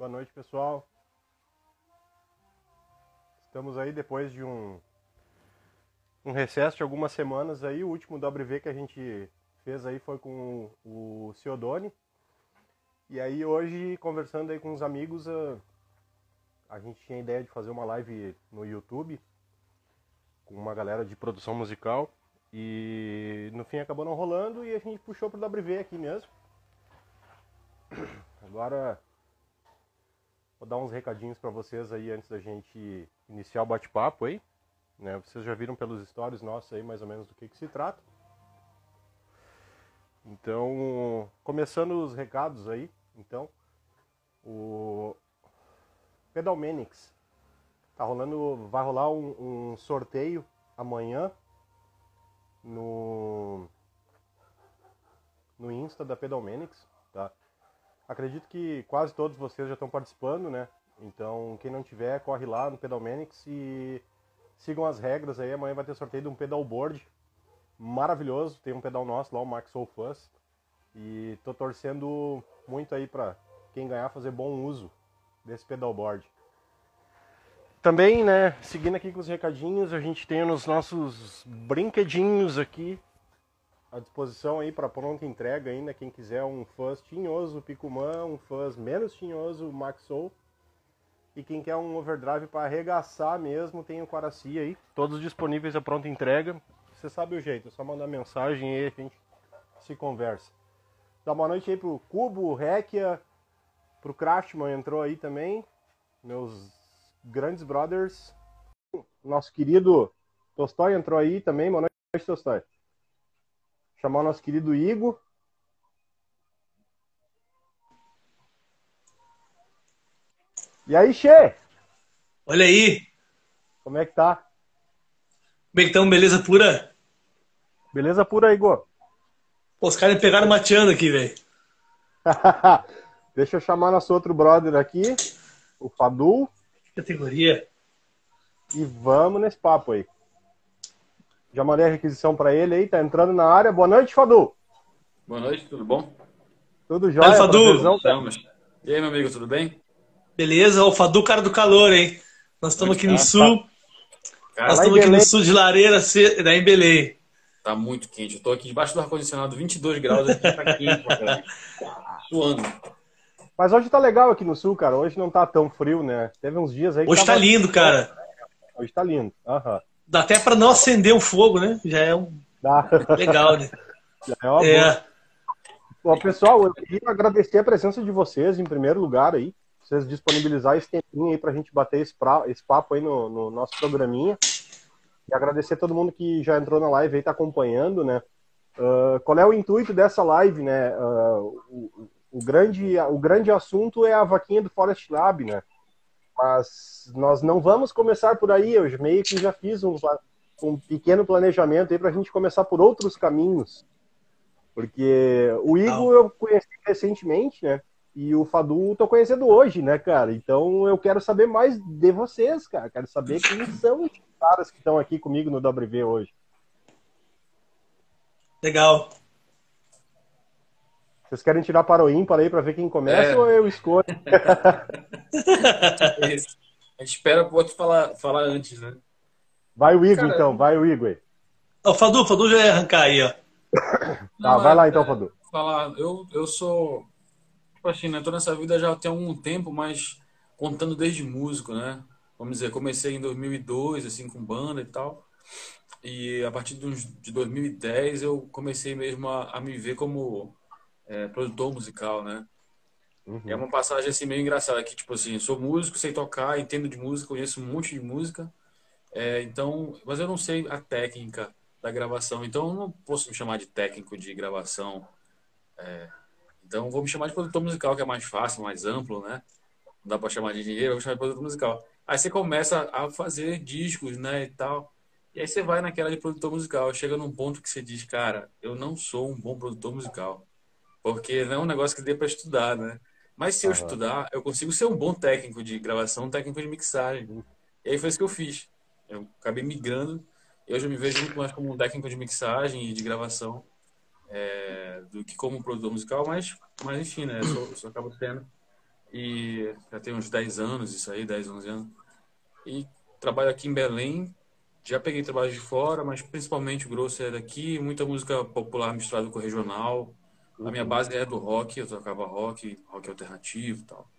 Boa noite, pessoal. Estamos aí depois de um, um recesso de algumas semanas aí. O último WV que a gente fez aí foi com o Ciodone. E aí hoje, conversando aí com os amigos, a, a gente tinha a ideia de fazer uma live no YouTube com uma galera de produção musical. E no fim acabou não rolando e a gente puxou pro WV aqui mesmo. Agora Vou dar uns recadinhos para vocês aí antes da gente iniciar o bate-papo aí. Né? Vocês já viram pelos stories nossos aí mais ou menos do que, que se trata. Então, começando os recados aí, então, o Pedalmenix tá rolando, vai rolar um, um sorteio amanhã no no Insta da Pedalmenix? Acredito que quase todos vocês já estão participando, né? Então, quem não tiver, corre lá no Pedalmenix e sigam as regras aí. Amanhã vai ter sorteio de um pedalboard maravilhoso. Tem um pedal nosso lá, o Max Soul. E tô torcendo muito aí para quem ganhar fazer bom uso desse pedalboard. Também, né, seguindo aqui com os recadinhos, a gente tem os nossos brinquedinhos aqui à disposição aí para pronta entrega ainda, quem quiser um fuzz tinhoso Picumã, um fuzz menos tinhoso Maxou. E quem quer um overdrive para arregaçar mesmo, tem o Quaraci aí, todos disponíveis à pronta entrega. Você sabe o jeito, é só mandar mensagem aí a gente se conversa. Dá uma noite aí pro Cubo, Rekia, pro Crashman entrou aí também, meus grandes brothers. Nosso querido Tolstói entrou aí também, boa noite Tolstói chamar o nosso querido Igor. E aí, Che? Olha aí. Como é que tá? Como é que tão? Beleza pura? Beleza pura, Igor. Pô, os caras me pegaram mateando aqui, velho. Deixa eu chamar nosso outro brother aqui, o Fadu. Categoria. E vamos nesse papo aí. Já mandei a requisição para ele aí, tá entrando na área. Boa noite, Fadu. Boa noite, tudo bom? Tudo jóia, Fadu. Estamos. E aí, meu amigo, tudo bem? Beleza, o Fadu, cara do calor, hein? Nós estamos aqui no sul. Cara, Nós estamos aqui no Belém. sul de Lareira, daí em Belém. tá muito quente. Eu tô aqui debaixo do ar-condicionado, 22 graus, aqui tá quente. Suando. Mas hoje tá legal aqui no sul, cara. Hoje não tá tão frio, né? Teve uns dias aí que Hoje tá tava- lindo, cara. Hoje tá lindo. Aham. Dá até pra não acender o fogo, né? Já é um... Dá. legal, né? É uma boa. É. Bom, pessoal, eu queria agradecer a presença de vocês em primeiro lugar aí. Vocês disponibilizar esse tempinho aí pra gente bater esse, pra- esse papo aí no, no nosso programinha. E agradecer a todo mundo que já entrou na live aí, tá acompanhando, né? Ah, qual é o intuito dessa live, né? Ah, o, o grande, o grande assunto é a vaquinha do Forest Lab, né? Mas nós não vamos começar por aí. Eu meio que já fiz um, um pequeno planejamento aí pra gente começar por outros caminhos. Porque o Igor eu conheci recentemente, né? E o Fadu tô conhecendo hoje, né, cara? Então eu quero saber mais de vocês, cara. Quero saber quem são os caras que estão aqui comigo no WV hoje. Legal. Vocês querem tirar para o ímpar aí pra ver quem começa É. ou eu escolho? É isso. A gente espera o outro falar, falar antes, né? Vai o Igor então, vai o Igor. O Fadu, o Fadu já ia arrancar aí, ó. Tá, Não, vai é- lá então, é, Fadu. Falar, eu, eu sou. Tipo assim, né? Tô nessa vida já tem algum tempo, mas contando desde músico, né? Vamos dizer, comecei em 2002, assim, com banda e tal. E a partir de 2010 eu comecei mesmo a, a me ver como é, produtor musical, né? Uhum. É uma passagem assim meio engraçada que tipo assim, sou músico, sei tocar, entendo de música, conheço um monte de música, é, então, mas eu não sei a técnica da gravação, então eu não posso me chamar de técnico de gravação. É, então vou me chamar de produtor musical, que é mais fácil, mais amplo, né? Não dá para chamar de engenheiro, eu vou chamar de produtor musical. Aí você começa a fazer discos, né, e tal. E aí você vai naquela de produtor musical, chega num ponto que você diz, cara, eu não sou um bom produtor musical. Porque não é um negócio que dê para estudar, né? Mas se eu Aham. estudar, eu consigo ser um bom técnico de gravação, um técnico de mixagem. E aí foi isso que eu fiz. Eu acabei migrando. e Hoje eu me vejo muito mais como um técnico de mixagem e de gravação é, do que como um produtor musical, mas, mas enfim, né? Eu, sou, eu só acabo tendo E já tem uns 10 anos isso aí, 10, 11 anos. E trabalho aqui em Belém. Já peguei trabalho de fora, mas principalmente o grosso é daqui. Muita música popular misturada com regional. A minha base é do rock, eu tocava rock, rock alternativo e tal.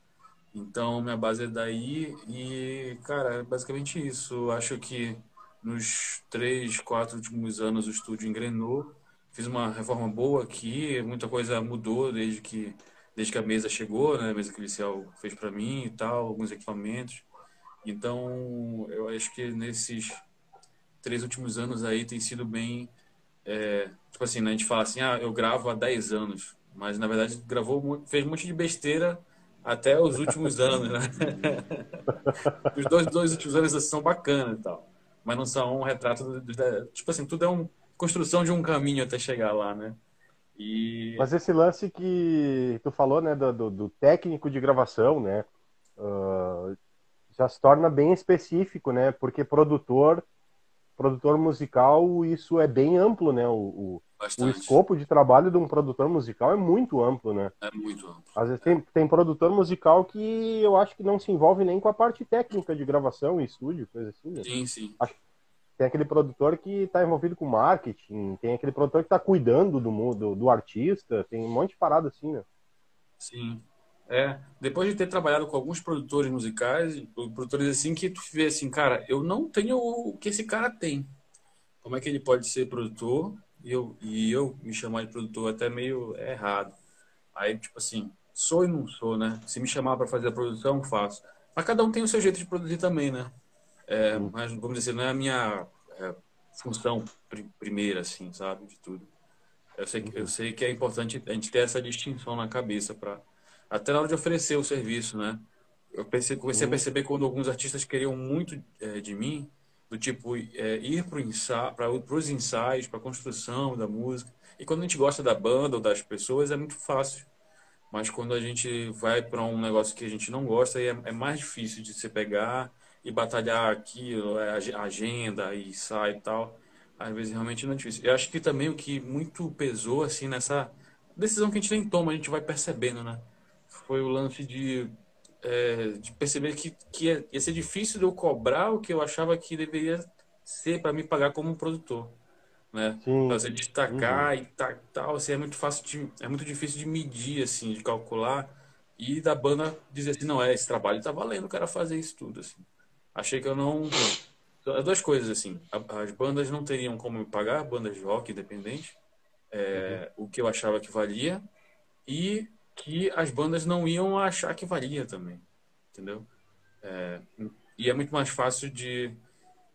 Então, minha base é daí e, cara, é basicamente isso. acho que nos três, quatro últimos anos o estúdio engrenou. Fiz uma reforma boa aqui, muita coisa mudou desde que desde que a mesa chegou, né? A mesa que o Liceu fez para mim e tal, alguns equipamentos. Então, eu acho que nesses três últimos anos aí tem sido bem. É, tipo assim, né? a gente fala assim, ah, eu gravo há 10 anos, mas na verdade gravou, fez um monte de besteira até os últimos anos, né? os dois, dois últimos anos assim, são bacanas e tal, mas não são um retrato. Do, do, tipo assim, tudo é uma construção de um caminho até chegar lá, né? E... Mas esse lance que tu falou, né, do, do técnico de gravação, né, uh, já se torna bem específico, né, porque produtor, produtor musical, isso é bem amplo, né, o, o, o, escopo de trabalho de um produtor musical é muito amplo, né. É muito amplo. Às vezes tem, tem produtor musical que eu acho que não se envolve nem com a parte técnica de gravação e estúdio, coisa assim, né? Sim, sim. Acho, tem aquele produtor que está envolvido com marketing, tem aquele produtor que está cuidando do, do, do artista, tem um monte de parada assim, né? Sim. É, depois de ter trabalhado com alguns produtores musicais, produtores assim, que tu vê assim, cara, eu não tenho o que esse cara tem. Como é que ele pode ser produtor e eu, e eu me chamar de produtor até meio errado. Aí, tipo assim, sou e não sou, né? Se me chamar para fazer a produção, faço. Mas cada um tem o seu jeito de produzir também, né? É, mas, vamos dizer, não é a minha é, função pr primeira, assim, sabe, de tudo. Eu sei, eu sei que é importante a gente ter essa distinção na cabeça para até na hora de oferecer o serviço, né? Eu pensei, comecei a uhum. perceber quando alguns artistas queriam muito é, de mim, do tipo é, ir para ensaio, os ensaios, para a construção da música. E quando a gente gosta da banda ou das pessoas é muito fácil. Mas quando a gente vai para um negócio que a gente não gosta, é, é mais difícil de se pegar e batalhar aquilo, é, agenda e sai e tal, às vezes realmente não é difícil. Eu acho que também o que muito pesou assim nessa decisão que a gente nem toma, a gente vai percebendo, né? Foi o lance de, é, de perceber que, que ia, ia ser difícil de eu cobrar o que eu achava que deveria ser para me pagar como produtor. Né? Fazer destacar uhum. e tal, tal assim, é muito fácil de, é muito difícil de medir assim, de calcular e da banda dizer assim, não é, esse trabalho tá valendo o cara fazer isso tudo assim. Achei que eu não. Duas coisas, assim. As bandas não teriam como me pagar, bandas de rock independente, é, uhum. o que eu achava que valia, e que as bandas não iam achar que valia também. Entendeu? É, e é muito mais fácil de,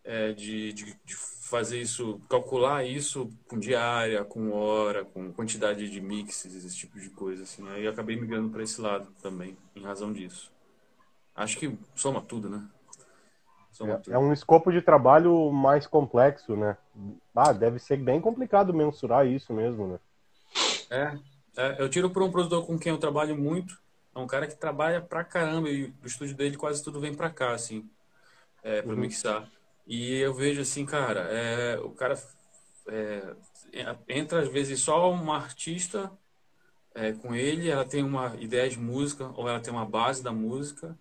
é, de, de, de, fazer isso, calcular isso com diária, com hora, com quantidade de mixes, esse tipo de coisa. Assim. Aí eu acabei migrando para esse lado também, em razão disso. Acho que soma tudo, né? É, é, um escopo de trabalho mais complexo, né? Ah, deve ser bem complicado mensurar isso mesmo, né? É, é eu tiro por um produtor com quem eu trabalho muito. É um cara que trabalha pra caramba e o estúdio dele quase tudo vem pra cá, assim, é, pra uhum. mixar. E eu vejo assim, cara, é, o cara é, entra às vezes só uma artista é, com ele, ela tem uma ideia de música ou ela tem uma base da música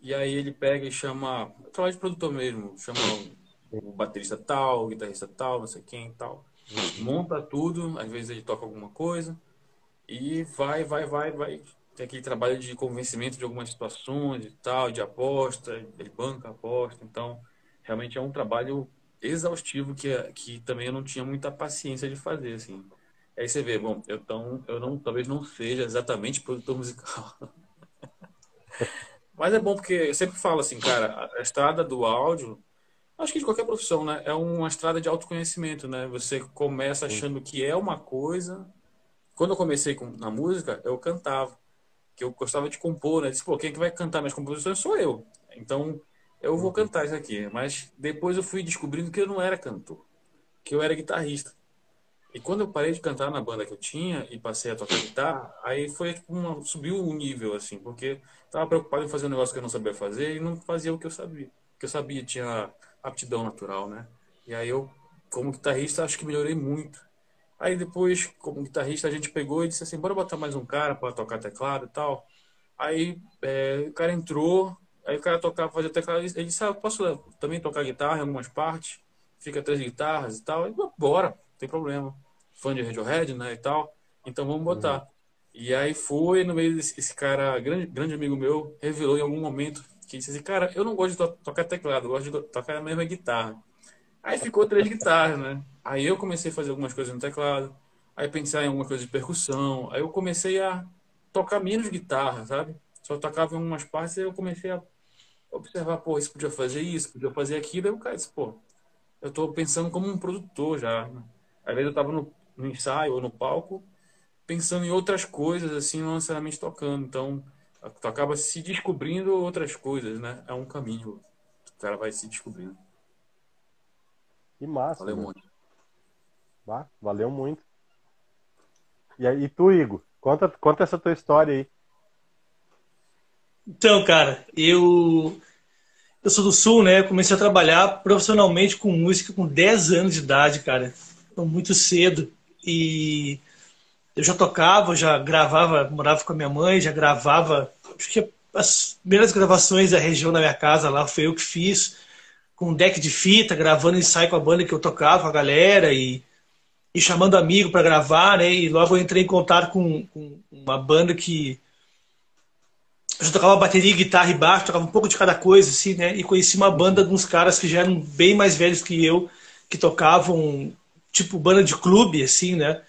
e aí ele pega e chama, trabalho de produtor mesmo, chama o, baterista tal, o guitarrista tal, não sei quem tal. Monta tudo, às vezes ele toca alguma coisa e vai, vai, vai, vai. Tem aquele trabalho de convencimento de algumas situações e tal, de aposta, ele banca a aposta. Então, realmente é um trabalho exaustivo que, que também eu não tinha muita paciência de fazer, assim. Aí você vê, bom, eu, tão, eu não, talvez não seja exatamente produtor musical. Mas é bom porque eu sempre falo assim, cara, a estrada do áudio, acho que de qualquer profissão, né? É uma estrada de autoconhecimento, né? Você começa achando que é uma coisa. Quando eu comecei com, na música, eu cantava. Que eu gostava de compor, né? Disse, pô, quem é que vai cantar minhas composições sou eu. Então, eu vou uhum. cantar isso aqui. Mas depois eu fui descobrindo que eu não era cantor. Que eu era guitarrista. E quando eu parei de cantar na banda que eu tinha e passei a tocar guitarra, aí foi tipo uma, subiu o um nível assim, porque estava preocupado em fazer um negócio que eu não sabia fazer e não fazia o que eu sabia. que eu sabia tinha aptidão natural, né? E aí eu, como guitarrista, acho que melhorei muito. Aí depois, como guitarrista, a gente pegou e disse assim, bora botar mais um cara para tocar teclado e tal. Aí é, o cara entrou, aí o cara tocava, fazia teclado, ele disse, ah, posso também tocar guitarra em algumas partes? Fica três guitarras e tal. Aí, bora, não tem problema. Fã de Radiohead, né, e tal. Então vamos botar. Uhum. E aí foi, no meio desse esse cara, grande, grande amigo meu, revelou em algum momento que disse assim, cara, eu não gosto de to tocar teclado, eu gosto de tocar a mesma guitarra. Aí ficou três guitarras, né? Aí eu comecei a fazer algumas coisas no teclado, aí pensar em alguma coisa de percussão, aí eu comecei a tocar menos guitarra, sabe? Só tocava em umas partes e eu comecei a observar, pô, isso podia fazer isso, podia fazer aquilo, aí o cara disse, pô, eu tô pensando como um produtor já. Né? Às vezes eu tava no, no ensaio ou no palco, pensando em outras coisas, assim, não necessariamente tocando. Então, tu acaba se descobrindo outras coisas, né? É um caminho. O cara vai se descobrindo. Que massa. Valeu né? muito. Valeu muito. E aí, tu, Igor? Conta, conta essa tua história aí. Então, cara, eu eu sou do Sul, né? comecei a trabalhar profissionalmente com música com 10 anos de idade, cara. Então, muito cedo. E eu já tocava, já gravava, morava com a minha mãe, já gravava. Acho que as primeiras gravações da região da minha casa lá foi eu que fiz, com um deck de fita, gravando ensaio com a banda que eu tocava, com a galera e, e chamando amigo para gravar, né? E logo eu entrei em contato com, com uma banda que eu já tocava bateria, guitarra e baixo, tocava um pouco de cada coisa, assim, né? E conheci uma banda de uns caras que já eram bem mais velhos que eu, que tocavam, tipo, banda de clube, assim, né?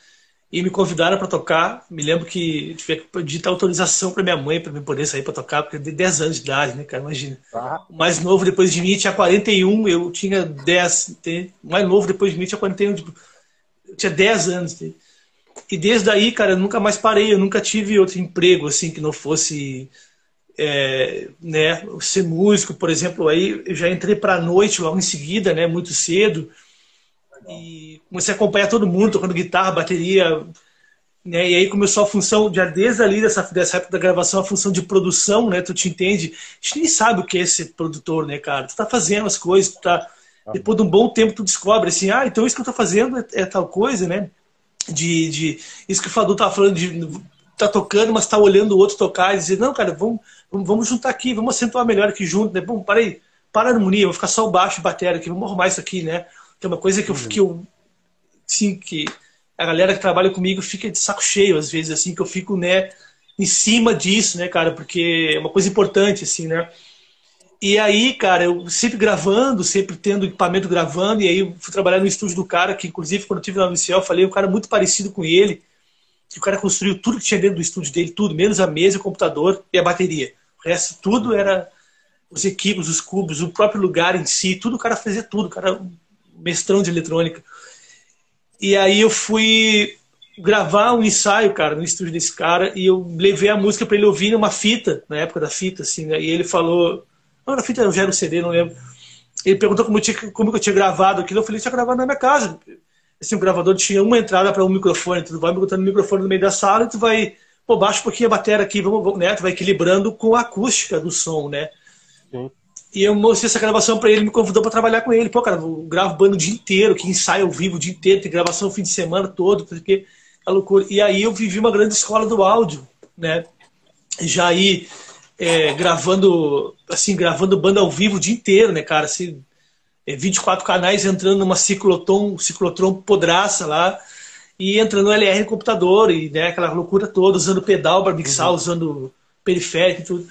e me convidaram para tocar. Me lembro que tive que pedir autorização para minha mãe para me poder sair para tocar, porque eu tinha 10 anos de idade, né, cara? Imagina. Ah. O mais novo depois de mim tinha 41, eu tinha 10. O mais novo depois de mim tinha 41, tipo, eu tinha 10 anos. E desde aí, cara, eu nunca mais parei, eu nunca tive outro emprego assim que não fosse. É, né, ser músico, por exemplo, aí eu já entrei para a noite logo em seguida, né, muito cedo e comecei a acompanhar todo mundo tocando guitarra, bateria. Né? E aí começou a função, já desde ali dessa, dessa época da gravação, a função de produção, né? Tu te entende? A gente nem sabe o que é ser produtor, né, cara? Tu tá fazendo as coisas, tu tá. Depois de um bom tempo, tu descobre assim, ah, então isso que eu tô fazendo é, é tal coisa, né? De, de. Isso que o Fadu tava falando de. Tá tocando, mas tá olhando o outro tocar e dizer, não, cara, vamos, vamos juntar aqui, vamos acentuar melhor aqui junto, né? Bom, para aí, para a harmonia, vou ficar só o baixo e bateria aqui, vamos arrumar isso aqui, né? que é uma coisa que eu, uhum. que eu sim, que a galera que trabalha comigo fica de saco cheio às vezes, assim, que eu fico, né, em cima disso, né, cara, porque é uma coisa importante, assim, né. E aí, cara, eu sempre gravando, sempre tendo equipamento gravando, e aí eu fui trabalhar no estúdio do cara, que inclusive quando eu tive na UCL, eu falei, um cara muito parecido com ele, que o cara construiu tudo que tinha dentro do estúdio dele, tudo, menos a mesa, o computador e a bateria. O resto, tudo era os equipos, os cubos, o próprio lugar em si, tudo o cara fazia tudo, o cara mestrão de eletrônica. E aí eu fui gravar um ensaio, cara, no estúdio desse cara, e eu levei a música para ele ouvir numa fita, na época da fita, assim, né? E ele falou. Não, na fita já era o CD, não lembro. Ele perguntou como, eu tinha, como eu tinha gravado aquilo. Eu falei, tinha gravado na minha casa. Assim, o gravador tinha uma entrada para um microfone, tu vai botando o microfone no meio da sala e tu vai, pô, baixa um pouquinho a bateria aqui, vamos, né? Tu vai equilibrando com a acústica do som, né? Sim. E eu mostrei essa gravação para ele, me convidou para trabalhar com ele. Pô, cara, eu gravo bando o dia inteiro, que ensaio ao vivo o dia inteiro, tem gravação o fim de semana todo, porque a loucura. E aí eu vivi uma grande escola do áudio, né? Já aí é, gravando, assim, gravando banda ao vivo o dia inteiro, né, cara? Assim, 24 é, canais entrando numa ciclotron, ciclotron podraça lá e entrando no LR no computador e né, aquela loucura toda, usando pedal para mixar, uhum. usando periférico e tudo.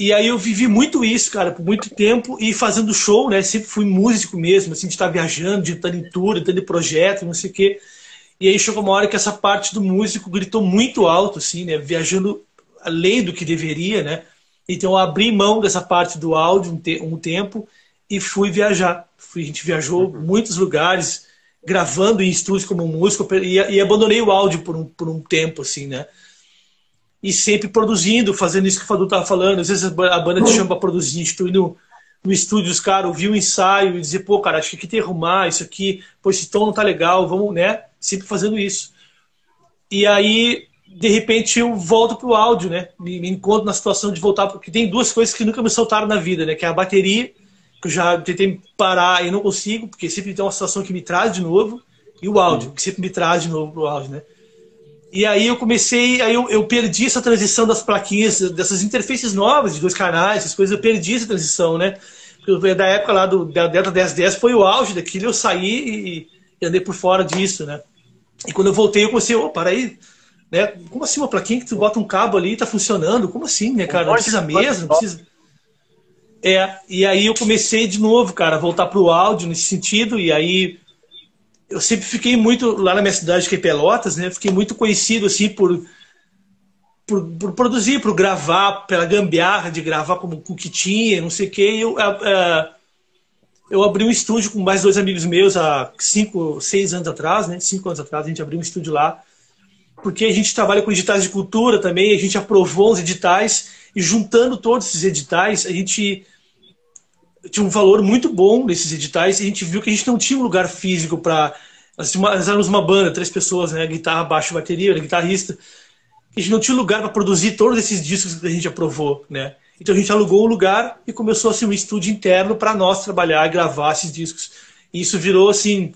E aí eu vivi muito isso, cara, por muito tempo e fazendo show, né? Sempre fui músico mesmo, assim, de estar viajando, de estar em tour, de estar em projeto, não sei o quê. E aí chegou uma hora que essa parte do músico gritou muito alto, assim, né? Viajando além do que deveria, né? Então eu abri mão dessa parte do áudio um, te um tempo e fui viajar. Fui, a gente viajou uhum. muitos lugares, gravando em estúdios como músico e, e abandonei o áudio por um, por um tempo, assim, né? e sempre produzindo, fazendo isso que o Fadu estava falando. Às vezes a banda te chama para produzir, estou indo no estúdio, os caras ouvir o ensaio e dizer, pô, cara, acho que aqui tem que arrumar isso aqui, pô, esse tom não tá legal, vamos, né? Sempre fazendo isso. E aí, de repente, eu volto pro áudio, né? Me, me encontro na situação de voltar, porque tem duas coisas que nunca me soltaram na vida, né? Que é a bateria, que eu já tentei parar e não consigo, porque sempre tem uma situação que me traz de novo, e o áudio, que sempre me traz de novo pro áudio, né? E aí eu comecei, aí eu, eu, perdi essa transição das plaquinhas, dessas interfaces novas de dois canais, essas coisas, eu perdi essa transição, né? Porque da época lá do Delta 1010 foi o auge daquilo, eu saí e, e andei por fora disso, né? E quando eu voltei, eu comecei, ô, oh, para aí, né? Como assim uma plaquinha que tu bota um cabo ali e tá funcionando? Como assim, né, cara? Não precisa mesmo, não precisa. É, e aí eu comecei de novo, cara, a voltar pro áudio nesse sentido, e aí eu sempre fiquei muito, lá na minha cidade, que é Pelotas, né? Fiquei muito conhecido, assim, por, por, por produzir, por gravar, pela gambiarra de gravar como o que tinha, não sei o quê. Eu, é, eu abri um estúdio com mais dois amigos meus há cinco, seis anos atrás, né? Cinco anos atrás, a gente abriu um estúdio lá. Porque a gente trabalha com editais de cultura também, a gente aprovou os editais, e juntando todos esses editais, a gente tinha um valor muito bom nesses editais, e a gente viu que a gente não tinha um lugar físico para. Nós éramos uma banda, três pessoas, né? Guitarra, baixo, bateria, guitarrista. A gente não tinha lugar para produzir todos esses discos que a gente aprovou, né? Então a gente alugou um lugar e começou assim um estúdio interno para nós trabalhar e gravar esses discos. E isso virou assim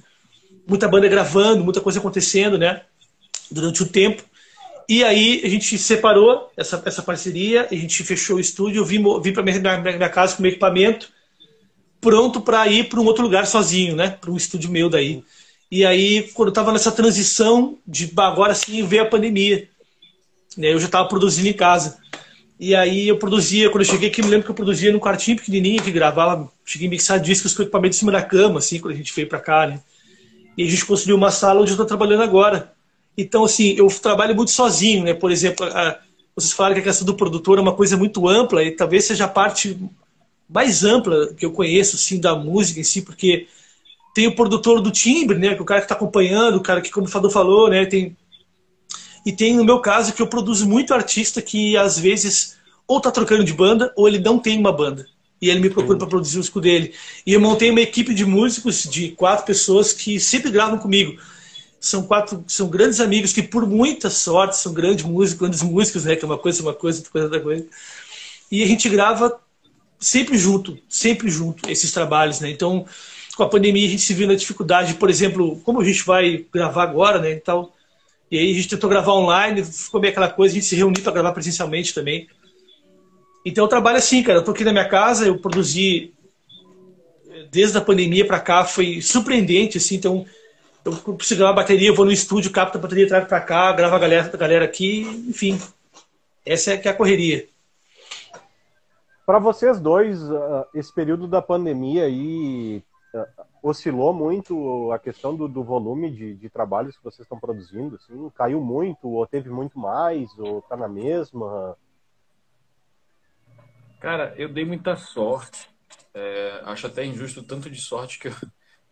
muita banda gravando, muita coisa acontecendo, né? Durante o tempo. E aí a gente separou essa, essa parceria, a gente fechou o estúdio, eu vim, vim para minha, minha, casa com meu equipamento pronto para ir para um outro lugar sozinho, né? Para um estúdio meu daí. E aí, quando eu estava nessa transição de agora sim veio a pandemia, né? Eu já estava produzindo em casa. E aí eu produzia, quando eu cheguei aqui, me lembro que eu produzia num quartinho pequenininho que gravava, cheguei a mixar discos com equipamento em cima da cama, assim, quando a gente veio para cá, né? E a gente construiu uma sala onde eu estou trabalhando agora. Então, assim, eu trabalho muito sozinho, né? Por exemplo, a, vocês falaram que a questão do produtor é uma coisa muito ampla e talvez seja a parte mais ampla que eu conheço assim da música em si, porque tem o produtor do timbre, né, que o cara que está acompanhando, o cara que como o Fador falou, né, tem e tem no meu caso que eu produzo muito artista que às vezes ou tá trocando de banda ou ele não tem uma banda. E ele me procura para produzir o disco dele. E eu montei uma equipe de músicos de quatro pessoas que sempre gravam comigo. São quatro, são grandes amigos que por muita sorte são grandes músicos, grandes músicos, né, que é uma coisa, uma coisa, outra coisa, outra coisa. E a gente grava sempre junto, sempre junto, esses trabalhos, né? Então, com a pandemia a gente se viu na dificuldade, por exemplo, como a gente vai gravar agora, né, e tal. E aí a gente tentou gravar online, ficou bem aquela coisa, a gente se reuniu para gravar presencialmente também. Então eu trabalho assim, cara, eu tô aqui na minha casa, eu produzi desde a pandemia para cá, foi surpreendente, assim, então eu preciso gravar bateria, eu vou no estúdio, capto a bateria, trago para cá, gravo a galera, a galera aqui, enfim. Essa é que é a correria. Para vocês dois, uh, esse período da pandemia aí uh, oscilou muito a questão do, do volume de, de, trabalhos que vocês estão produzindo? Assim, caiu muito, ou teve muito mais, ou tá na mesma? Cara, eu dei muita sorte. É, acho até injusto o tanto de sorte que eu,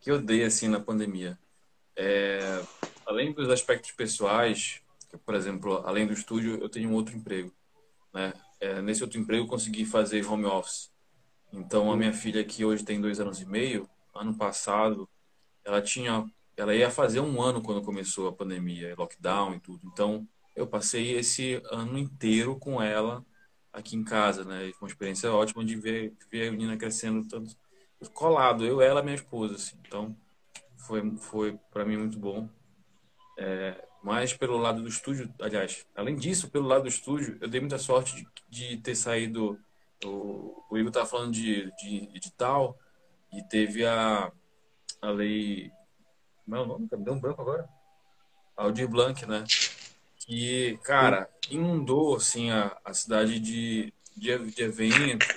que eu dei assim na pandemia. É, além dos aspectos pessoais, por exemplo, além do estúdio, eu tenho um outro emprego, né? é, nesse outro emprego eu consegui fazer home office. Então a minha filha que hoje tem dois anos e meio, ano passado, ela tinha, ela ia fazer um ano quando começou a pandemia, lockdown e tudo. Então eu passei esse ano inteiro com ela aqui em casa, né? Foi uma experiência ótima de ver, ver a menina crescendo tanto colado, eu, ela, minha esposa, assim. Então foi, foi para mim muito bom. É, mas pelo lado do estúdio, aliás, além disso, pelo lado do estúdio, eu dei muita sorte de, de ter saído. O, o Igor estava falando de, de edital e teve a, a lei. Como é o nome? Deu um branco agora? Aldir Blanc, né? Que, cara, inundou assim, a, a cidade de, de, de eventos,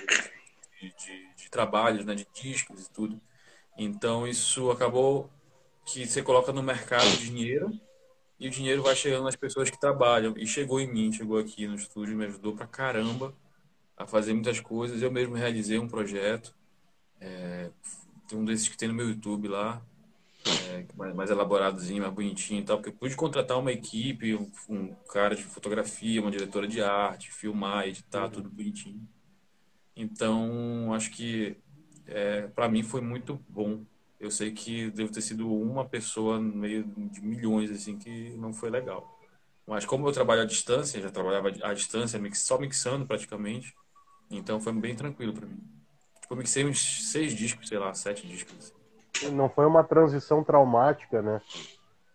de, de, de trabalhos, né? de discos e tudo. Então, isso acabou que você coloca no mercado dinheiro e o dinheiro vai chegando nas pessoas que trabalham. E chegou em mim, chegou aqui no estúdio, me ajudou pra caramba a fazer muitas coisas. Eu mesmo realizei um projeto. É, um desses que tem no meu YouTube lá, é, mais, elaboradozinho, mais bonitinho e tal, porque eu pude contratar uma equipe, um, cara de fotografia, uma diretora de arte, filmar, editar, tudo bonitinho. Então, acho que é, para mim foi muito bom eu sei que deve ter sido uma pessoa no meio de milhões, assim, que não foi legal. Mas como eu trabalho à distância, já trabalhava à distância, só mixando praticamente, então foi bem tranquilo para mim. Tipo, eu mixei uns seis discos, sei lá, sete discos. Não foi uma transição traumática, né?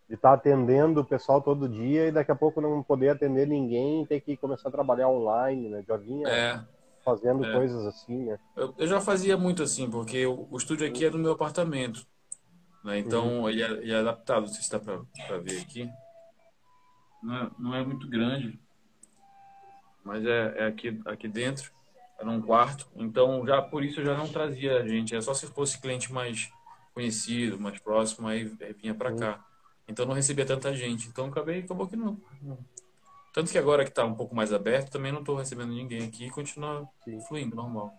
de estar tá atendendo o pessoal todo dia e daqui a pouco não poder atender ninguém e ter que começar a trabalhar online, né? Já vinha é, fazendo é. coisas assim, né? Eu, eu, já fazia muito assim, porque o, o, estúdio aqui é no meu apartamento, né? Então uhum. ele, é, ele, é, adaptado, não sei se dá para ver aqui. Não é, não é, muito grande, mas é, é aqui, aqui dentro, é num quarto. Então já por isso eu já não trazia gente, é só se fosse cliente mais conhecido, mais próximo, aí vinha para uhum. cá. Então não recebia tanta gente. Então acabei, acabou que não. Tanto que agora que está um pouco mais aberto, também não estou recebendo ninguém aqui e continua Sim. fluindo, normal.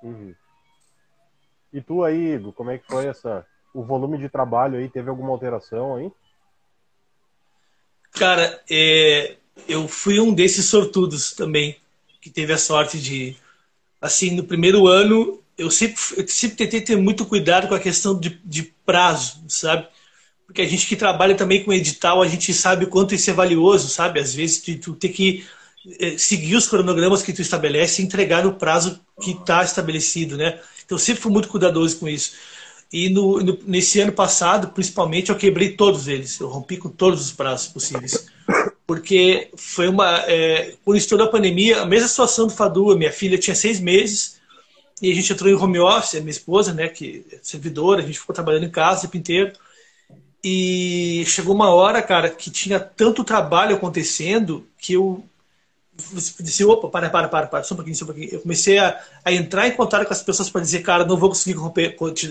Uhum. E tu aí, Igor, como é que foi essa. O volume de trabalho aí, teve alguma alteração aí? Cara, é, eu fui um desses sortudos também, que teve a sorte de. Assim, no primeiro ano, eu sempre, eu sempre tentei ter muito cuidado com a questão de, de prazo, sabe? Porque a gente que trabalha também com edital, a gente sabe o quanto isso é valioso, sabe? Às vezes tu, tu tem que eh, seguir os cronogramas que tu estabelece e entregar no prazo que está estabelecido, né? Então eu sempre fui muito cuidadoso com isso. E no, no, nesse ano passado, principalmente, eu quebrei todos eles. Eu rompi com todos os prazos possíveis. Porque foi uma. É, quando estourou a pandemia, a mesma situação do Fadu. Minha filha tinha seis meses e a gente entrou em home office, minha esposa, né, que é servidora, a gente ficou trabalhando em casa o tempo inteiro. E chegou uma hora, cara, que tinha tanto trabalho acontecendo que eu disse, opa, para, para, para, para, só um pouquinho, só um pouquinho. Eu comecei a, a entrar em contato com as pessoas para dizer, cara, não vou conseguir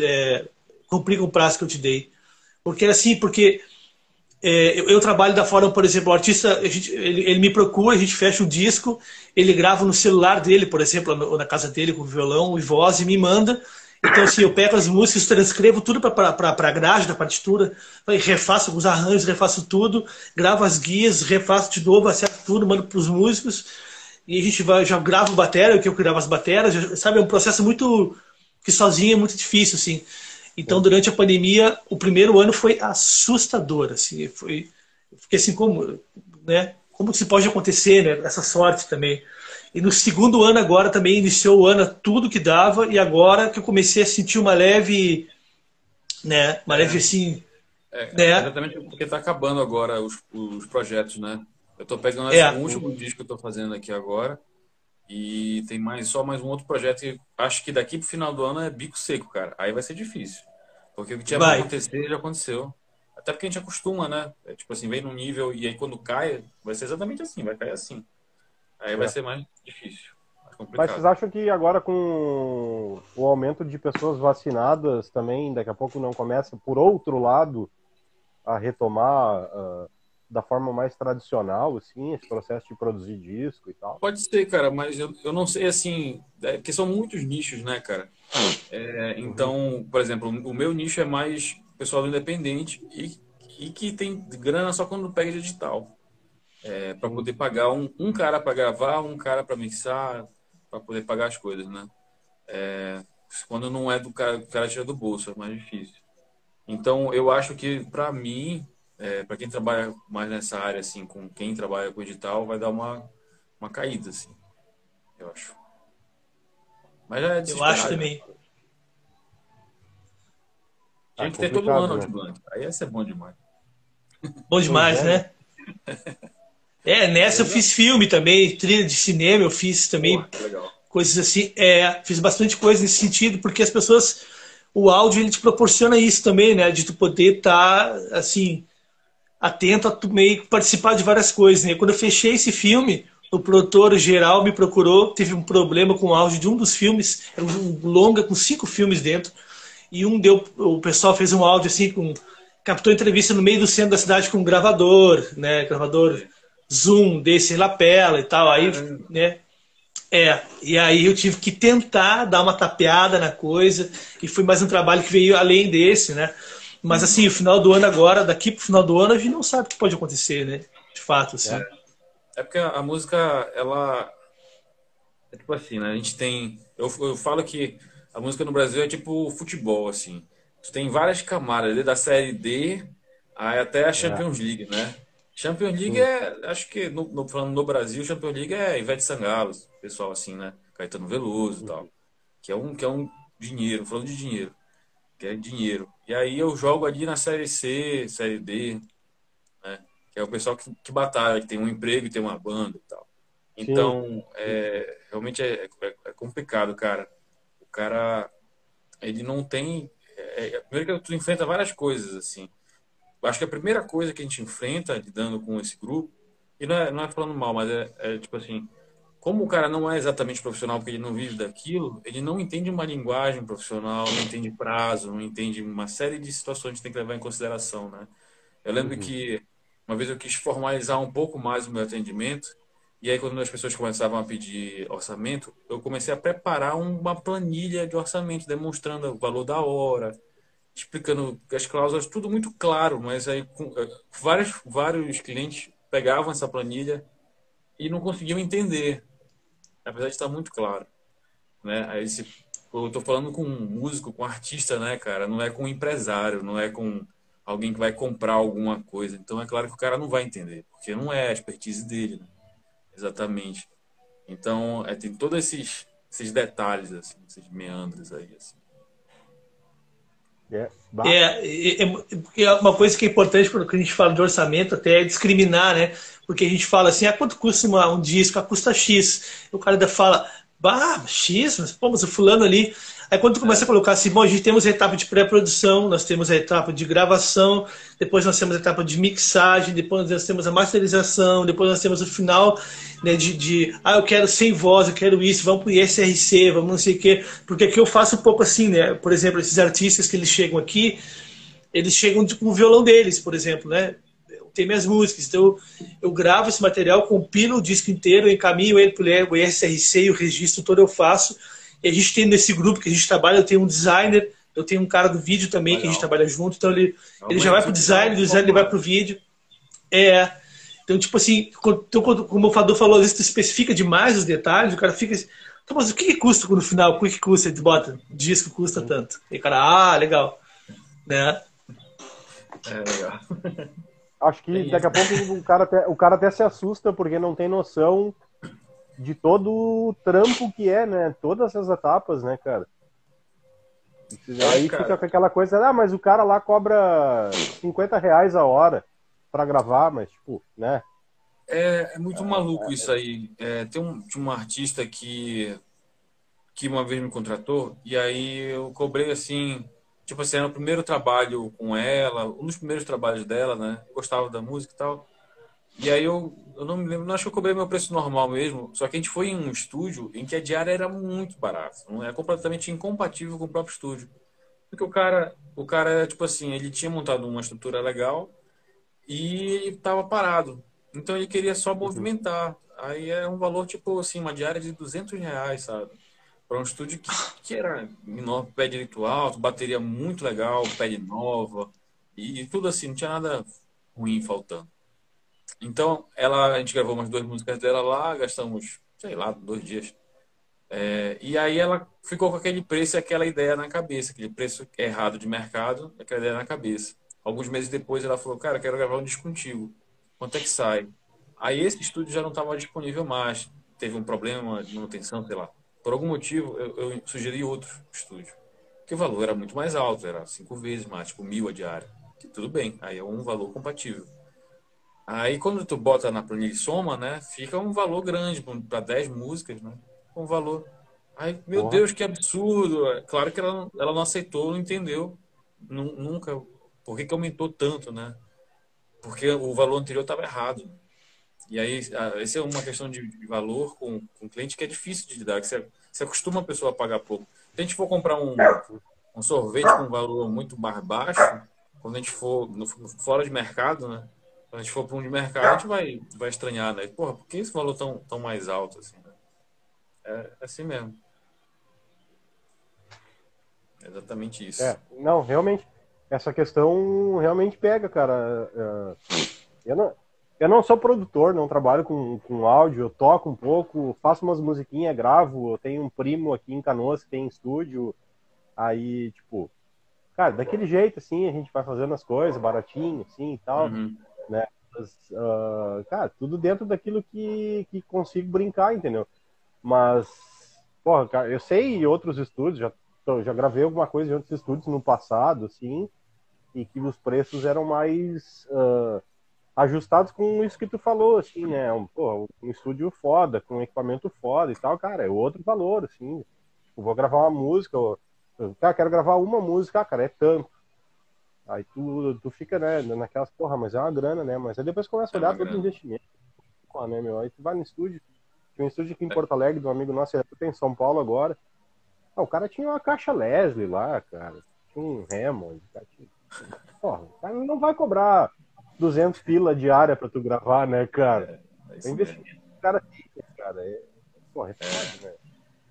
é, cumprir com o prazo que eu te dei. Porque assim, porque é, eu, eu, trabalho da forma, por exemplo, o artista, gente, ele, ele, me procura, a gente fecha um disco, ele grava no celular dele, por exemplo, ou na casa dele com violão e voz e me manda. Então, assim, eu pego as músicas, transcrevo tudo para a grade da partitura, refaço os arranjos, refaço tudo, gravo as guias, refaço de novo, acerto tudo, mando para os músicos. E a gente vai, já gravo bateria, que eu gravo as baterias, sabe? É um processo muito. que sozinho é muito difícil, assim. Então, durante a pandemia, o primeiro ano foi assustador, assim. Foi, fiquei assim, como, né? Como se pode acontecer, né? Essa sorte também. E no segundo ano agora também iniciou o ano tudo que dava e agora que eu comecei a sentir uma leve, né, uma leve é. assim, é, né? Exatamente porque está acabando agora os, os projetos, né? Eu estou pegando é. o último disco que eu estou fazendo aqui agora e tem mais só mais um outro projeto e acho que daqui pro final do ano é bico seco, cara. Aí vai ser difícil. Porque o que tinha para acontecer já aconteceu. Até porque a gente acostuma, né? É, tipo assim, vem num nível e aí quando cai, vai ser exatamente assim, vai cair assim. Aí vai é. ser mais difícil. Mais Mas vocês acham que agora com o aumento de pessoas vacinadas também, daqui a pouco não começa, por outro lado, a retomar uh, da forma mais tradicional, assim, esse processo de produzir disco e tal? Pode ser, cara, mas eu, eu não sei, assim, é, porque são muitos nichos, né, cara? É, então, por exemplo, o meu nicho é mais pessoal independente e, e que tem grana só quando pega digital é, para poder pagar um, um cara para gravar, um cara para mixar, para poder pagar as coisas, né? É, quando não é do cara, o cara tira do bolso, é mais difícil. Então, eu acho que para mim, é, para quem trabalha mais nessa área, assim, com quem trabalha com digital, vai dar uma, uma caída, assim. Eu acho. Mas é Eu acho também. Tinha que ter todo ano né? de. Aí ia ser bom demais. Bom demais, né? É, nessa eu fiz filme também, trilha de cinema eu fiz também. Pô, coisas assim. É, fiz bastante coisa nesse sentido, porque as pessoas. O áudio ele te proporciona isso também, né? De tu poder estar, tá, assim, atento a tu meio participar de várias coisas. Né? Quando eu fechei esse filme, o produtor geral me procurou, teve um problema com o áudio de um dos filmes, era um longa com cinco filmes dentro, e um deu, o pessoal fez um áudio assim com captou entrevista no meio do centro da cidade com um gravador, né, gravador zoom desse lapela e tal. Aí, né? É, e aí eu tive que tentar dar uma tapeada na coisa, e foi mais um trabalho que veio além desse, né? Mas assim, o final do ano agora, daqui pro final do ano, a gente não sabe o que pode acontecer, né? De fato, assim. É, é porque a música, ela. É tipo assim, né? A gente tem. Eu, eu falo que a música no Brasil é tipo futebol, assim. Tu tem várias camadas, desde a série D até a é. Champions League, né? Champions League é, acho que no, no, falando no Brasil, Champions League é Ivete Sangalo, pessoal assim, né? Caetano Veloso e tal. Que é um, que é um dinheiro, falando de dinheiro. que é dinheiro. E aí eu jogo ali na série C, série D, né? Que é o pessoal que, que batalha, que tem um emprego e tem uma banda e tal. Então, é, realmente é, é, é, complicado, cara. O cara, ele não tem. É, é, primeiro que tu enfrenta várias coisas, assim. Acho que a primeira coisa que a gente enfrenta lidando com esse grupo, e não é, não é falando mal, mas é, é tipo assim, como o cara não é exatamente profissional porque ele não vive daquilo, ele não entende uma linguagem profissional, não entende prazo, não entende uma série de situações que tem que levar em consideração, né? Eu lembro uhum. que uma vez eu quis formalizar um pouco mais o meu atendimento e aí, quando as pessoas começavam a pedir orçamento, eu comecei a preparar uma planilha de orçamento, demonstrando o valor da hora, explicando as cláusulas, tudo muito claro, mas aí com, eh, vários, vários clientes pegavam essa planilha e não conseguiam entender, apesar de estar muito claro. Né? Aí, se, eu estou falando com um músico, com um artista, né, cara? Não é com um empresário, não é com alguém que vai comprar alguma coisa. Então, é claro que o cara não vai entender, porque não é a expertise dele, né? Exatamente. Então, é, tem todos esses, esses detalhes, assim, esses meandros aí. Assim. É, é, é, é uma coisa que é importante quando a gente fala de orçamento até é discriminar, né? Porque a gente fala assim, ah, quanto custa uma, um disco? Ah, custa X. O cara ainda fala, bah, X, mas, pô, mas o fulano ali Aí quando tu começa a colocar assim, bom, a gente temos a etapa de pré-produção, nós temos a etapa de gravação, depois nós temos a etapa de mixagem, depois nós temos a masterização, depois nós temos o final né, de, de, ah, eu quero sem voz, eu quero isso, vamos pro ISRC, vamos não sei o quê. Porque aqui eu faço um pouco assim, né? Por exemplo, esses artistas que eles chegam aqui, eles chegam com o violão deles, por exemplo, né? Tem minhas músicas, então eu gravo esse material, compilo o disco inteiro, encaminho ele para o ISRC e o registro todo eu faço e a gente tem nesse grupo que a gente trabalha, eu tenho um designer, eu tenho um cara do vídeo também Legal. que a gente trabalha junto, então ele, ele já vai pro design, do design ele vai pro vídeo. É. Então, tipo assim, então, como o Fador falou, às vezes tu especifica demais os detalhes, o cara fica assim, então, mas o que, que custa no final? O que, que custa? Ele bota, disco custa tanto. E o cara, ah, legal. Né? É legal. Acho que é daqui a pouco o cara, até, o cara até se assusta porque não tem noção de todo o trampo que é, né? Todas essas etapas, né, cara? Aí cara. fica com aquela coisa, ah, mas o cara lá cobra 50 reais a hora para gravar, mas, tipo, né? É, é muito maluco isso aí. É, tem um, tinha uma artista que, que uma vez me contratou, e aí eu cobrei assim, tipo assim, era o primeiro trabalho com ela, um dos primeiros trabalhos dela, né? Eu gostava da música e tal. E aí eu, eu não me lembro, não acho que eu cobrei meu preço normal mesmo. Só que a gente foi em um estúdio em que a diária era muito barata. Não é completamente incompatível com o próprio estúdio. Porque o cara, o cara, tipo assim, ele tinha montado uma estrutura legal e estava parado. Então ele queria só movimentar. Aí é um valor, tipo assim, uma diária de 200 reais, sabe? Para um estúdio que, que era enorme, pé direito alto, bateria muito legal, pele nova. E, e tudo assim, não tinha nada ruim faltando. Então, ela, a gente gravou umas duas músicas dela lá, gastamos, sei lá, dois dias. É, e aí ela ficou com aquele preço e aquela ideia na cabeça, aquele preço errado de mercado, aquela ideia na cabeça. Alguns meses depois ela falou, cara, quero gravar um disco contigo. Quanto é que sai? Aí esse estúdio já não estava disponível mais. Teve um problema de manutenção, sei lá. Por algum motivo, eu, eu sugeri outro estúdio. Que o valor era muito mais alto, era cinco vezes mais, tipo mil a diária. Que tudo bem, aí é um valor compatível. Aí quando tu bota na planilha soma, né? Fica um valor grande para 10 músicas, né? Um valor. Aí, meu Porra. Deus, que absurdo. É claro que ela, ela não aceitou, não entendeu. Nunca. Por que, que aumentou tanto, né? Porque o valor anterior estava errado. E aí, essa é uma questão de valor com, com cliente que é difícil de lidar. Que você, você acostuma a pessoa a pagar pouco. Se a gente for comprar um, um sorvete com um valor muito mais baixo, quando a gente for no, fora de mercado, né? A gente for para um de mercado, a gente vai, vai estranhar, né? Porra, por que esse valor tão, tão mais alto assim, né? É assim mesmo. É exatamente isso. É, não, realmente, essa questão realmente pega, cara. É, eu não, eu não sou produtor, não trabalho com, com áudio, eu toco um pouco, faço umas musiquinhas, gravo, eu tenho um primo aqui em Canoas que tem estúdio, aí, tipo, cara, daquele jeito, assim, a gente vai fazendo as coisas, baratinho, assim, e tal. Uhum né? Mas, uh, cara, tudo dentro daquilo que, que consigo brincar, entendeu? Mas, porra, cara, eu sei outros estúdios, já já gravei alguma coisa em outros estúdios no passado, assim, e que os preços eram mais uh, ajustados com isso que tu falou, assim, né? Um, pô, um estúdio foda, com equipamento foda e tal, cara, é outro valor, assim. Eu vou gravar uma música, eu, cara, quero gravar uma música, cara, é tanto. Aí tu, tu fica, né, naquelas, porra, mas é uma grana, né? Mas aí depois começa a olhar é todo o investimento. Pô, né, meu? Aí tu vai no estúdio, tem um estúdio aqui em Porto Alegre, do um amigo nosso, ele tem em São Paulo agora. Ah, o cara tinha uma caixa Leslie lá, cara. Tinha um Hammond. Cara, tinha... Porra, o cara não vai cobrar 200 pila diária pra tu gravar, né, cara? É, é investimento o cara tem, cara. É, porra, é foda, né?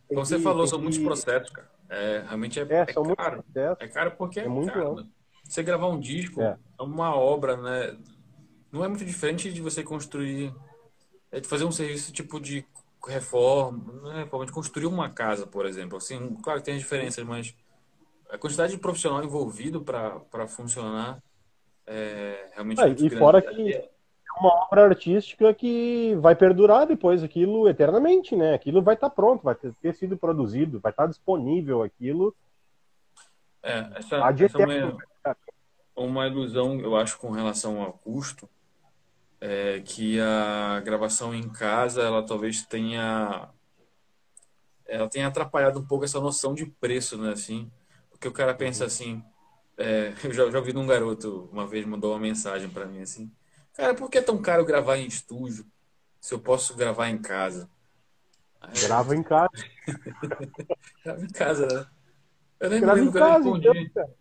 Como você falou, são que... muitos processos, cara. É, realmente é, é, é são caro. É caro porque é, é muito caro. Né? Você gravar um disco é. é uma obra, né? Não é muito diferente de você construir, é de fazer um serviço tipo de reforma, não é reforma, de construir uma casa, por exemplo. Assim, claro que tem diferenças, mas a quantidade de profissional envolvido para funcionar é realmente é, muito E grande. fora que é uma obra artística que vai perdurar depois aquilo eternamente, né? Aquilo vai estar tá pronto, vai ter, ter, sido produzido, vai estar tá disponível aquilo. É, essa, essa é uma, uma ilusão, eu acho, com relação ao custo, é que a gravação em casa, ela talvez tenha ela tenha atrapalhado um pouco essa noção de preço, né, assim, porque o cara pensa assim, é, eu já, já ouvi um garoto uma vez mandou uma mensagem para mim assim, cara, por que é tão caro gravar em estúdio se eu posso gravar em casa? Aí, Grava em casa. Grava em casa, né? Eu nem Grava lembro que eu respondi. Então,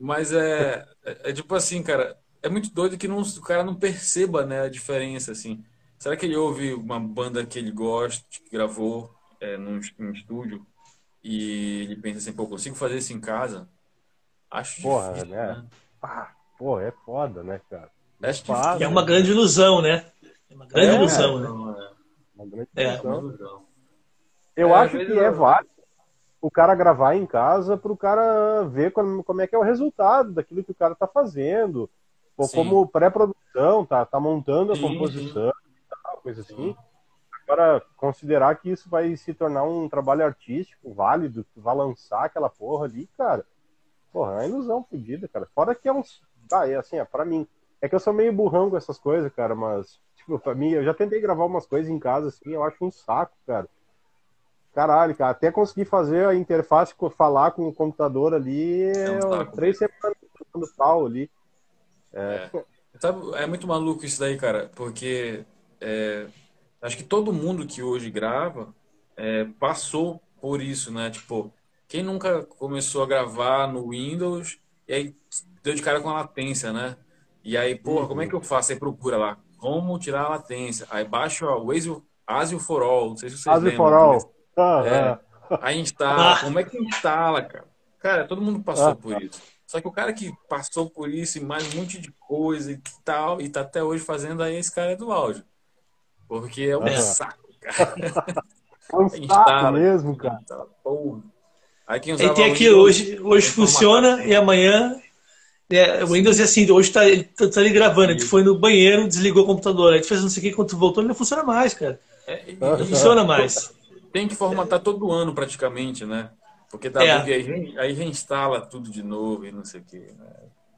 mas é, é, é, tipo assim, cara, é muito doido que não, o cara não perceba né, a diferença, assim. Será que ele ouve uma banda que ele gosta, que gravou é, num, num estúdio, e ele pensa assim, pô, consigo fazer isso em casa? Acho porra, difícil, né? né? Ah, pô, é foda, né, cara? É, é uma grande ilusão, né? É uma grande é, ilusão, né? Uma grande é. ilusão. Eu é, acho que é válido o cara gravar em casa para o cara ver como, como é que é o resultado daquilo que o cara está fazendo. Ou sim. como pré-produção, tá, tá montando a sim, composição. Tal, coisa assim. Agora, considerar que isso vai se tornar um trabalho artístico válido, que vai lançar aquela porra ali, cara. Porra, é uma ilusão fodida, cara. Fora que é um. Ah, é assim, é pra mim. É que eu sou meio burrão com essas coisas, cara, mas, tipo, pra mim, eu já tentei gravar umas coisas em casa, assim, eu acho um saco, cara. Caralho, cara, até conseguir fazer a interface falar com o computador ali, é um três semanas do pau ali. É. É. é muito maluco isso daí, cara, porque é, acho que todo mundo que hoje grava é, passou por isso, né? Tipo, quem nunca começou a gravar no Windows e aí deu de cara com a latência, né? E aí, porra, uhum. como é que eu faço? Aí procura lá, como tirar a latência. Aí baixa o Asio for All, não sei se vocês Asio lembram. For All. Ah, é. Aí instala. Como é que instala, cara? Cara, todo mundo passou ah, por isso. Só que o cara que passou por isso e mais um monte de coisa e tal, e tá até hoje fazendo aí esse cara é do áudio. Porque é um saco, cara. É um saco mesmo, cara. Porra. Aí quem usava tem aqui hoje, hoje funciona e amanhã. É, o Windows é assim, hoje tá, ele tá, tá ali gravando, a gente foi no banheiro, desligou o computador, aí gente fez não sei o que, quando voltou, ele não funciona mais, cara. É, não funciona mais tem que formatar todo ano praticamente, né? Porque dá é. bug aí, aí reinstala tudo de novo e não sei o que. Né?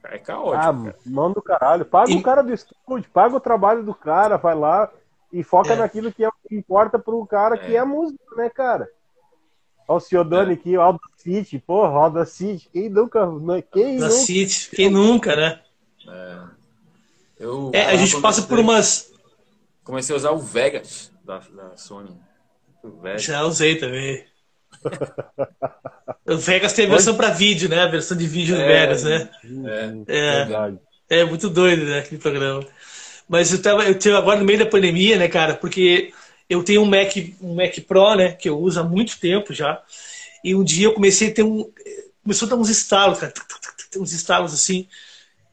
É caótico. Ah, cara. mão do caralho. Paga e... o cara do estúdio, paga o trabalho do cara, vai lá e foca é. naquilo que, é, que importa pro cara, é. que é a música, né, cara? Olha o Ciodani é. aqui, o Alda City, porra, Alda City, quem nunca. Né? Quem nunca? City, quem nunca, né? É. Eu, é, a gente passa por umas. Comecei a usar o Vegas da, da Sony. Velho. Já usei também. o Vegas tem a versão para vídeo, né? A versão de vídeo é, do Vegas, né? É, é, é, muito doido, né? Aquele programa. Mas eu tava, eu tenho agora no meio da pandemia, né, cara? Porque eu tenho um Mac, um Mac Pro, né? Que eu uso há muito tempo já. E um dia eu comecei a ter um. Começou a dar uns estalos, cara. Uns estalos assim.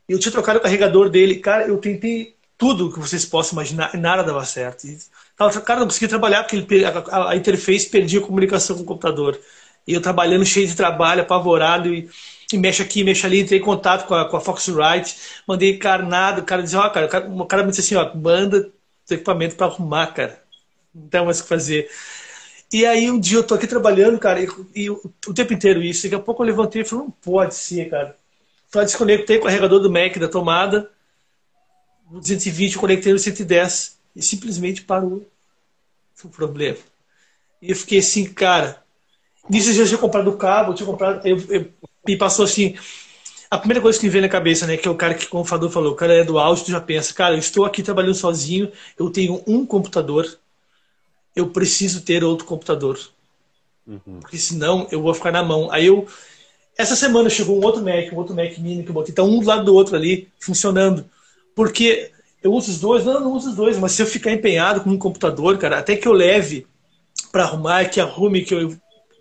Eu tinha trocado o carregador dele. Cara, eu tentei tudo que vocês possam imaginar e nada dava certo. Tava, cara, não conseguia trabalhar porque ele, a, a, interface perdia a comunicação com o computador. E eu trabalhando cheio de trabalho, apavorado, e, e mexe aqui, mexe ali, entrei em contato com a, com a Foxrite, mandei carnado, o cara dizia, ó, oh, cara, o cara, me disse assim, ó, manda o equipamento para arrumar, cara. Não tem mais o que fazer. E aí um dia eu tô aqui trabalhando, cara, e, e o, tempo inteiro isso. Daqui a pouco eu levantei e falei, não pode ser, cara. Então desconectei o carregador do Mac da tomada, no 220 conectei no 110 e simplesmente parou o problema. E eu fiquei assim, cara. Nisso eu já tinha comprado o cabo, eu tinha comprado. Eu, eu, me passou assim. A primeira coisa que me veio na cabeça, né, que é o cara que, como o Fador falou, o cara é do áudio, tu já pensa, cara, eu estou aqui trabalhando sozinho, eu tenho um computador, eu preciso ter outro computador. Uhum. Porque senão eu vou ficar na mão. Aí eu. Essa semana chegou um outro Mac, um outro Mac Mini que eu botei, tá um do lado do outro ali, funcionando. Porque eu uso os dois, não, eu não uso os dois, mas se eu ficar empenhado com um computador, cara, até que eu leve para arrumar, que arrume, que eu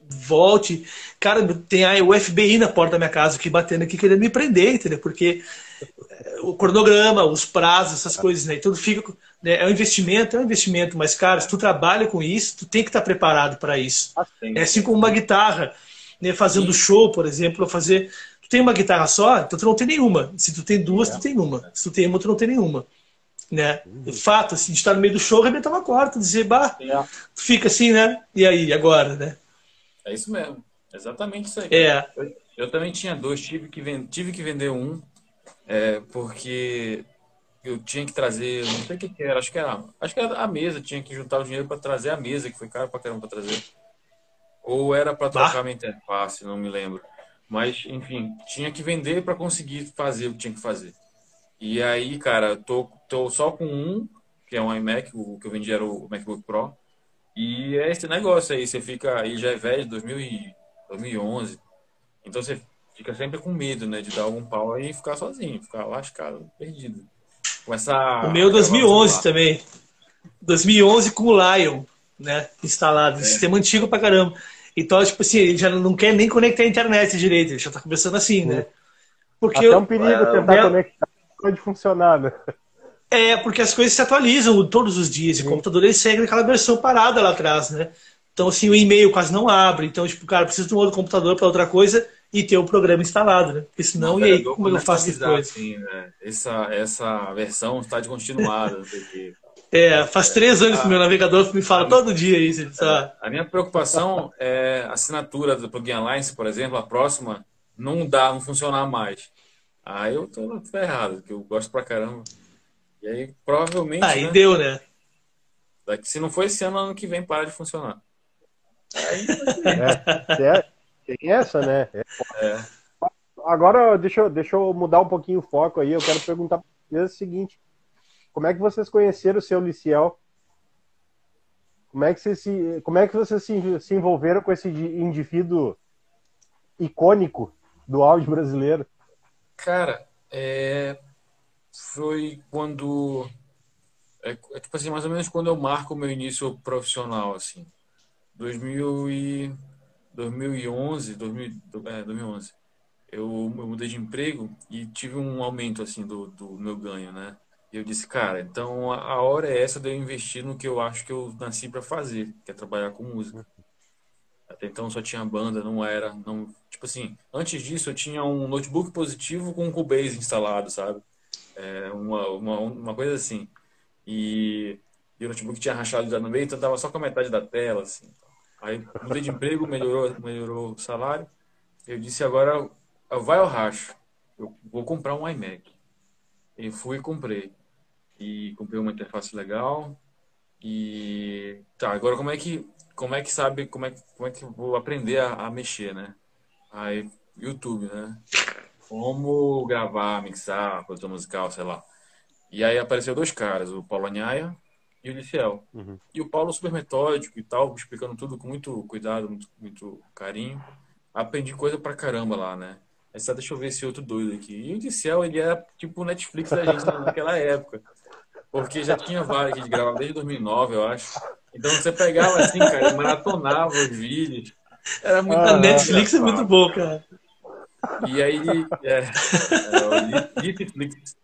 volte. Cara, tem a, o FBI na porta da minha casa aqui batendo aqui querendo me prender, entendeu? Porque eh, o cronograma, os prazos, essas coisas, né? Tudo fica. Né? É um investimento, é um investimento, mas, cara, se tu trabalha com isso, tu tem que estar preparado para isso. Assim. É assim como uma guitarra, né? Fazendo Sim. show, por exemplo, fazer. Tu tem uma guitarra só, então tu não tem nenhuma. Se tu tem duas, é. tu tem uma. Se tu tem uma, tu não tem nenhuma né? Uhum. Fato, assim, de estar no meio do show, arrebentar uma corda, dizer, bah, é. fica assim, né? E aí, agora, né? É isso mesmo, exatamente isso aí. É. Eu, eu também tinha dois, tive que, vend... tive que vender um, é, porque eu tinha que trazer, não sei o que, que, era, acho que era, acho que era a mesa, tinha que juntar o dinheiro para trazer a mesa, que foi caro pra caramba para trazer. Ou era para trocar ah. minha interface, não me lembro. Mas, enfim, tinha que vender para conseguir fazer o que tinha que fazer. E aí, cara, tô, tô só com um, que é um iMac, o que eu vendi era o MacBook Pro. E é esse negócio aí, você fica, aí já é velho, 2000 e, 2011. Então você fica sempre com medo, né, de dar algum pau aí e ficar sozinho, ficar lascado, perdido. Com essa, o meu 2011 também. 2011 com o Lion, né, instalado. É. Sistema antigo pra caramba. Então, tipo assim, ele já não quer nem conectar a internet direito, ele já tá começando assim, né? Porque Até eu, um perigo é, tentar conectar pode funcionar, né? É, porque as coisas se atualizam todos os dias. E o computador ele segue aquela versão parada lá atrás, né? Então, assim, o e-mail quase não abre. Então, tipo, cara, precisa de um outro computador para outra coisa e ter o programa instalado, né? Porque senão, não, e aí, como eu faço depois? Assim, né? essa, essa versão está de continuada, não sei o quê. É, faz três anos que o meu navegador me fala a, todo dia isso. É, a minha preocupação é a assinatura do Plugin Alliance, por exemplo, a próxima, não dá, não funcionar mais. Aí eu tô ferrado, porque eu gosto pra caramba. E aí, provavelmente. Aí né, deu, né? Daqui, se não for esse ano, ano que vem para de funcionar. Aí, é, tem essa, né? É. Agora, deixa eu, deixa eu mudar um pouquinho o foco aí. Eu quero perguntar para vocês o seguinte: como é que vocês conheceram o seu Liciel? Como é que vocês se, como é que vocês se, se envolveram com esse indivíduo icônico do áudio brasileiro? Cara, é... foi quando. É, é, tipo assim, mais ou menos quando eu marco o meu início profissional, assim. 2000 e... 2011, 2000, é, 2011. Eu, eu mudei de emprego e tive um aumento, assim, do, do meu ganho, né? E eu disse, cara, então a hora é essa de eu investir no que eu acho que eu nasci para fazer, que é trabalhar com música. Até então só tinha banda, não era, não, tipo assim, antes disso eu tinha um notebook positivo com um Cubase instalado, sabe? É, uma, uma, uma coisa assim. E, e o notebook tinha rachado já no meio, então tava só com a metade da tela, assim. Aí mudei de emprego, melhorou, melhorou o salário. Eu disse agora vai ao racho. Eu vou comprar um iMac. E fui e comprei. E comprei uma interface legal. E tá, agora como é que como é que sabe, como é, como é que vou aprender a, a mexer, né? Aí, YouTube, né? Como gravar, mixar, produção musical, sei lá. E aí apareceu dois caras, o Paulo Anhaia e o Liciel. Uhum. E o Paulo super metódico e tal, explicando tudo com muito cuidado, muito, muito carinho. Aprendi coisa pra caramba lá, né? Aí só deixa eu ver esse outro doido aqui. E o Liciel, ele era tipo o Netflix da gente naquela época. Porque já tinha vários que a gente gravava desde 2009, eu acho. Então você pegava assim, cara, maratonava os vídeos. Era muito. Ah, a Netflix é muito bom, cara. E aí ele. É, é, Netflix.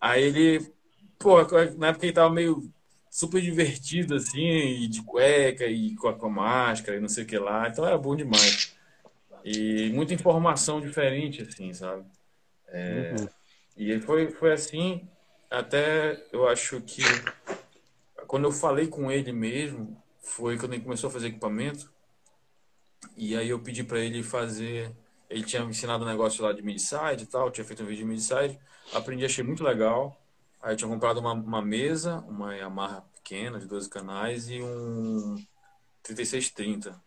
Aí ele. Pô, na época ele tava meio super divertido, assim, de cueca e com a, com a máscara e não sei o que lá. Então era bom demais. E muita informação diferente, assim, sabe? É, uhum. E foi, foi assim, até eu acho que quando eu falei com ele mesmo, foi quando ele começou a fazer equipamento. E aí eu pedi para ele fazer. Ele tinha ensinado um negócio lá de mid-side e tal, tinha feito um vídeo de mid-side. Aprendi, achei muito legal. Aí eu tinha comprado uma, uma mesa, uma Yamaha pequena, de 12 canais, e um 3630.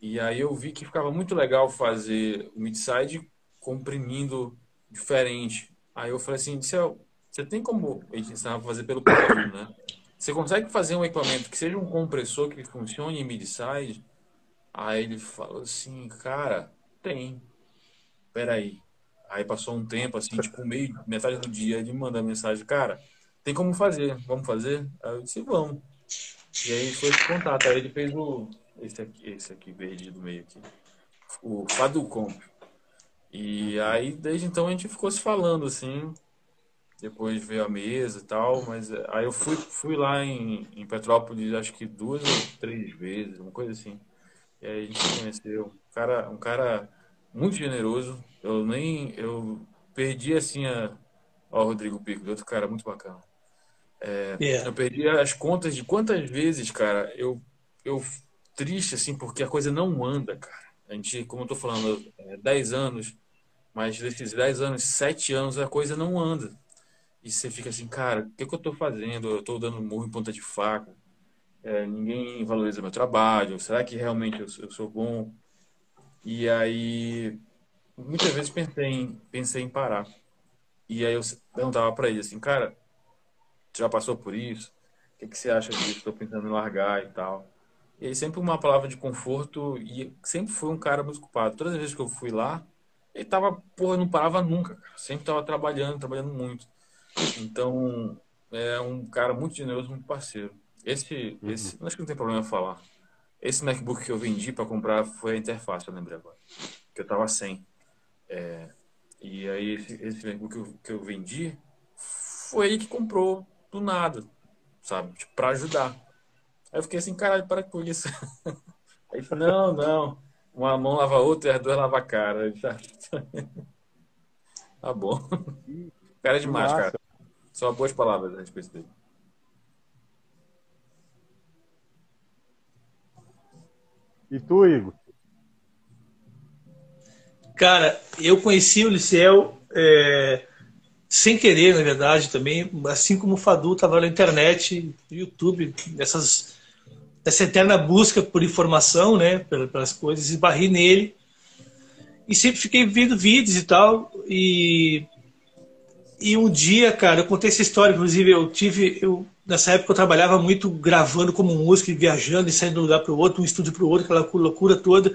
E aí eu vi que ficava muito legal fazer o mid-side comprimindo diferente. Aí eu falei assim, você tem como gente ensinava a fazer pelo perfil, né? Você consegue fazer um equipamento que seja um compressor que funcione em mid-side? Aí ele falou assim, cara, tem. Peraí. Aí passou um tempo, assim, tipo, meio, metade do dia, ele me manda mensagem, cara, tem como fazer, vamos fazer? Aí eu disse, vamos. E aí foi esse contato. Aí ele fez o. Esse aqui, esse aqui verde do meio aqui. O Faducomp. E aí, desde então, a gente ficou se falando, assim. Depois veio a mesa e tal, mas eh, aí eu fui, fui lá em, em Petrópolis, acho que duas ou três vezes, uma coisa assim. E aí a gente conheceu. Um cara, um cara muito generoso. Eu nem. Eu perdi assim a. Ó, o Rodrigo Pico, outro cara muito bacana. É, yeah. Eu perdi as contas de quantas vezes, cara, eu, eu triste, assim, porque a coisa não anda, cara. A gente, como eu tô falando, é, 10 anos, mas desses 10 anos, 7 anos, a coisa não anda. E você fica assim, cara, o que, que eu tô fazendo? Eu tô dando murro em ponta de faca. É, ninguém valoriza meu trabalho. Será que realmente eu, eu sou bom? E aí, muitas vezes pensei em, pensei em parar. E aí eu perguntava para ele assim, cara, já passou por isso? O que, que você acha disso? Estou pensando em largar e tal. E aí sempre uma palavra de conforto e sempre foi um cara muito ocupado. Todas as vezes que eu fui lá, ele tava, porra, não parava nunca, cara. Sempre tava trabalhando, trabalhando muito. Então, é um cara muito generoso, muito parceiro. Esse, uhum. esse, acho que não tem problema falar. Esse MacBook que eu vendi para comprar foi a interface, eu lembrei agora. Que eu tava sem. É, e aí esse, esse MacBook que eu, que eu vendi foi ele que comprou do nada, sabe? Tipo, pra ajudar. Aí eu fiquei assim, caralho, para com isso. Aí falei, não, não. Uma mão lava a outra e as duas lava a cara. Tá bom. Cara é demais, cara. Só boas palavras a respeito dele. E tu, Igor? Cara, eu conheci o Liceu é, sem querer, na verdade, também, assim como o Fadu estava na internet, no YouTube, nessas, nessa eterna busca por informação, né, pelas coisas, esbarrei nele e sempre fiquei vendo vídeos e tal, e, e um dia, cara, eu contei essa história, inclusive eu tive, eu, nessa época eu trabalhava muito gravando como músico, e viajando e saindo de um lugar para o outro, um estúdio para o outro, aquela loucura toda,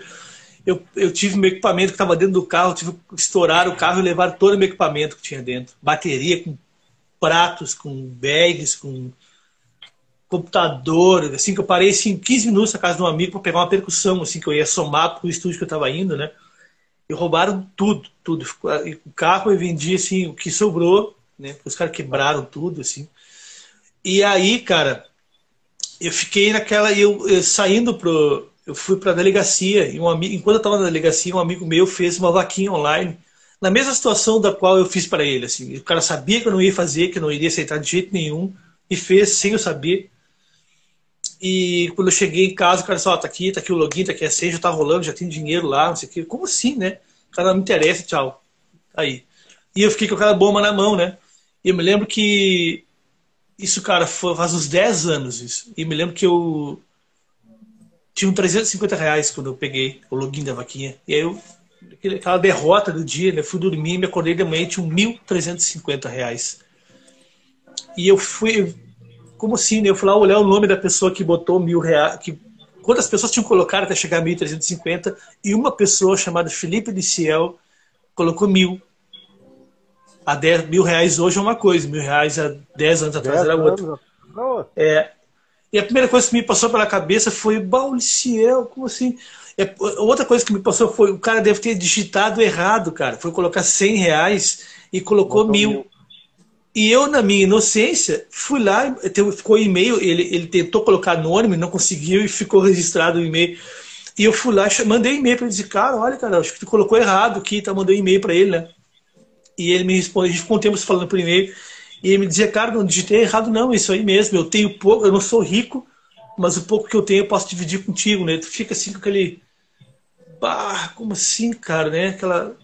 eu, eu tive meu equipamento que estava dentro do carro, tive estourar o carro e levar todo o meu equipamento que tinha dentro. Bateria com pratos, com bags, com computador, assim, que eu parei assim, 15 minutos na casa de um amigo para pegar uma percussão, assim, que eu ia somar para o estúdio que eu estava indo, né? E roubaram tudo, tudo. O carro eu vendi, assim, o que sobrou, né? Os caras quebraram tudo, assim. E aí, cara, eu fiquei naquela, eu, eu saindo pro, eu fui para a delegacia e um amigo, enquanto eu estava na delegacia, um amigo meu fez uma vaquinha online na mesma situação da qual eu fiz para ele. Assim, o cara sabia que eu não ia fazer, que eu não iria aceitar de jeito nenhum e fez sem eu saber. E quando eu cheguei em casa, o cara disse: Ó, oh, tá aqui, tá aqui o login, tá aqui a senha, já tá rolando, já tem dinheiro lá, não sei o quê. Como assim, né? O cara não me interessa, tchau. Aí. E eu fiquei com aquela bomba na mão, né? E eu me lembro que. Isso, cara, foi, faz uns 10 anos isso. E me lembro que eu tinha um 350 reais quando eu peguei o login da vaquinha. E aí eu, aquela derrota do dia, né? Fui dormir, me acordei de manhã e tinha 1.350 reais. E eu fui, como assim, né? Eu fui lá olhar o nome da pessoa que botou mil reais, que quantas pessoas tinham colocado até chegar a 1.350 e uma pessoa chamada Felipe Liciel colocou mil. A 10 mil reais hoje é uma coisa, mil reais há 10 anos atrás era outra. É, e a primeira coisa que me passou pela cabeça foi, Bauliciel, como assim? É, outra coisa que me passou foi, o cara deve ter digitado errado, cara. Foi colocar 100 reais e colocou mil. mil. E eu, na minha inocência, fui lá, ficou e-mail, ele, ele tentou colocar anônimo, não conseguiu e ficou registrado o e-mail. E eu fui lá, mandei e-mail para ele, disse, cara, olha, cara, acho que tu colocou errado aqui, tá? Mandei e-mail para ele, né? E ele me respondeu, a gente ficou um tempo falando por e-mail. E ele me dizia, cara, não digitei errado, não, isso aí mesmo. Eu tenho pouco, eu não sou rico, mas o pouco que eu tenho eu posso dividir contigo, né? Tu fica assim com aquele. Bah, como assim, cara, né? Aquela.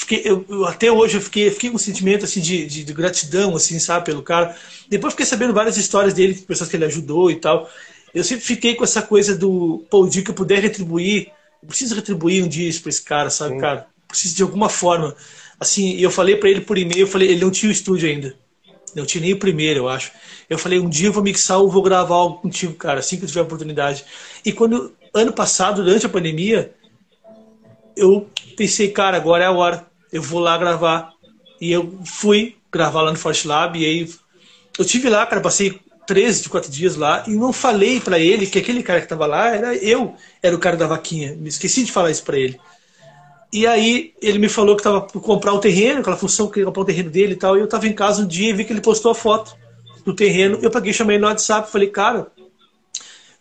Fiquei, eu, eu, até hoje eu fiquei, fiquei com um sentimento assim de, de, de, gratidão, assim, sabe, pelo cara. Depois fiquei sabendo várias histórias dele, pessoas que ele ajudou e tal. Eu sempre fiquei com essa coisa do, pô, o dia que eu puder retribuir, eu preciso retribuir um dia isso pra esse cara, sabe, Sim. cara? Preciso de alguma forma. Assim, eu falei para ele por e-mail, eu falei, ele não tinha o estúdio ainda. Não tinha nem o primeiro, eu acho. Eu falei, um dia eu vou mixar ou vou gravar algo contigo, cara, assim que eu tiver a oportunidade. E quando, ano passado, durante a pandemia, eu pensei, cara, agora é a hora. Eu vou lá gravar. E eu fui gravar lá no Forte Lab. E aí eu tive lá, cara, passei três de quatro dias lá e não falei para ele que aquele cara que tava lá era eu, era o cara da vaquinha. Me esqueci de falar isso para ele. E aí ele me falou que estava por comprar o terreno, aquela função que ia comprar o terreno dele e tal. E eu estava em casa um dia e vi que ele postou a foto do terreno. Eu peguei, chamei no WhatsApp, falei, cara,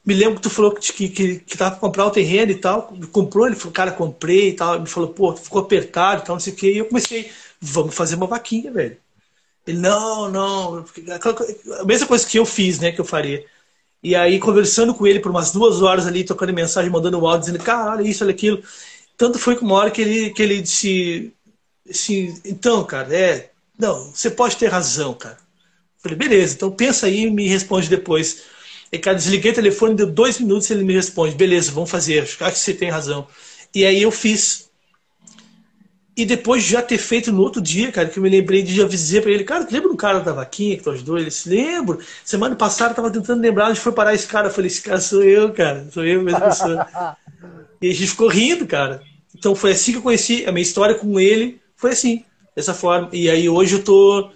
me lembro que tu falou que, que, que, que tava pra comprar o terreno e tal. Comprou, ele falou, cara, comprei e tal. Ele falou, pô, ficou apertado e tal, não sei o quê. E eu comecei, vamos fazer uma vaquinha, velho. Ele, não, não. A mesma coisa que eu fiz, né, que eu faria. E aí, conversando com ele por umas duas horas ali, tocando mensagem, mandando um áudio, dizendo, cara, olha isso, olha aquilo. Tanto foi que uma hora que ele, que ele disse assim, então, cara, é. Não, você pode ter razão, cara. falei, beleza, então pensa aí e me responde depois. E, cara, desliguei o telefone, deu dois minutos e ele me responde, beleza, vamos fazer, acho que você tem razão. E aí eu fiz. E depois de já ter feito no outro dia, cara, que eu me lembrei de já avisar pra ele, cara, lembra do cara da vaquinha que tu ajudou? Ele se lembra. Semana passada eu tava tentando lembrar onde foi parar esse cara. Eu falei, esse cara sou eu, cara, sou eu mesmo pessoa. e a gente ficou rindo, cara. Então foi assim que eu conheci a minha história com ele, foi assim, dessa forma. E aí hoje eu tô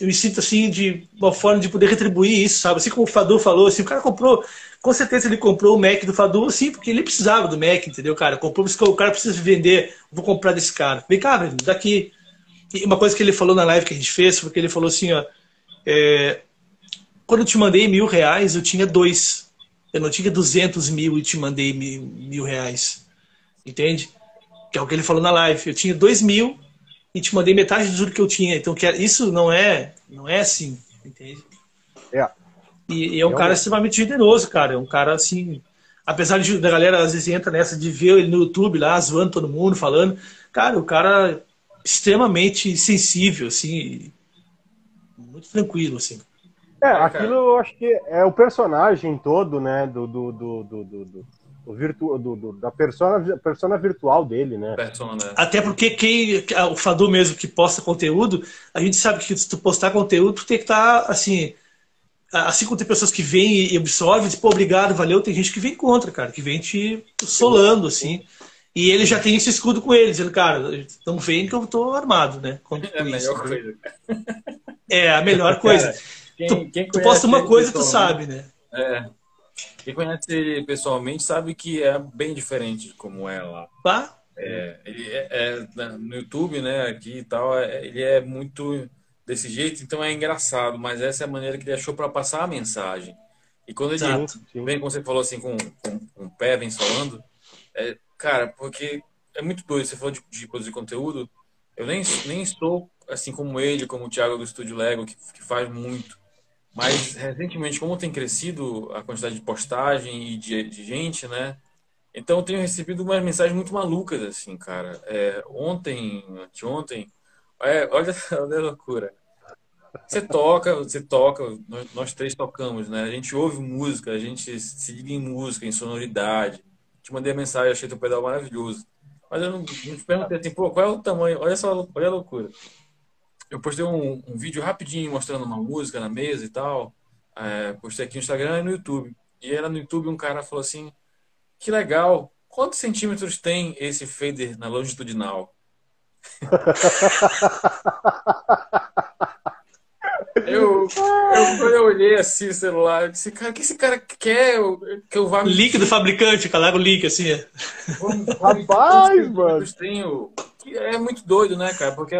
eu me sinto assim de uma forma de poder retribuir isso, sabe? Assim como o Fadu falou, assim, o cara comprou, com certeza ele comprou o Mac do Fadu, sim, porque ele precisava do Mac, entendeu, cara? Comprou porque o cara precisa vender, vou comprar desse cara. Vem cá, velho, daqui. E uma coisa que ele falou na live que a gente fez, foi que ele falou assim, ó, é, quando eu te mandei mil reais, eu tinha dois. Eu não tinha duzentos mil e te mandei mil, mil reais. Entende? Que é o que ele falou na live. Eu tinha dois mil e te mandei metade de tudo que eu tinha. Então, que isso não é, não é assim, entende? É. E, e é um é cara extremamente generoso, cara. É um cara assim. Apesar de da galera às vezes entra nessa de ver ele no YouTube lá, zoando todo mundo, falando. Cara, o cara é extremamente sensível, assim. Muito tranquilo, assim. É, aquilo eu acho que é o personagem todo, né, do, do, do, do, do virtu, do, do, da persona, persona virtual dele, né? Persona. Até porque quem, o Fadu mesmo que posta conteúdo, a gente sabe que se tu postar conteúdo, tu tem que estar tá, assim. Assim como tem pessoas que vêm e absorvem, tipo, obrigado, valeu, tem gente que vem contra, cara, que vem te solando, assim. E ele já tem esse escudo com ele, dizendo, cara, não vem que eu tô armado, né? é a melhor coisa. É a melhor coisa. Cara, quem, tu, quem tu posta uma coisa, tu sabe, né? É. Quem conhece ele pessoalmente sabe que é bem diferente de como é lá. Tá? É, ele é, é, no YouTube, né, aqui e tal, é, ele é muito desse jeito, então é engraçado, mas essa é a maneira que ele achou para passar a mensagem. E quando ele Exato. vem, como você falou assim, com, com, com o pé, vem falando, é, cara, porque é muito doido, você falou de, de produzir conteúdo, eu nem, nem estou assim como ele, como o Thiago do Estúdio Lego, que, que faz muito. Mas recentemente, como tem crescido a quantidade de postagem e de, de gente, né? Então eu tenho recebido umas mensagens muito malucas, assim, cara. É, ontem, anteontem, é, olha, olha a loucura. Você toca, você toca, nós, nós, três tocamos, né? A gente ouve música, a gente se liga em música, em sonoridade. Te mandei a mensagem, achei teu pedal maravilhoso. Mas eu não, não te perguntei assim, pô, qual é o tamanho? Olha só, olha a loucura eu postei um, um, vídeo rapidinho mostrando uma música na mesa e tal. É, postei aqui no Instagram e no YouTube. E era no YouTube um cara falou assim: Que legal, quantos centímetros tem esse fader na longitudinal? eu, eu, eu olhei assim o celular, eu disse, cara, o que esse cara quer que eu vá. Link do fabricante, calaga o link assim. É. Rapaz, mano. Tenho... É muito doido, né, cara? Porque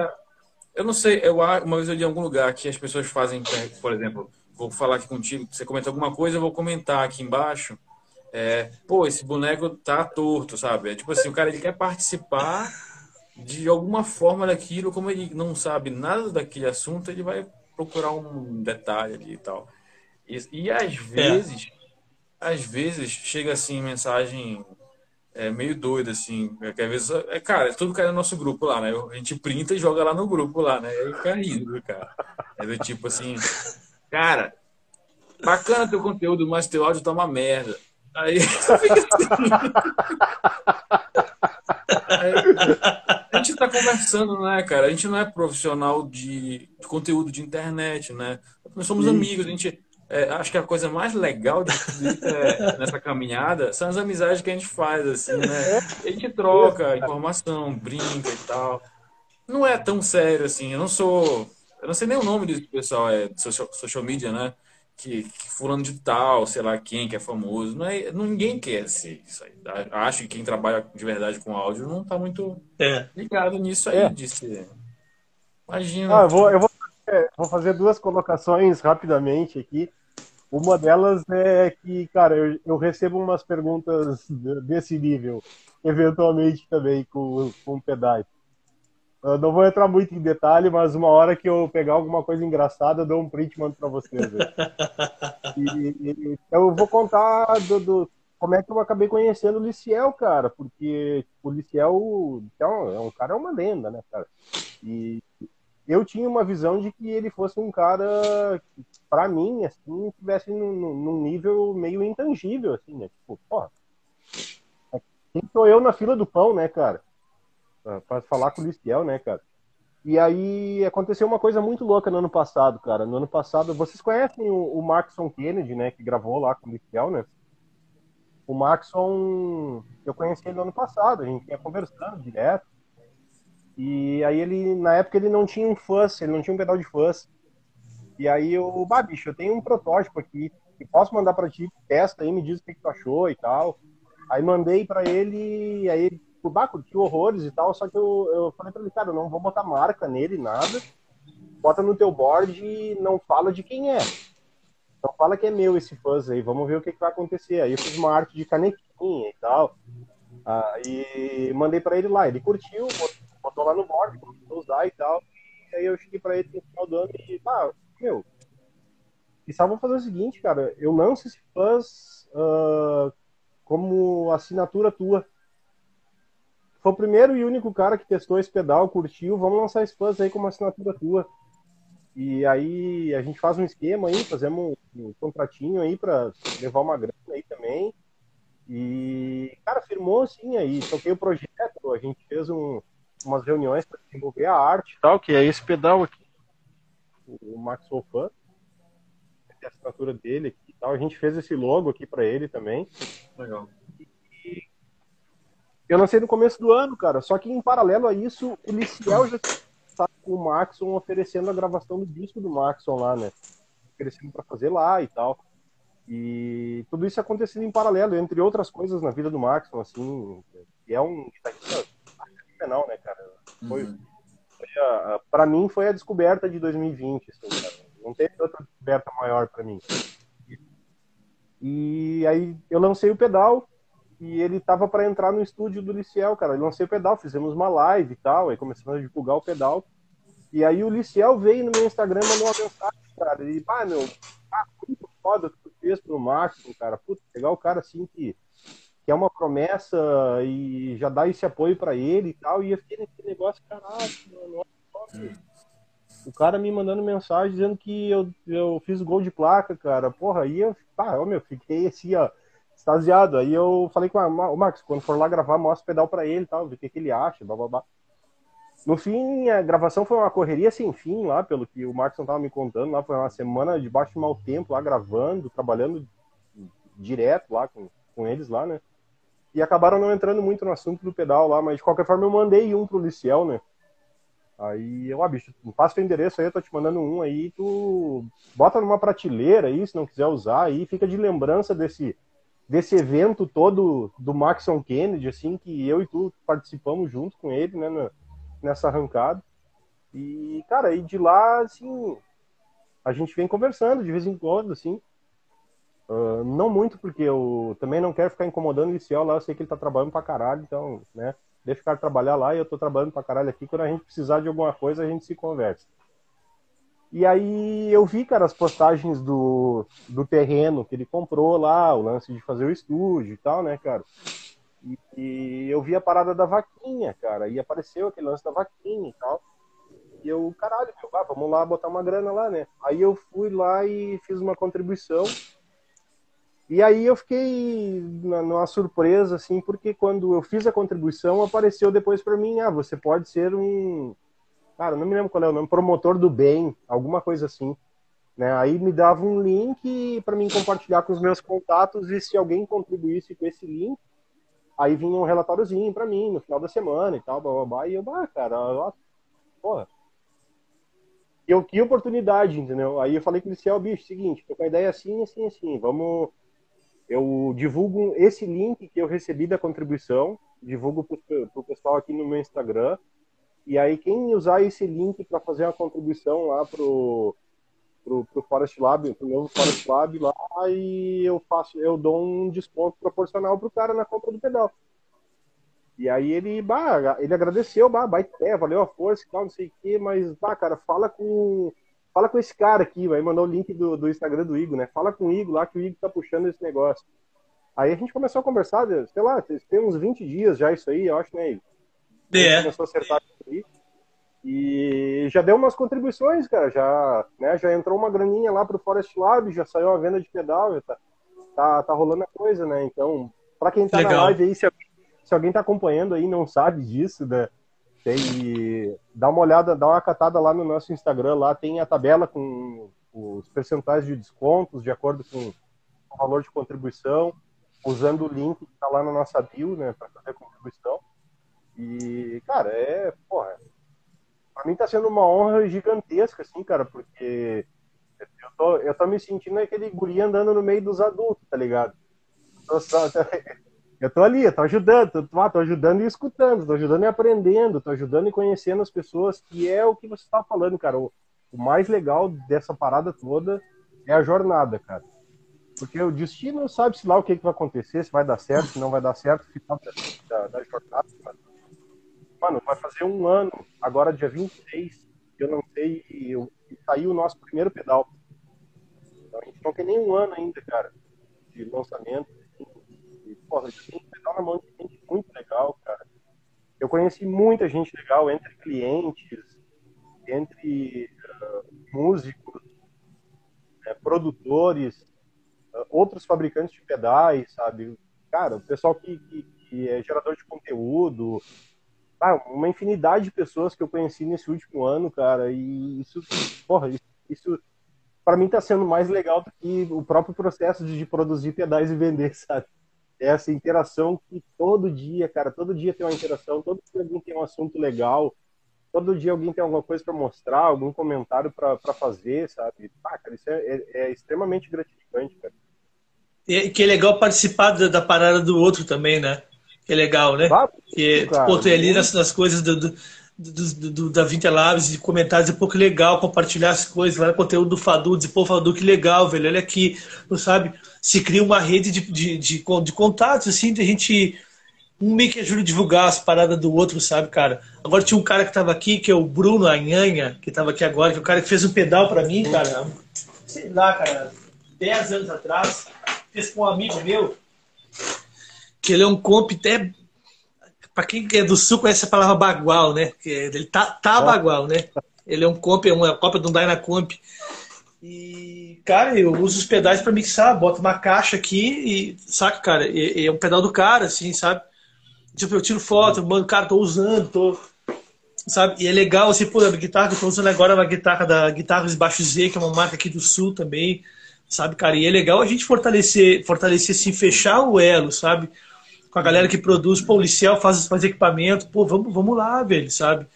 eu não sei, eu uma vez eu li em algum lugar que as pessoas fazem, por exemplo, vou falar aqui contigo, você comenta alguma coisa, eu vou comentar aqui embaixo. É, pô, esse boneco tá torto, sabe? É tipo assim, o cara ele quer participar de alguma forma daquilo, como ele não sabe nada daquele assunto, ele vai procurar um detalhe ali e tal. E, e às vezes, é. às vezes chega assim mensagem é, meio doida, assim. É que às vezes, é, cara, tudo cai no nosso grupo lá, né? A gente printa e joga lá no grupo lá, né? E fica rindo, cara. É do tipo assim, cara, bacana teu conteúdo, mas teu áudio tá uma merda. Aí fica assim. Aí, a gente tá conversando, né, cara? A gente não é profissional de, de conteúdo de internet, né? Nós somos Sim. amigos, a gente. É, acho que a coisa mais legal de, é, nessa caminhada são as amizades que a gente faz, assim, né? A gente troca informação, brinca e tal. Não é tão sério assim. Eu não sou. Eu não sei nem o nome desse pessoal, é social, social media, né? que, que, fulano de tal, sei lá quem, que é famoso. Não é, ninguém quer ser isso aí. Acho que quem trabalha de verdade com áudio não está muito é. ligado nisso aí, é. de ser. Imagina. Ah, eu vou, eu vou, vou fazer duas colocações rapidamente aqui. Uma delas é que, cara, eu, eu recebo umas perguntas desse nível, eventualmente também com, com o Pedai. Eu não vou entrar muito em detalhe, mas uma hora que eu pegar alguma coisa engraçada, eu dou um print e mando para vocês. e, e, eu vou contar do, do, como é que eu acabei conhecendo o Liciel, cara, porque o Liciel é um, é um cara, é uma lenda, né, cara? E eu tinha uma visão de que ele fosse um cara, para mim, assim, tivesse num, nível meio intangível, assim, né? Tipo, porra, quem sou eu na fila do pão, né, cara? para falar com o Listiel, né, cara? E aí aconteceu uma coisa muito louca no ano passado, cara. No ano passado, vocês conhecem o, o Maxon Kennedy, né, que gravou lá com o Listiel, né? O Maxon, eu conheci ele no ano passado, a gente ia conversando direto. E aí ele, na época, ele não tinha um fuzz, ele não tinha um pedal de fuzz. E aí eu, bah, bicho, eu tenho um protótipo aqui, que posso mandar para ti, testa aí, me diz o que, que tu achou e tal. Aí mandei para ele, aí ele bah, curtiu horrores e tal, só que eu, eu falei pra ele, cara, eu não vou botar marca nele, nada. Bota no teu board e não fala de quem é. Então fala que é meu esse fuzz aí, vamos ver o que, que vai acontecer. Aí eu fiz uma arte de canequinha e tal. Ah, e mandei para ele lá, ele curtiu, botou lá no board, começou usar e tal. E aí eu cheguei para ele no final do ano e, pá, meu, e só vou fazer o seguinte, cara, eu lanço esse fuzz uh, como assinatura tua foi o primeiro e único cara que testou esse pedal, curtiu. Vamos lançar esse fuzz aí como assinatura tua. E aí a gente faz um esquema aí, fazemos um, contratinho aí para levar uma grana aí também. E, cara, firmou assim aí. Toquei o projeto, a gente fez um, umas reuniões para desenvolver a arte e tal, que é esse pedal aqui. O Max Fan. A assinatura dele aqui e tal. A gente fez esse logo aqui para ele também. Legal. Eu lancei no começo do ano, cara. Só que em paralelo a isso, o Liciel já está com o Maxon oferecendo a gravação do disco do Maxon lá, né? Oferecendo para fazer lá e tal. E tudo isso acontecendo em paralelo, entre outras coisas na vida do Maxon, assim, que é um guitarrista fenomenal, né, cara? Foi, uhum. foi a, pra mim foi a descoberta de 2020, assim, cara. Não teve outra descoberta maior para mim. E aí eu lancei o pedal, e ele tava para entrar no estúdio do Liciel, cara. Eu lancei o pedal, fizemos uma live e tal, aí começamos a divulgar o pedal. E aí o Liciel veio no meu Instagram e mandou uma mensagem, cara. Ele, pá, meu, ah, muito foda que tu fez pro cara. Putz, pegar o cara assim que, que é uma promessa e já dá esse apoio para ele e tal. E eu fiquei nesse negócio, caralho, mano, o cara me mandando mensagem dizendo que eu, eu fiz gol de placa, cara. Porra, aí eu, pá, ó, meu, fiquei assim, ó extasiado. Aí eu falei com o Max, quando for lá gravar, mostra o pedal para ele tal, ver o que, que ele acha, blá, blá, blá. No fim, a gravação foi uma correria sem fim lá, pelo que o Marcos estava me contando. Lá foi uma semana de mau tempo, lá gravando, trabalhando direto lá com, com eles lá, né? E acabaram não entrando muito no assunto do pedal lá, mas de qualquer forma eu mandei um pro Liciel, né? Aí eu, ah, bicho, passa teu endereço aí, eu tô te mandando um aí, tu bota numa prateleira aí, se não quiser usar aí, fica de lembrança desse desse evento todo do Maxon Kennedy, assim, que eu e tu participamos junto com ele, né, nessa arrancada. E, cara, aí de lá, assim, a gente vem conversando de vez em quando, assim. Uh, não muito, porque eu também não quero ficar incomodando o Liciel lá, eu sei que ele tá trabalhando pra caralho, então, né, deixa o cara trabalhar lá e eu tô trabalhando pra caralho aqui. Quando a gente precisar de alguma coisa, a gente se conversa. E aí eu vi, cara, as postagens do, do terreno que ele comprou lá, o lance de fazer o estúdio e tal, né, cara? E, e eu vi a parada da vaquinha, cara, e apareceu aquele lance da vaquinha e tal. E eu, caralho, meu, ah, vamos lá botar uma grana lá, né? Aí eu fui lá e fiz uma contribuição. E aí eu fiquei numa surpresa, assim, porque quando eu fiz a contribuição, apareceu depois para mim, ah, você pode ser um, cara, não me lembro qual é o nome, promotor do bem, alguma coisa assim. Né? Aí me dava um link para mim compartilhar com os meus contatos e se alguém contribuísse com esse link, aí vinha um relatóriozinho para mim no final da semana e tal, blá, blá, blá, e eu, ah, cara, ó, porra, eu que oportunidade, entendeu? Aí eu falei com o Liceu, bicho, seguinte, tô com a ideia assim, assim, assim, vamos. Eu divulgo esse link que eu recebi da contribuição, divulgo pro, pro pessoal aqui no meu Instagram. E aí quem usar esse link para fazer uma contribuição lá pro, pro, pro Forest Lab, pro novo Forest Lab lá, e eu faço, eu dou um desconto proporcional pro cara na compra do pedal. E aí ele, bah, ele agradeceu, bah, é, valeu a força e tal, não sei o quê, mas, bah, cara, fala com fala com esse cara aqui, vai mandar o link do, do Instagram do Igor, né? Fala com o Igor lá, que o Igor tá puxando esse negócio. Aí a gente começou a conversar, sei lá, tem uns 20 dias já isso aí, eu acho, né, Igor? É. Começou a acertar isso aí. E já deu umas contribuições, cara, já, né, já entrou uma graninha lá pro Forest Lab, já saiu a venda de pedal, tá, tá, tá rolando a coisa, né? Então, para quem tá Legal. na live aí, se se alguém está acompanhando aí e não sabe disso, né, tem, dá uma olhada, dá uma catada lá no nosso Instagram, lá tem a tabela com os percentuais de descontos de acordo com o valor de contribuição, usando o link que está lá na nossa bio, né, para fazer a contribuição. E, cara, é, porra, pra mim tá sendo uma honra gigantesca, assim, cara, porque eu tô, eu tô me sentindo aquele guri andando no meio dos adultos, tá ligado? Eu só, eu tô ali, eu tô ajudando, tô, tô ajudando e escutando, tô ajudando e aprendendo, tô ajudando e conhecendo as pessoas, que é o que você tá falando, cara. O, o mais legal dessa parada toda é a jornada, cara. Porque o destino sabe se lá o que, que vai acontecer, se vai dar certo, se não vai dar certo, o final da, da, jornada. Mano. mano, vai fazer um ano, agora dia 26, eu não sei, eu, saiu o nosso primeiro pedal. Então a gente não tem nem um ano ainda, cara, de lançamento porra, pedal na mão de gente muito legal, cara. Eu conheci muita gente legal entre clientes, entre uh, músicos, né, produtores, uh, outros fabricantes de pedais, sabe? Cara, o pessoal que, que, que é gerador de conteúdo, ah, uma infinidade de pessoas que eu conheci nesse último ano, cara, e isso, porra, isso, isso para mim tá sendo mais legal do que o próprio processo de, de produzir pedais e vender, sabe? Essa interação que todo dia, cara, todo dia tem uma interação, todo dia alguém tem um assunto legal, todo dia alguém tem alguma coisa para mostrar, algum comentário para fazer, sabe? Ah, cara, isso é, é, é extremamente gratificante, cara. E que é legal participar da, da, parada do outro também, né? Que é legal, né? Ah, que, cara, pô, tu é ali nas, nas coisas do, do do, do, da Labs e comentários, pô, que legal compartilhar as coisas, lá conteúdo do Fadu, dizer, pô, Fadu, que legal, velho, olha aqui, não sabe? Se cria uma rede de, de, de, de contatos, assim, de a gente um meio que ajuda a divulgar as paradas do outro, sabe, cara? Agora tinha um cara que tava aqui, que é o Bruno Anhanha, que tava aqui agora, que é o cara que fez um pedal para mim, cara, sei lá, cara, 10 anos atrás, fez com um amigo meu, que ele é um comp até para quem é do sul conhece a palavra bagual, né? Ele tá, tá bagual, né? Ele é um comp, é uma cópia de um Dynacomp. E, cara, eu uso os pedais para mixar, boto uma caixa aqui e, saca, cara, e é um pedal do cara, assim, sabe? Tipo, eu tiro foto, mano, cara, tô usando, tô. Sabe? E é legal, assim, pô, a guitarra que eu tô usando agora é uma guitarra da Guitarras Baixo Z, que é uma marca aqui do sul também, sabe, cara? E é legal a gente fortalecer, fortalecer, assim, fechar o elo, sabe? Com a galera que produz, pô, o Liceu faz, faz equipamento, pô, vamos, vamos lá, velho, sabe?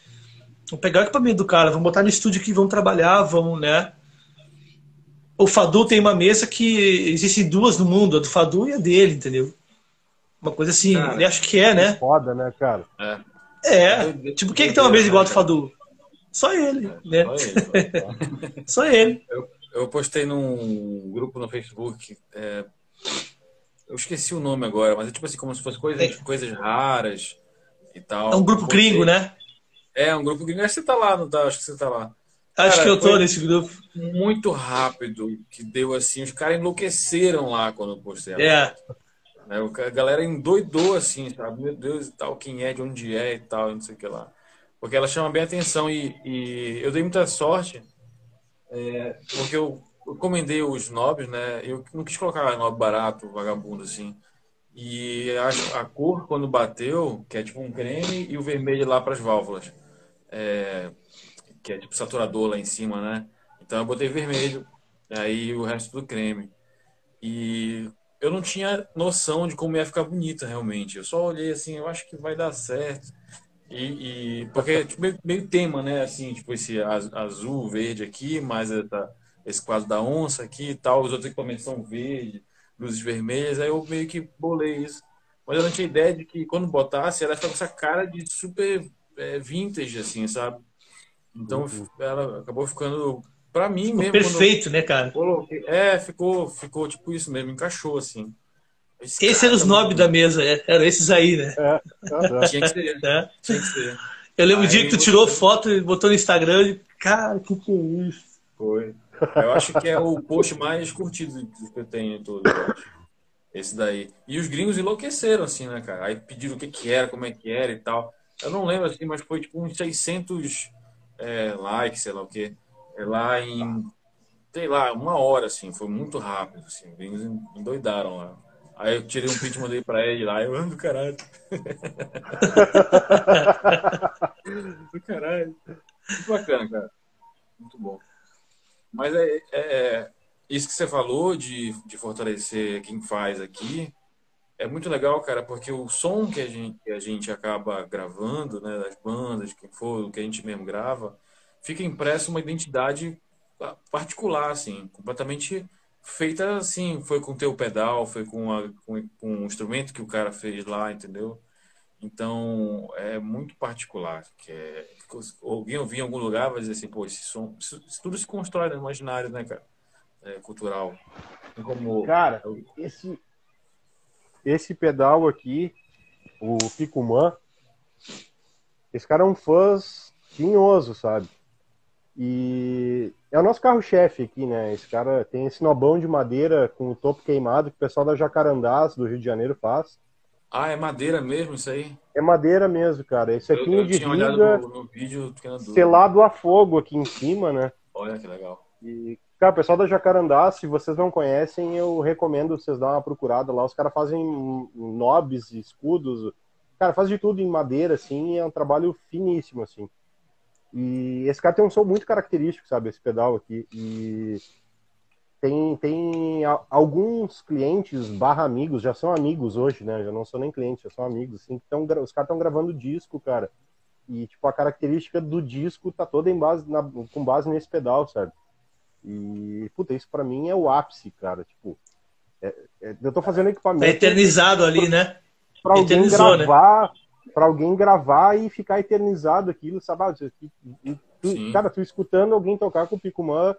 Vamos pegar o equipamento do cara, vamos botar no estúdio aqui, vamos trabalhar, vamos, né? O Fadu tem uma mesa que existem duas no mundo, a do Fadu e a dele, entendeu? Uma coisa assim, cara, ele acha que é, né? Foda, né, cara? É. É, tipo, quem é que tem uma mesa igual a do Fadu? Só ele, né? Só ele. Só ele. Eu, eu postei num grupo no Facebook é, eu esqueci o nome agora, mas é tipo assim, como se fosse coisas, é. coisas raras e tal. É um grupo gringo, né? É, um grupo gringo. Acho que você tá lá, não tá? Acho que você tá lá. Acho cara, que eu tô nesse grupo. Muito rápido que deu assim, os caras enlouqueceram lá quando eu postei. É. Né? A galera endoidou assim, sabe? Meu Deus e tal, quem é, de onde é e tal, não sei o que lá. Porque ela chama bem atenção e, e eu dei muita sorte, é, porque eu, eu encomendei os nobres, né? Eu não quis colocar nobre barato, vagabundo, assim. E a, a, cor, quando bateu, que é tipo um creme, e o vermelho lá para as válvulas. É, que é tipo saturador lá em cima, né? Então eu botei vermelho, aí o resto do creme. E eu não tinha noção de como ia ficar bonita realmente. Eu só olhei assim, eu acho que vai dar certo. E, e porque tipo, meio, meio, tema, né? Assim, tipo esse azul, verde aqui, mais essa, esse quadro da onça aqui e tal. Os outros equipamentos são verde, luzes vermelhas. Aí eu meio que bolei isso. Mas eu não tinha ideia de que quando botasse, ela ficava com essa cara de super é, vintage, assim, sabe? Então uhum. ela acabou ficando Pra mim ficou mesmo. Perfeito, né, cara? Coloquei, é, ficou, ficou tipo isso mesmo, encaixou assim. Esse Esses eram os nobres da mesa, é, eram esses aí, né? É, tinha que ser. É. Tinha que ser. Eu lembro o dia que tu tirou foto e botou no Instagram e, cara, que que é isso? Foi. Eu acho que é o post mais curtido que eu tenho em todo, Esse daí. E os gringos enlouqueceram, assim, né, cara? Aí pediram o que que era, como é que era e tal. Eu não lembro, assim, mas foi tipo uns 600 é, likes, sei lá o quê lá em, sei lá, uma hora, assim, foi muito rápido, assim, eles endoidaram lá. Aí eu tirei um print e mandei pra ele lá, eu ando do caralho. do caralho. Muito bacana, cara. Muito bom. Mas é, é, é, isso que você falou de, de fortalecer quem faz aqui é muito legal, cara, porque o som que a gente, que a gente acaba gravando, né, das bandas, quem for, o que a gente mesmo grava, fica impressa uma identidade particular, assim, completamente feita assim, foi com o teu pedal, foi com, a, com, com o instrumento que o cara fez lá, entendeu? Então, é muito particular. Que é, alguém ouvir em algum lugar vai dizer assim, pô, esse som, isso, isso tudo se constrói no imaginário, né, cara? É, cultural. Como... Cara, esse, esse pedal aqui, o Picumã, esse cara é um fã tinhoso, sabe? E é o nosso carro-chefe aqui, né? Esse cara tem esse nobão de madeira com o topo queimado que o pessoal da Jacarandás, do Rio de Janeiro, faz. Ah, é madeira mesmo isso aí? É madeira mesmo, cara. Esse aqui eu, de tinha riga, no, no vídeo, selado a fogo aqui em cima, né? Olha que legal. E, cara, o pessoal da Jacarandás, se vocês não conhecem, eu recomendo vocês dar uma procurada lá. Os caras fazem nobres, escudos, cara, faz de tudo em madeira, assim, e é um trabalho finíssimo, assim. E esse cara tem um som muito característico, sabe? Esse pedal aqui. E tem, tem alguns clientes barra amigos, já são amigos hoje, né? Já não são nem clientes, já são amigos, assim. Tão, os caras estão gravando disco, cara. E, tipo, a característica do disco tá toda em base, na, com base nesse pedal, sabe? E, puta, isso pra mim é o ápice, cara. Tipo, é, é, eu tô fazendo equipamento... É eternizado ali, né? Pra alguém né? gravar... Né? para alguém gravar e ficar eternizado aquilo, sabe? Ah, tu, cara, tu escutando alguém tocar com o Picumã,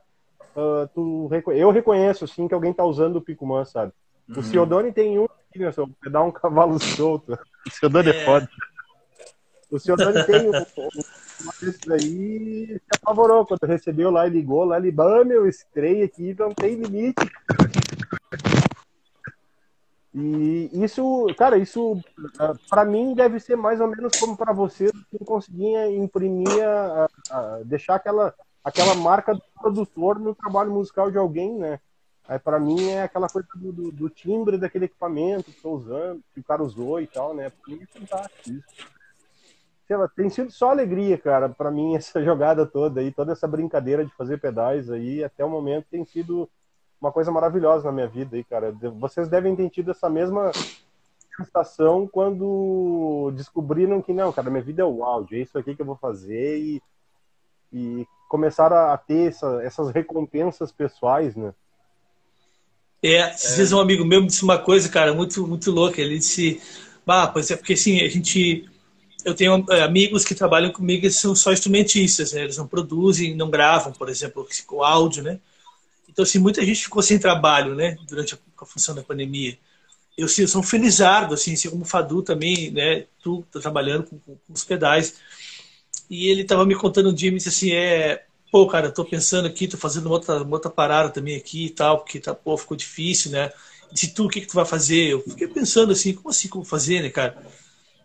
uh, tu, eu reconheço, assim, que alguém tá usando o Picumã, sabe? Uhum. O Ciodone tem um aqui, né? Pedar um cavalo solto. O Ciodone é, é foda. O Ciodone tem um, um desses aí se apavorou quando recebeu lá e ligou lá, ele, ah, meu, esse trem aqui não tem limite. E isso, cara, isso ah, para mim deve ser mais ou menos como para você que conseguia imprimir, a, a, deixar aquela, aquela marca do produtor no trabalho musical de alguém, né? Aí para mim é aquela coisa do, do, do, timbre daquele equipamento que estou usando, que o cara usou e tal, né? Mim é fantástico isso. Sei lá, tem sido só alegria, cara, para mim essa jogada toda aí, toda essa brincadeira de fazer pedais aí, até o momento tem sido uma coisa maravilhosa na minha vida aí, cara. Vocês devem ter tido essa mesma sensação quando descobriram que não, cara, minha vida é o áudio, é isso aqui que eu vou fazer e, e começaram a ter essa, essas recompensas pessoais, né? É, vocês é. um amigo meu me disse uma coisa, cara, muito muito louca. Ele disse, bah, pois é porque assim a gente eu tenho é, amigos que trabalham comigo que são só instrumentistas, né? Eles não produzem, não gravam, por exemplo, o áudio, né? Então, assim, muita gente ficou sem trabalho, né, durante a, a função da pandemia. Eu, assim, eu sou um felizardo, assim, assim, como o Fadu também, né, tu tá trabalhando com, com, com os pedais. E ele estava me contando um dia, me disse assim, é, pô, cara, tô pensando aqui, tô fazendo uma outra, uma outra parada também aqui e tal, porque tá, pô, ficou difícil, né? Se tu, o que que tu vai fazer? Eu fiquei pensando assim, como assim, como fazer, né, cara?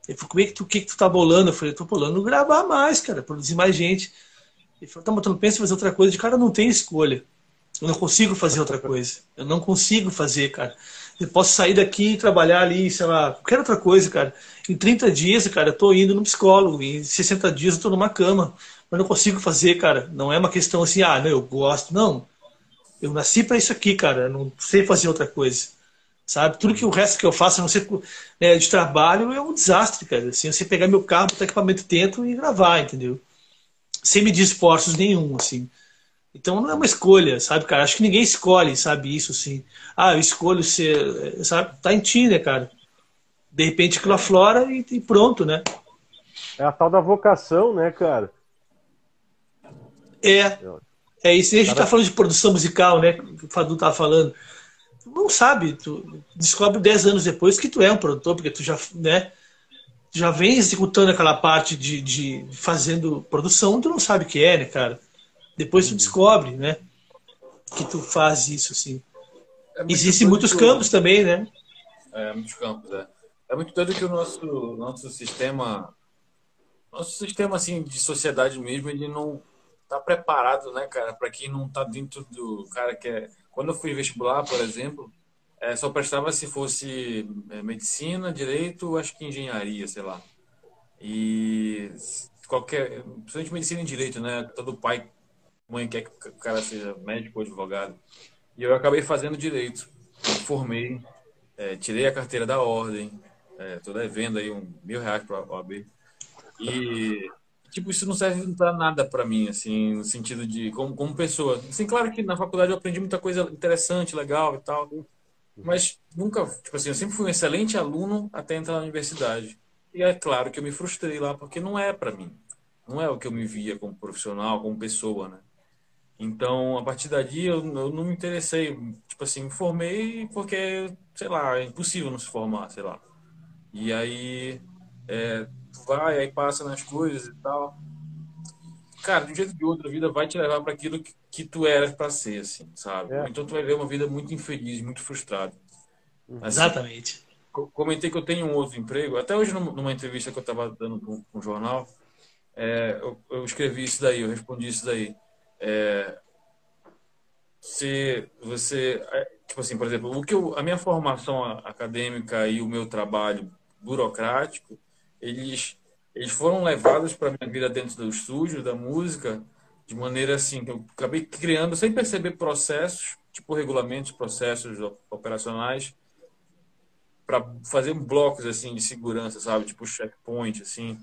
Ele falou, como é que tu, o que que tu tá bolando? Eu falei, tô bolando gravar mais, cara, produzir mais gente. Ele falou, tá, mas tu não pensa em fazer outra coisa? De cara, não tem escolha. Eu não consigo fazer outra coisa. Eu não consigo fazer, cara. Eu posso sair daqui e trabalhar ali, sei lá, qualquer outra coisa, cara. Em 30 dias, cara, eu tô indo no psicólogo. Em 60 dias eu tô numa cama. Mas não consigo fazer, cara. Não é uma questão assim, ah, não, eu gosto. Não. Eu nasci para isso aqui, cara. Eu não sei fazer outra coisa. Sabe? Tudo que o resto que eu faço, não sei, né, de trabalho, é um desastre, cara. Assim, você pegar meu carro, botar equipamento dentro e gravar, entendeu? Sem medir esforços nenhum, assim. Então não é uma escolha, sabe, cara? Acho que ninguém escolhe, sabe, isso assim. Ah, eu escolho ser, sabe? Tá em ti, né, cara? De repente aquilo aflora e, e pronto, né? É a tal da vocação, né, cara? É. É isso. E a gente tá falando de produção musical, né? Que o Fadu tá falando. Tu não sabe, tu descobre 10 anos depois que tu é um produtor, porque tu já, né? Já vem executando aquela parte de, de fazendo produção, tu não sabe o que é, né, cara? Depois tu uhum. descobre, né? Que tu faz isso, assim. É Existem muitos campos também, né? É, muitos campos, é. É muito doido que o nosso, nosso sistema, nosso sistema, assim, de sociedade mesmo, ele não tá preparado, né, cara, para quem não tá dentro do cara que é... Quando eu fui vestibular, por exemplo, é, só prestava se fosse é, medicina, direito, acho que engenharia, sei lá. E qualquer, principalmente medicina e direito, né? Todo pai mãe quer que o cara seja médico ou advogado. E eu acabei fazendo direito. formei, é, tirei a carteira da ordem, estou é, devendo aí um mil reais para a OAB. E, tipo, isso não serve para nada para mim, assim, no sentido de, como, como pessoa. Assim, claro que na faculdade eu aprendi muita coisa interessante, legal e tal, mas nunca, tipo assim, eu sempre fui um excelente aluno até entrar na universidade. E é claro que eu me frustrei lá, porque não é para mim. Não é o que eu me via como profissional, como pessoa, né? Então, a partir dali, eu, eu não me interessei. Tipo assim, me formei porque, sei lá, é impossível não se formar, sei lá. E aí, é, vai, aí passa nas coisas e tal. Cara, de um jeito ou de outro, a vida vai te levar para aquilo que, que tu eras para ser, assim, sabe? É. Então, tu vai ver uma vida muito infeliz, muito frustrada. Uhum. Assim, Exatamente. Comentei que eu tenho um outro emprego. Até hoje, numa entrevista que eu estava dando para um jornal, é, eu, eu escrevi isso daí, eu respondi isso daí é, se você, é, tipo assim, por exemplo, o que eu, a minha formação acadêmica e o meu trabalho burocrático, eles eles foram levados para minha vida dentro do estúdio, da música, de maneira assim que eu acabei criando sem perceber processos, tipo regulamentos, processos operacionais para fazer blocos assim de segurança, sabe, tipo checkpoint assim,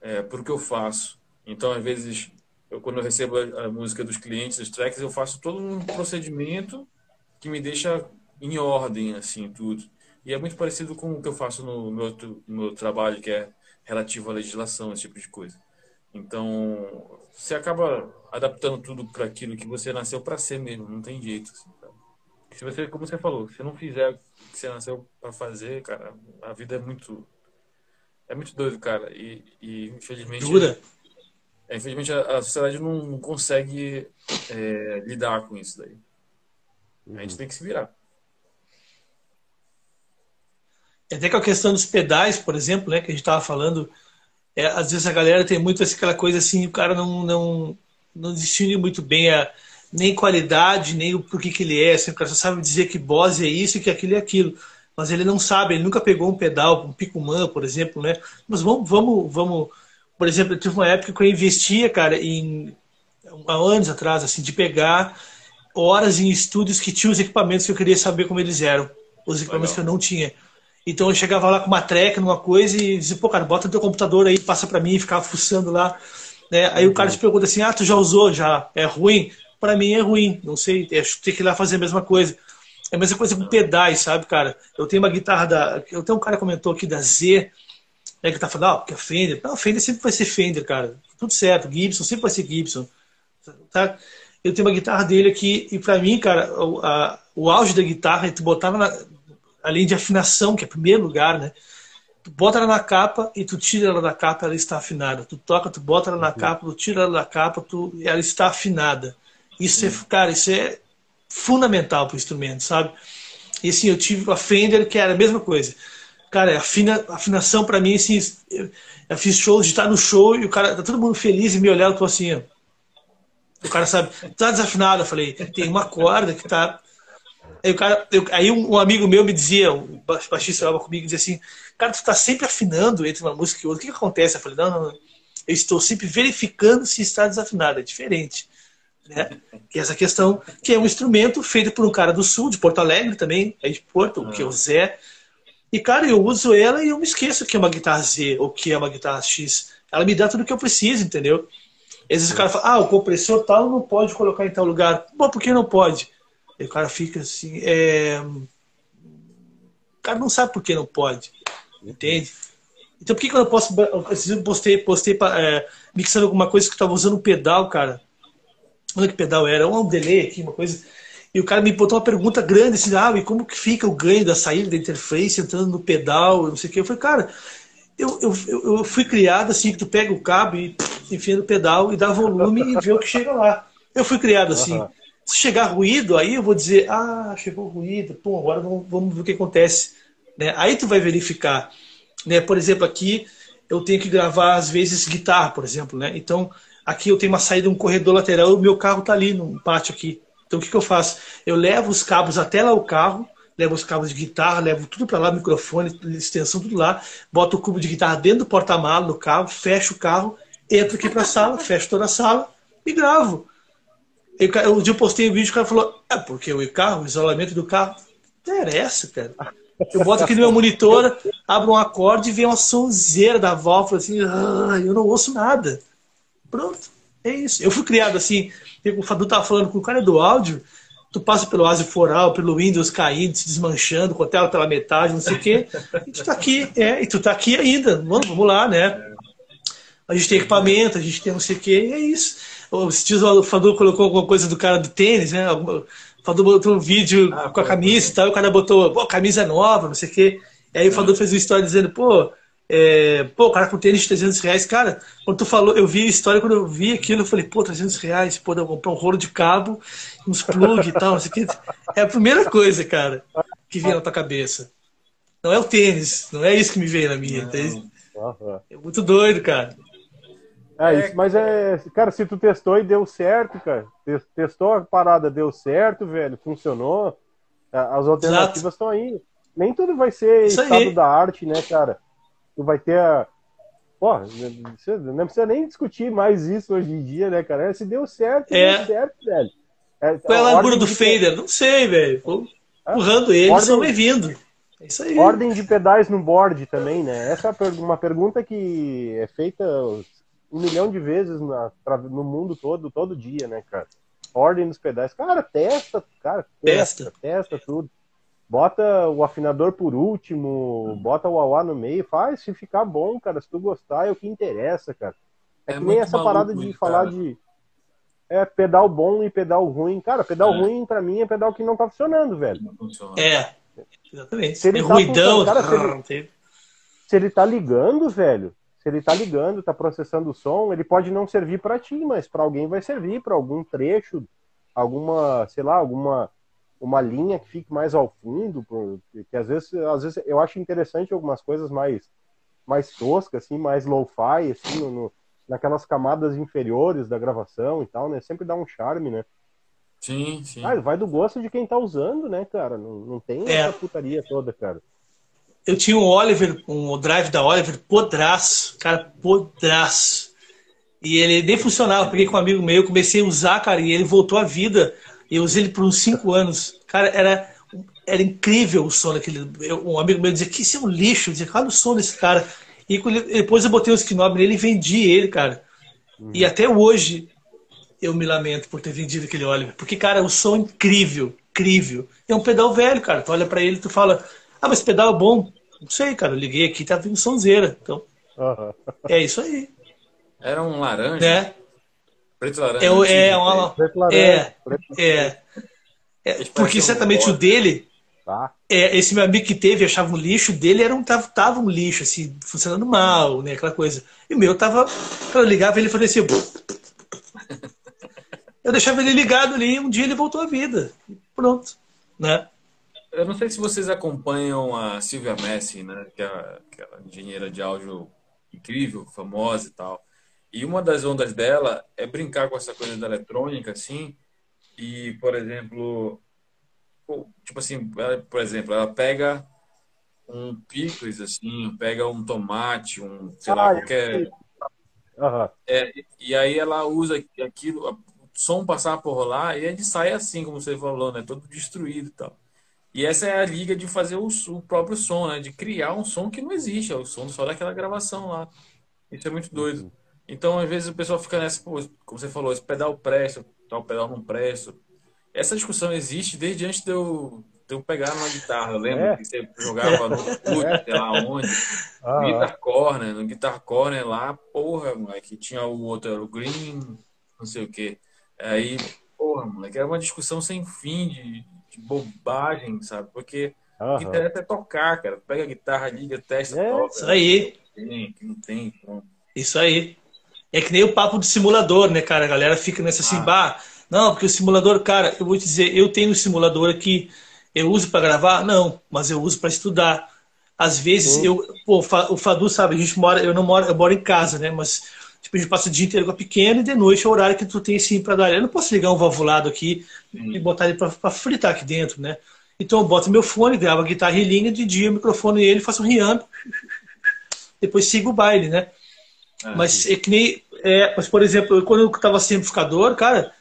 é, por que eu faço. Então, às vezes eu quando eu recebo a, a, música dos clientes, os tracks, eu faço todo um procedimento que me deixa em ordem, assim, tudo. E é muito parecido com o que eu faço no meu, no meu trabalho, que é relativo à legislação, esse tipo de coisa. Então, você acaba adaptando tudo para aquilo que você nasceu para ser mesmo, não tem jeito. Assim, Se você, como você falou, se não fizer o que você nasceu para fazer, cara, a vida é muito é muito doido, cara. E, e infelizmente dura. É, infelizmente, a, a, sociedade não, não consegue é, lidar com isso daí. A gente tem que se virar. Até com a questão dos pedais, por exemplo, né, que a gente estava falando, é, às vezes a galera tem muito aquela coisa assim, o cara não, não, não distingue muito bem a nem qualidade, nem o porquê que ele é. Assim, o cara só sabe dizer que Bose é isso e que aquilo é aquilo. Mas ele não sabe, ele nunca pegou um pedal, um Picumã, por exemplo, né? Mas vamos, vamos, vamos por exemplo, eu tive uma época que eu investia, cara, em há anos atrás, assim, de pegar horas em estúdios que tinham os equipamentos que eu queria saber como eles eram, os equipamentos Legal. que eu não tinha. Então eu chegava lá com uma track, numa coisa e dizia, pô, cara, bota teu computador aí, passa para mim, e ficava fuçando lá. Né? Aí uhum. o cara te pergunta assim, ah, tu já usou? Já é ruim? Para mim é ruim, não sei, é, tem que ir lá fazer a mesma coisa. É a mesma coisa com pedais, sabe, cara? Eu tenho uma guitarra da. Eu tenho um cara comentou aqui da Z, né, que tá falando, ah, que é Fender. Não, Fender sempre vai ser Fender, cara. Tudo certo. Gibson sempre vai ser Gibson. Tá? Eu tenho uma guitarra dele aqui, e para mim, cara, o, a, o auge da guitarra, tu botava na, além de afinação, que é primeiro lugar, né? Tu bota ela na capa e tu tira ela da capa, ela está afinada. Tu toca, tu bota ela na capa, tu tira ela da capa, tu, ela está afinada. Isso é, cara, isso é fundamental para o instrumento, sabe? E assim, eu tive a Fender, que era a mesma coisa. Cara, afina, afinação para mim, assim, eu, fiz shows de estar no show e o cara, tá todo mundo feliz e me olhando, tô assim, ó. O cara sabe, tá desafinado. Eu falei, tem uma corda que tá. Aí, o cara, eu, aí um, um, amigo meu me dizia, o baixista falava comigo, dizia assim: Cara, tu tá sempre afinando entre uma música e outra. O que, que acontece? Eu falei: Não, não, não. Eu estou sempre verificando se está desafinado. É diferente. Né? Que é essa questão, que é um instrumento feito por um cara do sul, de Porto Alegre também, é de Porto, que é o Zé. E, cara, eu uso ela e eu me esqueço que é uma guitarra Z ou que é uma guitarra X. Ela me dá tudo o que eu preciso, entendeu? Às vezes o cara fala, ah, o compressor tal não pode colocar em tal lugar. Bom, por que não pode? E o cara fica assim, é... o cara não sabe por que não pode, entende? Então por que, que eu não posso. Eu postei, postei é, mixando alguma coisa que eu estava usando um pedal, cara. Olha que pedal era, um delay aqui, uma coisa. E o cara me botou uma pergunta grande, assim, ah, e como que fica o ganho da saída da interface entrando no pedal, não sei o que. Eu falei, cara, eu, eu, eu fui criado assim, que tu pega o cabo e enfia no pedal e dá volume e vê o que chega lá. Eu fui criado assim. Uhum. Se chegar ruído, aí eu vou dizer, ah, chegou ruído, pô, agora vamos, vamos ver o que acontece. Né? Aí tu vai verificar. Né? Por exemplo, aqui eu tenho que gravar, às vezes, guitarra, por exemplo. Né? Então, aqui eu tenho uma saída, um corredor lateral, o meu carro está ali no pátio aqui. Então o que, que eu faço? Eu levo os cabos até lá o carro, levo os cabos de guitarra, levo tudo para lá, microfone, extensão, tudo lá, boto o cubo de guitarra dentro do porta-malas no carro, fecho o carro, entro aqui para a sala, fecho toda a sala e gravo. Eu, um dia eu postei um vídeo, o cara falou, é porque o carro, o isolamento do carro, interessa, cara. Eu boto aqui no meu monitor, abro um acorde e vem uma sonzeira da válvula, assim, ah, eu não ouço nada. Pronto, é isso. Eu fui criado assim, o Fadu tava falando com o cara do áudio, tu passa pelo ASIO foral, pelo Windows caindo, se desmanchando, com a tela pela metade, não sei o quê, e tu tá aqui, é, e tu tá aqui ainda, vamos, vamos lá, né? A gente tem equipamento, a gente tem não sei o quê, e é isso. O Fadu colocou alguma coisa do cara do tênis, né? O Fadu botou um vídeo ah, com a camisa e tal, o cara botou, pô, camisa nova, não sei o quê. E aí o Fadu fez uma história dizendo, pô, é, pô, o cara com tênis de 300 reais, cara, quando tu falou, eu vi a história, quando eu vi aquilo, eu falei, pô, 300 reais, pô, eu comprar um rolo de cabo, uns plug e tal, isso aqui. É a primeira coisa, cara, que vem na tua cabeça. Não é o tênis, não é isso que me veio na minha. É muito doido, cara. É isso, mas é, cara, se tu testou e deu certo, cara, testou a parada, deu certo, velho, funcionou, as alternativas estão aí. Nem tudo vai ser isso estado aí. da arte, né, cara? Tu vai ter a. Pô, não precisa nem discutir mais isso hoje em dia, né, cara? Se deu certo, é. deu certo, velho. É, Qual é a largura do fader? Não sei, velho. Empurrando ele, ordem... só vindo. É isso aí. Ordem de pedais no board também, né? Essa é uma pergunta que é feita um milhão de vezes no mundo todo, todo dia, né, cara? Ordem dos pedais. Cara, testa, cara, testa, testa, testa tudo bota o afinador por último, bota o auá no meio, faz se ficar bom, cara. Se tu gostar, é o que interessa, cara. É, é que nem essa parada de falar de é, pedal bom e pedal ruim. Cara, pedal é. ruim pra mim é pedal que não tá funcionando, velho. É, exatamente. Se ele é tá ruidão. Cara, se, ele, se ele tá ligando, velho, se ele tá ligando, tá processando o som, ele pode não servir para ti, mas para alguém vai servir, para algum trecho, alguma, sei lá, alguma uma linha que fique mais ao fundo, que às vezes, às vezes eu acho interessante algumas coisas mais mais toscas, assim, mais low-fi, assim, no, naquelas camadas inferiores da gravação e tal, né? Sempre dá um charme, né? Sim, sim. Ah, vai do gosto de quem tá usando, né, cara? Não, não tem é. essa putaria toda, cara. Eu tinha um Oliver, um drive da Oliver, podraço, cara, podraço. E ele nem funcionava, peguei com um amigo meu, comecei a usar, cara, e ele voltou à vida. Eu usei ele por uns cinco anos. Cara, era, era incrível o som daquele. Eu, um amigo meu dizia que isso é um lixo. Eu dizia, olha o som desse cara. E depois eu botei o Skinob nele e vendi ele, cara. Uhum. E até hoje eu me lamento por ter vendido aquele Oliver. Porque, cara, o som é incrível, incrível. É um pedal velho, cara. Tu olha para ele e tu fala, ah, mas esse pedal é bom. Não sei, cara. Eu liguei aqui tá vindo sonzeira. Então, uhum. é isso aí. Era um laranja. É. Preto e laranja. É, é, uma, preto, laranja, é, preto, é, é, porque certamente um o dele, Tá. É, esse meu amigo que teve, achava um lixo, dele era um, tava, tava um lixo, assim, funcionando mal, né? Aquela coisa. E o meu tava. Quando eu ligava, ele fazia assim. Eu deixava ele ligado ali e um dia ele voltou à vida. Pronto. Né? Eu não sei se vocês acompanham a Silvia Messi, né? Que é aquela engenheira de áudio incrível, famosa e tal. E uma das ondas dela é brincar com essa coisa da eletrônica, assim. E, por exemplo, tipo assim, ela, por exemplo, ela pega um picles, assim, pega um tomate, um, sei lá, ah, qualquer. Uhum. É, e aí ela usa aquilo, o som passar por lá e ele sai assim, como você falou, né? Todo destruído e tal. E essa é a liga de fazer o, o, próprio som, né? De criar um som que não existe, é o som só daquela gravação lá. Isso é muito doido. Então, às vezes, o pessoal fica nessa, pô, como você falou, esse pedal presta, tal pedal não presta. Essa discussão existe desde antes de eu, de eu pegar numa guitarra. Eu lembro é. que você jogava no CUT, é. sei lá onde. Ah, Guitar Corner, no Guitar Corner lá, porra, moleque, tinha o outro, o Green, não sei o quê. Aí, porra, moleque, era uma discussão sem fim de, de bobagem, sabe? Porque uhum. o que interessa é tocar, cara. Pega a guitarra, liga, testa, é. toca. Isso aí. Tem, não tem. Isso aí. É que nem o papo do simulador, né, cara? A galera fica nessa assim, ah. bah, não, porque o simulador, cara, eu vou te dizer, eu tenho um simulador aqui, eu uso para gravar? Não, mas eu uso para estudar. Às vezes, uhum. eu, pô, o Fadu sabe, a gente mora, eu não moro, eu moro em casa, né? Mas tipo, a gente passa o dia inteiro com a pequena e de noite é o horário que tu tem assim para dar. Eu não posso ligar um valvulado aqui uhum. e botar ele para fritar aqui dentro, né? Então eu boto meu fone, gravo a guitarra em linha, de dia o microfone ele, faço um riando, depois sigo o baile, né? Ah, mas é que nem. É, mas, por exemplo, quando eu estava sem amplificador, cara,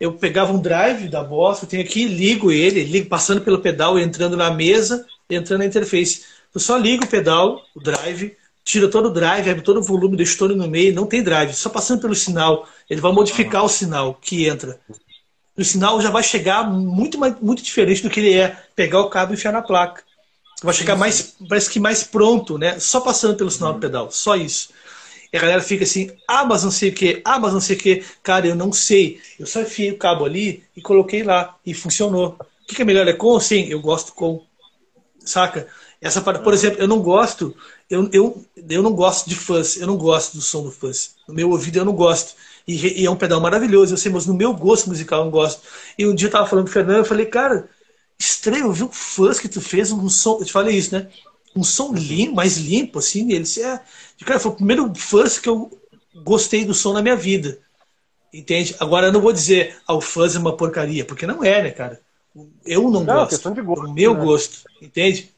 eu pegava um drive da Boss, eu tenho aqui, ligo ele, ligo passando pelo pedal, entrando na mesa, entrando na interface. Eu só ligo o pedal, o drive, tira todo o drive, abre todo o volume, deixo todo no meio, não tem drive, só passando pelo sinal. Ele vai modificar ah. o sinal que entra. O sinal já vai chegar muito, muito diferente do que ele é. Pegar o cabo e enfiar na placa. Vai chegar mais, parece que mais pronto, né? Só passando pelo sinal do pedal. Só isso. E a galera fica assim, ah, mas não sei o que, ah, mas não sei o que. Cara, eu não sei. Eu só enfiei o cabo ali e coloquei lá. E funcionou. O que, é melhor? É com? Sim, eu gosto com. Saca? Essa parte, por exemplo, eu não gosto, eu, eu, eu não gosto de fuzz, eu não gosto do som do fuzz. No meu ouvido eu não gosto. E, e, é um pedal maravilhoso, eu sei, mas no meu gosto musical eu não gosto. E um dia eu tava falando com o Fernando, eu falei, cara, estranho, eu vi um fuzz que tu fez, um som. Eu te falei isso, né? Um som limpo, mais limpo, assim. Ele disse, é, Cara, foi o primeiro fuzz que eu gostei do som na minha vida. Entende? Agora eu não vou dizer ah, o fuzz é uma porcaria, porque não é, né, cara? Eu não, não gosto. De gosto, o meu né? gosto. Entende?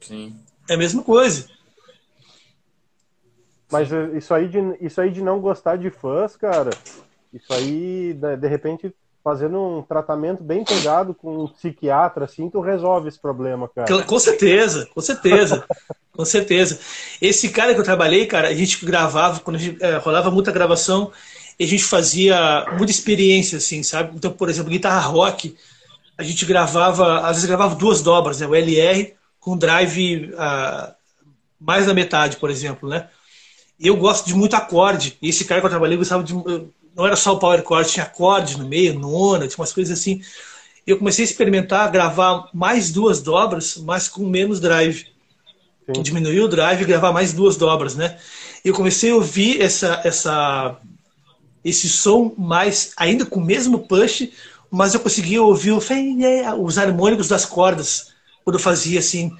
Sim. É a mesma coisa. Mas eh, isso aí, de, isso aí de não gostar de fãs, cara, isso aí, de repente, fazendo um tratamento bem pegado com um psiquiatra, assim, tu resolve esse problema, cara. Com certeza, com certeza. com certeza. Esse cara que eu trabalhei, cara, a gente gravava, quando gente, é, rolava muita gravação, a gente fazia muita experiência, assim, sabe? Então, por exemplo, guitarra rock, a gente gravava, às vezes gravava duas dobras, né? O LR com drive uh, mais da metade, por exemplo, né? Eu gosto de muito acorde. E esse cara que eu trabalhei gostava de não era só o power chord, tinha acorde no meio, nona, tinha umas coisas assim. Eu comecei a experimentar, gravar mais duas dobras, mas com menos drive. Sim. Diminuir o drive e gravar mais duas dobras, né? E eu comecei a ouvir essa, essa, esse som mais, ainda com o mesmo push, mas eu conseguia ouvir os harmônicos das cordas quando eu fazia assim.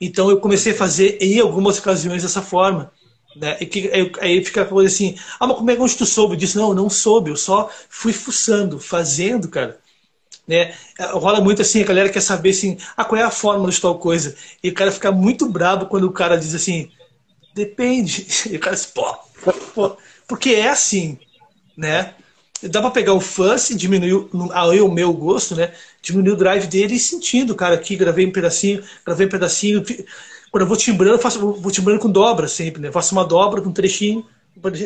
Então eu comecei a fazer em algumas ocasiões dessa forma. Né? E que, aí, fica a coisa assim, ah, mas como é que tu soube disso? Não, eu não soube, eu só fui fuçando, fazendo, cara. Né? Rola muito assim, a galera quer saber assim, ah, qual é a fórmula de tal coisa. E o cara fica muito bravo quando o cara diz assim, depende. E o cara diz, pô, pô porque é assim, né? Dá pra pegar o fuzz e diminuir o meu gosto, né? Diminuir o drive dele e sentindo, cara, aqui gravei um pedacinho, gravei um pedacinho. Quando eu vou timbrando, eu faço, vou timbrando com dobra sempre, né? faço uma dobra com um trechinho.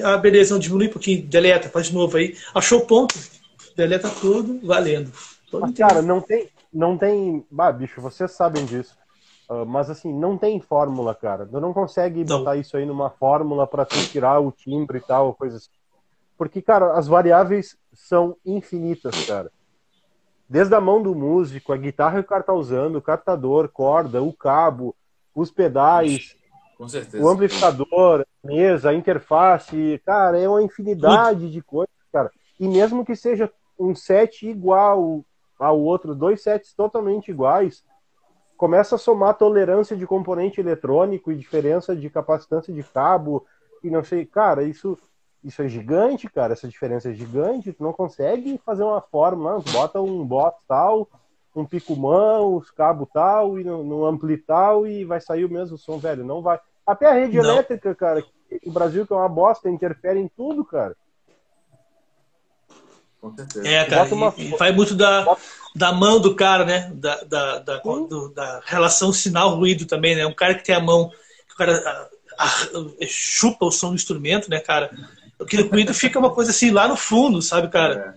Ah, beleza, não diminui um pouquinho, deleta, faz de novo aí. Achou o ponto, deleta tudo, valendo. Mas, cara, não tem, não tem. Bah, bicho, vocês sabem disso. Uh, mas assim, não tem fórmula, cara. Tu não consegue não. botar isso aí numa fórmula para tirar o timbre e tal, coisas assim. Porque, cara, as variáveis são infinitas, cara. desde a mão do músico, a guitarra que o cara tá usando, o captador, corda, o cabo, os pedais, o amplificador, a mesa, a interface, cara, é uma infinidade de coisas, cara. E mesmo que seja um set igual ao outro, dois sets totalmente iguais, começa a somar tolerância de componente eletrônico e diferença de capacitância de cabo e não sei, cara, isso isso é gigante, cara, essa diferença é gigante, tu não consegue fazer uma fórmula, bota um bot tal, um pico-mão, os cabos tal, e no, no ampli tal, e vai sair o mesmo som, velho, não vai. Até a rede não. elétrica, cara, o Brasil que é uma bosta, interfere em tudo, cara. Com certeza. É, cara, uma... e, e faz muito da, da mão do cara, né? Da, da, da, do, da relação sinal-ruído também, né? Um cara que tem a mão, que o cara a, a, chupa o som do instrumento, né, cara? Aquele ruído fica uma coisa assim lá no fundo, sabe, cara?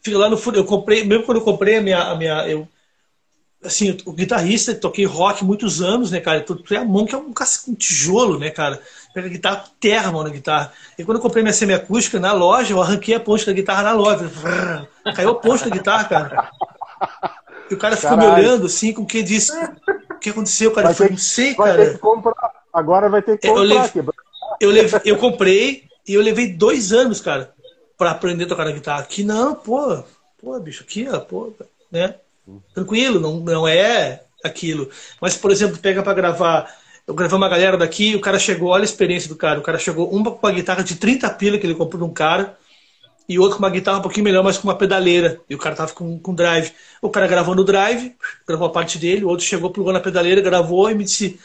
É. Fica lá no fundo. Eu comprei, mesmo quando eu comprei a minha. A minha eu, assim, o guitarrista, toquei rock muitos anos, né, cara? Tu tem a mão que é um, um tijolo, né, cara? Pega a guitarra, terra, mano, na guitarra. E quando eu comprei minha semiacústica na loja, eu arranquei a ponte da guitarra na loja. Caiu a ponte da guitarra, cara. E o cara ficou Caralho. me olhando assim, com o que disse. O que aconteceu, cara? Vai eu falei, não sei, vai cara. Ter que comprar. Agora vai ter que comprar. Eu, leve, eu, leve, eu comprei e eu levei dois anos, cara, pra aprender a tocar guitarra. Aqui não, pô, pô, bicho, aqui, ó, pô, né? Tranquilo, não, não é aquilo. Mas, por exemplo, pega para gravar. Eu gravei uma galera daqui, o cara chegou, olha a experiência do cara. O cara chegou, uma com uma guitarra de 30 pila que ele comprou de um cara, e outro com uma guitarra um pouquinho melhor, mas com uma pedaleira. E o cara tava com, com drive. O cara gravou no drive, gravou a parte dele, o outro chegou, plugou na pedaleira, gravou e me disse: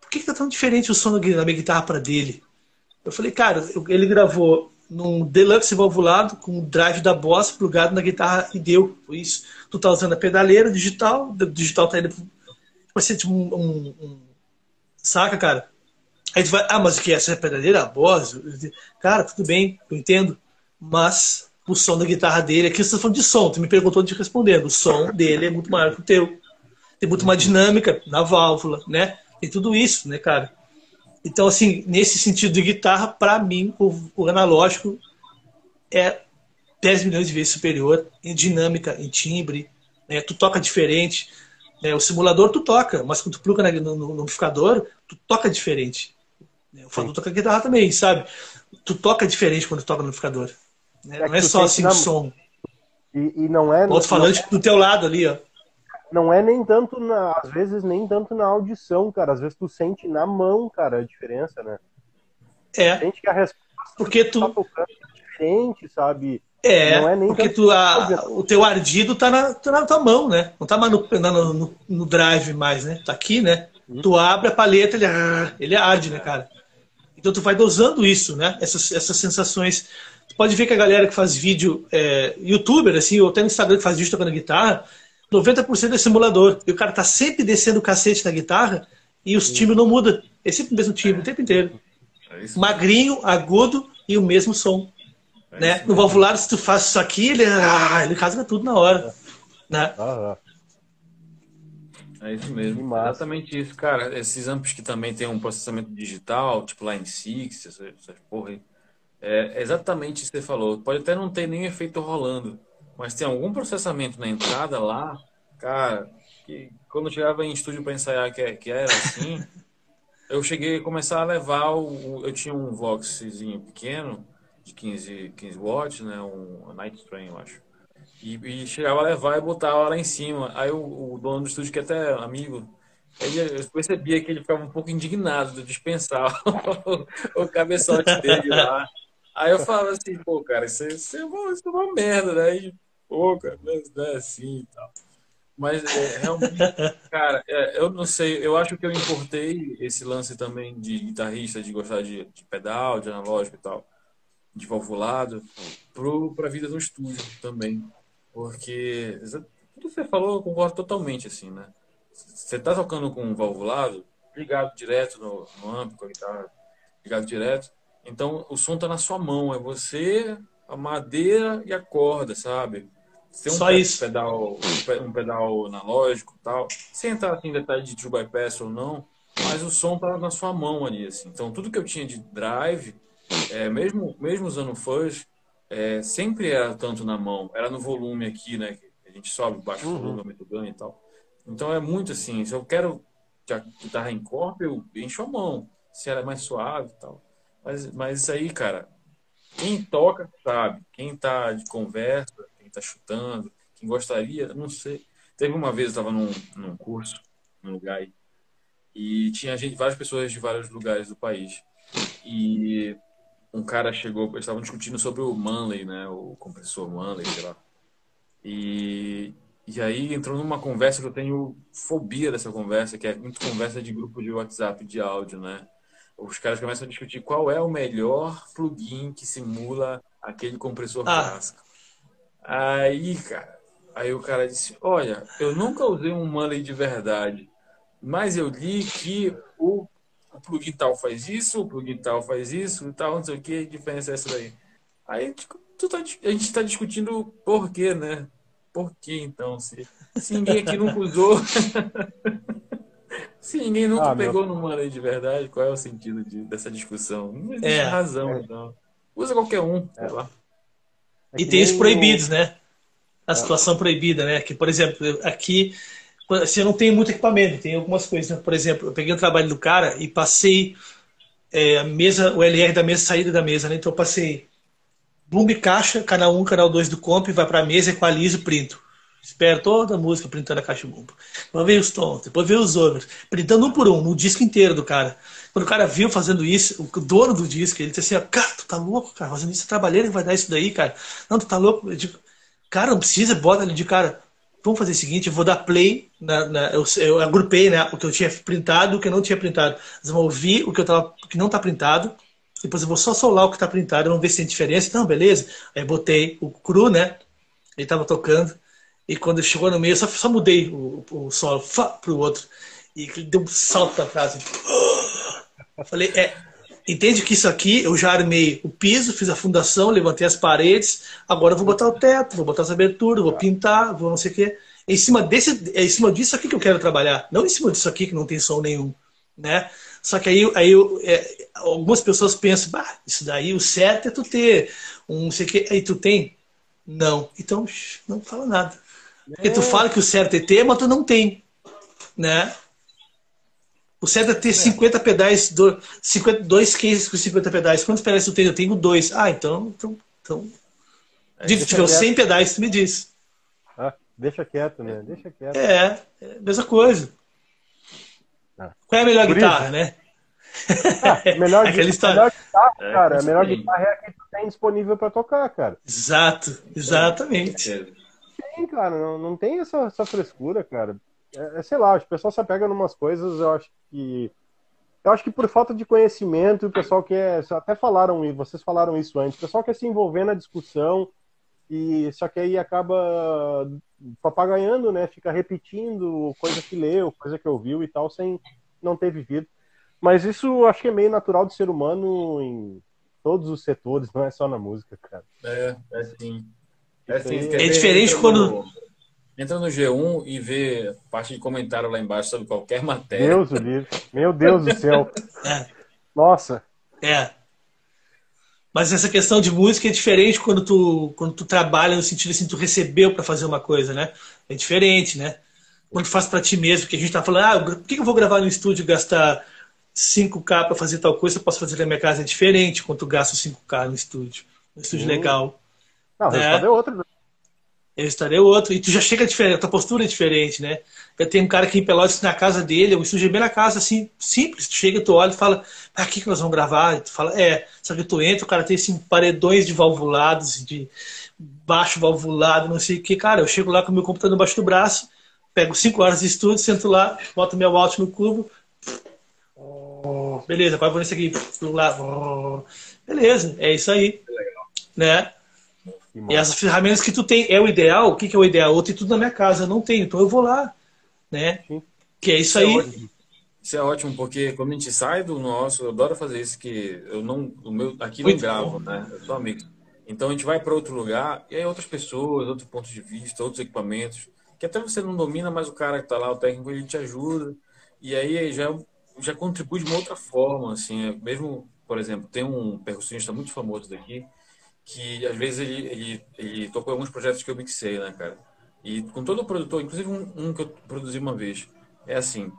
Por que, que tá tão diferente o som da minha guitarra para dele? Eu falei, cara, ele gravou num deluxe valvulado com o drive da Boss plugado na guitarra e deu. Foi isso. Tu tá usando a pedaleira digital, digital tá indo. Tipo assim, tipo um, um, um, Saca, cara? Aí tu vai, ah, mas o que é essa pedaleira? A Boss? Cara, tudo bem, eu entendo. Mas o som da guitarra dele, aqui você tá falando de som, tu me perguntou de respondendo. O som dele é muito maior que o teu. Tem muito mais dinâmica na válvula, né? Tem tudo isso, né, cara? Então, assim, nesse sentido de guitarra, para mim, o, o, analógico é 10 milhões de vezes superior em dinâmica, em timbre. Né? Tu toca diferente. Né? O simulador tu toca, mas quando tu pluga no, no, no amplificador, tu toca diferente. Né? O Fadu toca guitarra também, sabe? Tu toca diferente quando tu toca no amplificador. Né? É não é só assim o som. E, e, não é. Outro falante é... do teu lado ali, ó não é nem tanto na, às vezes nem tanto na audição, cara. Às vezes tu sente na mão, cara, a diferença, né? É. Sente que a resposta porque tu tá tocando é diferente, sabe? É, não é nem porque tu, a, o teu ardido tá na, tá na tua mão, né? Não tá mais no, no, no drive mais, né? Tá aqui, né? Hum. Tu abre a paleta, ele, ele arde, né, cara? Então tu vai dosando isso, né? Essas, essas sensações. Tu pode ver que a galera que faz vídeo, é, youtuber, assim, ou até no Instagram que faz vídeo tocando guitarra, 90% é simulador. E o cara tá sempre descendo o cacete na guitarra e os timbres não mudam. É sempre o mesmo timbre o tempo inteiro. É Magrinho, agudo e o mesmo som. É né? No valvular, se tu faz isso aqui, ele, ah, ele rasga tudo na hora. Né? É isso mesmo. Exatamente isso, cara. Esses amps que também tem um processamento digital, tipo Line 6, essas, essas porra aí. É exatamente isso que você falou. Pode até não ter nem efeito rolando mas tem algum processamento na entrada lá, cara, que quando eu chegava em estúdio para ensaiar que, que era assim, eu cheguei a começar a levar o, eu tinha um Voxzinho pequeno de 15, 15 watts, né, um Night Train, eu acho. E, e, chegava a levar e botava lá em cima. Aí o, o dono do estúdio, que é até amigo, ele, eu percebia que ele ficava um pouco indignado de dispensar o, o cabeçote dele lá. Aí eu falava assim, pô, cara, isso, isso, é, uma, isso é uma merda, né? E, pô, cara, não é assim e tal. Mas é, realmente, cara, é, eu não sei, eu acho que eu importei esse lance também de guitarrista, de gostar de, de pedal, de analógico e tal, de valvulado, para a vida no estúdio também. Porque tudo que você falou, eu concordo totalmente, assim, né? Você tá tocando com um valvulado, ligado direto no, no amp, com a guitarra ligado direto, então o som tá na sua mão, é você, a madeira e a corda, sabe? Tem um Só isso. pedal, um pedal analógico e tal, sem entrar assim, em detalhe de true bypass ou não, mas o som tá na sua mão ali, assim. Então tudo que eu tinha de drive, é, mesmo, mesmo usando fuzz, é, sempre era tanto na mão, era no volume aqui, né? A gente sobe, baixa o volume, aumenta o ganho e tal. Então é muito assim, se eu quero guitarra encorpe, eu encho a mão. Se ela é mais suave e tal. Mas, mas isso aí, cara, quem toca sabe. Quem tá de conversa, quem tá chutando, quem gostaria, não sei. Teve uma vez, eu estava num, num curso, num lugar e tinha gente, várias pessoas de vários lugares do país. E um cara chegou, eles estavam discutindo sobre o Manley, né? O compressor Manley, sei lá. E, e aí entrou numa conversa que eu tenho fobia dessa conversa, que é muito conversa de grupo de WhatsApp de áudio, né? Os caras começam a discutir qual é o melhor plugin que simula aquele compressor ah. clássico. Aí, cara, aí o cara disse: Olha, eu nunca usei um Manley de verdade, mas eu li que o o plugin tal faz isso, o plugin tal faz isso tal, não sei o que, diferença é essa daí. Aí tu tá, a gente está discutindo por quê, né? Por que então? Se, se ninguém aqui nunca usou. se ninguém nunca ah, pegou meu... numa lei de verdade, qual é o sentido de, dessa discussão? Não existe é, razão, é. então. Usa qualquer um, é. lá. E tem os proibidos, né? A situação proibida, né? Que, por exemplo, aqui assim, eu não tenho muito equipamento, tem algumas coisas. Né? Por exemplo, eu peguei o trabalho do cara e passei é, a mesa, o LR da mesa, saída da mesa, né? Então eu passei boom e caixa, canal 1, canal 2 do comp, vai para a mesa, equalizo, printo. Espero toda a música printando a caixa de bumbo. Depois veio os tons, depois veio os overs, printando um por um, no disco inteiro do cara. Quando o cara viu fazendo isso, o dono do disco, ele disse assim, cara, tu tá louco, cara, fazendo isso, trabalheira vai dar isso daí, cara. Não, tu tá louco. Eu digo, cara, não precisa, bota ali de cara vamos fazer o seguinte, eu vou dar play, na, na, eu, eu, agrupei né, o que eu tinha printado o que eu não tinha printado. Vocês vão ouvir o que, eu tava, o que não está printado, depois eu vou só solar o que está printado, vamos ver se tem diferença. Então, beleza. Aí botei o cru, né? Ele estava tocando, e quando chegou no meio, eu só, só mudei o, o solo para o outro. E ele deu um salto para trás. Eu falei, é, entende que isso aqui eu já armei o piso, fiz a fundação, levantei as paredes, agora eu vou botar o teto, vou botar as aberturas, vou pintar, vou não sei o quê. É em cima, desse, é em cima disso aqui que eu quero trabalhar, não em cima disso aqui que não tem som nenhum. Né? Só que aí, aí é, algumas pessoas pensam, bah, isso daí o certo é tu ter um não sei o quê. Aí tu tem? Não. Então, não fala nada. Porque tu é. fala que o certo é ter, mas tu não tem. Né? O certo é ter é. 50 pedais, do, 50, dois cases com 50 pedais. Quantos pedais tu tem? Eu tenho dois. Ah, então. então, então... É, de, tiver 100 pedais, tu me diz. Ah, deixa quieto, né? Deixa quieto. É, é mesma coisa. Ah. Qual é a melhor Por guitarra, isso? né? Ah, melhor, Aquela história. melhor guitarra, é, cara. a melhor guitarra é a que tu tem disponível para tocar, cara. Exato, exatamente. Sim, cara, não, não tem essa, essa frescura, cara. É, é, sei lá, o pessoal se apega em umas coisas, eu acho que. Eu acho que por falta de conhecimento, o pessoal quer. Até falaram, e vocês falaram isso antes, o pessoal quer se envolver na discussão, e só que aí acaba papagaiando, né? Fica repetindo coisa que leu, coisa que ouviu e tal, sem não ter vivido. Mas isso acho que é meio natural do ser humano em todos os setores, não é só na música, cara. É, é sim. É, sim, é diferente quando entra no G1 e vê parte de comentário lá embaixo sobre qualquer matéria. Deus do livro. Meu Deus do céu. É. Nossa. É. Mas essa questão de música é diferente quando tu, quando tu trabalha no sentido assim, tu recebeu para fazer uma coisa, né? É diferente, né? Quando tu faz para ti mesmo, que a gente tá falando, ah, por que eu vou gravar no estúdio e gastar 5K para fazer tal coisa, eu posso fazer na minha casa? É diferente quando tu gasta 5K no estúdio. No estúdio hum. legal. Não, o né? resultado é outro. Né? Eu estarei outro. E tu já chega diferente, a tua postura é diferente, né? Eu tenho um cara aqui em Pelotas na casa dele, eu estudei bem na casa, assim, simples. Tu chega, tu olha e fala, ah, aqui que nós vamos gravar. E tu fala, é. Só que tu entra, o cara tem assim, paredões de valvulados, de baixo valvulado, não sei o que. Cara, eu chego lá com o meu computador embaixo do braço, pego cinco horas de estudo, sento lá, boto meu alt no cubo. Beleza, agora vou nesse aqui. Lá. Beleza, é isso aí. Né? E essas ferramentas que tu tem é o ideal. O que, que é o ideal? Eu tenho tudo na minha casa, eu não tenho, então eu vou lá, né? Sim. Que é isso, isso é aí. É isso é ótimo, porque quando a gente sai do nosso, eu adoro fazer isso, que eu não, o meu, aqui Muito não gravo, bom. né? Eu sou amigo. Então a gente vai para outro lugar e aí outras pessoas, outros pontos de vista, outros equipamentos, que até você não domina, mas o cara que está lá, o técnico, ele te ajuda. E aí já, já contribui de uma outra forma, assim, é mesmo, por exemplo, tem um percussionista muito famoso daqui, que às vezes ele, ele, ele tocou alguns projetos que eu mixei, né, cara? E com todo o produtor, inclusive um, um que eu produzi uma vez, é assim: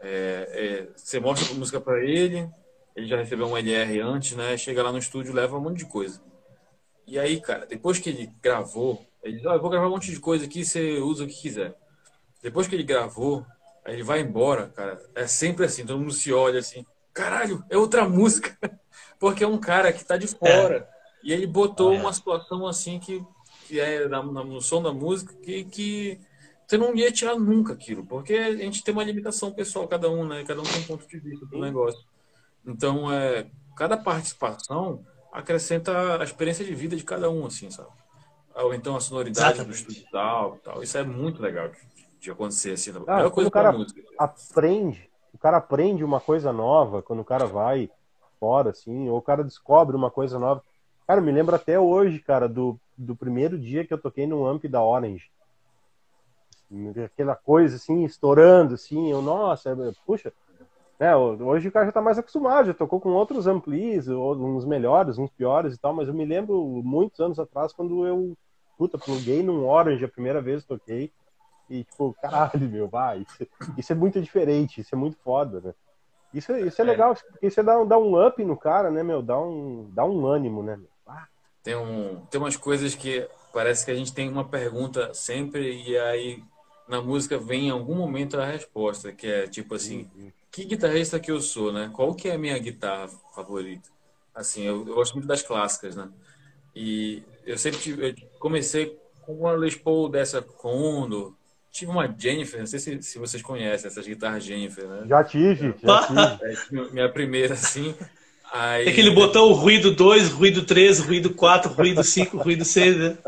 é, é, você mostra a música para ele, ele já recebeu um LR antes, né? Chega lá no estúdio, leva um monte de coisa. E aí, cara, depois que ele gravou, ele diz: oh, eu vou gravar um monte de coisa aqui, você usa o que quiser. Depois que ele gravou, aí ele vai embora, cara. É sempre assim, todo mundo se olha assim: caralho, é outra música. Porque é um cara que tá de fora. É. E ele botou é. uma situação assim que, que é no som da música que, que você não ia tirar nunca aquilo, porque a gente tem uma limitação pessoal, cada um, né? Cada um tem um ponto de vista do negócio. Então, é, cada participação acrescenta a experiência de vida de cada um, assim, sabe? Ou então a sonoridade Exatamente. do estúdio tal, tal. Isso é muito legal de, de acontecer, assim. A ah, coisa o cara música. aprende, o cara aprende uma coisa nova quando o cara vai fora, assim, ou o cara descobre uma coisa nova. Cara, me lembro até hoje, cara, do, do primeiro dia que eu toquei no amp da Orange aquela coisa assim, estourando, assim, eu, nossa, puxa, né, hoje o cara já tá mais acostumado, já tocou com outros amplis, uns melhores, uns piores e tal, mas eu me lembro muitos anos atrás quando eu, puta, pluguei num Orange a primeira vez toquei, e tipo, caralho, meu, vai, isso, isso, é muito diferente, isso é muito foda, né? Isso, isso é, é. legal, porque você dá, dá um up no cara, né, meu, dá um, dá um ânimo, né, ah. Tem, um, tem umas coisas que parece que a gente tem uma pergunta sempre e aí na música vem em algum momento a resposta, que é tipo assim, uhum. que guitarrista que eu sou, né? Qual que é a minha guitarra favorita? Assim, eu, eu gosto muito das clássicas, né? E eu sempre tive, eu comecei com uma Les Paul dessa Condor, tive uma Jennifer, não sei se, se vocês conhecem essas guitarras Jennifer, né? Já tive, já tive. É, minha primeira, assim. Aí... Aquele botão ruído 2, ruído 3, ruído 4, ruído 5, ruído 6, né?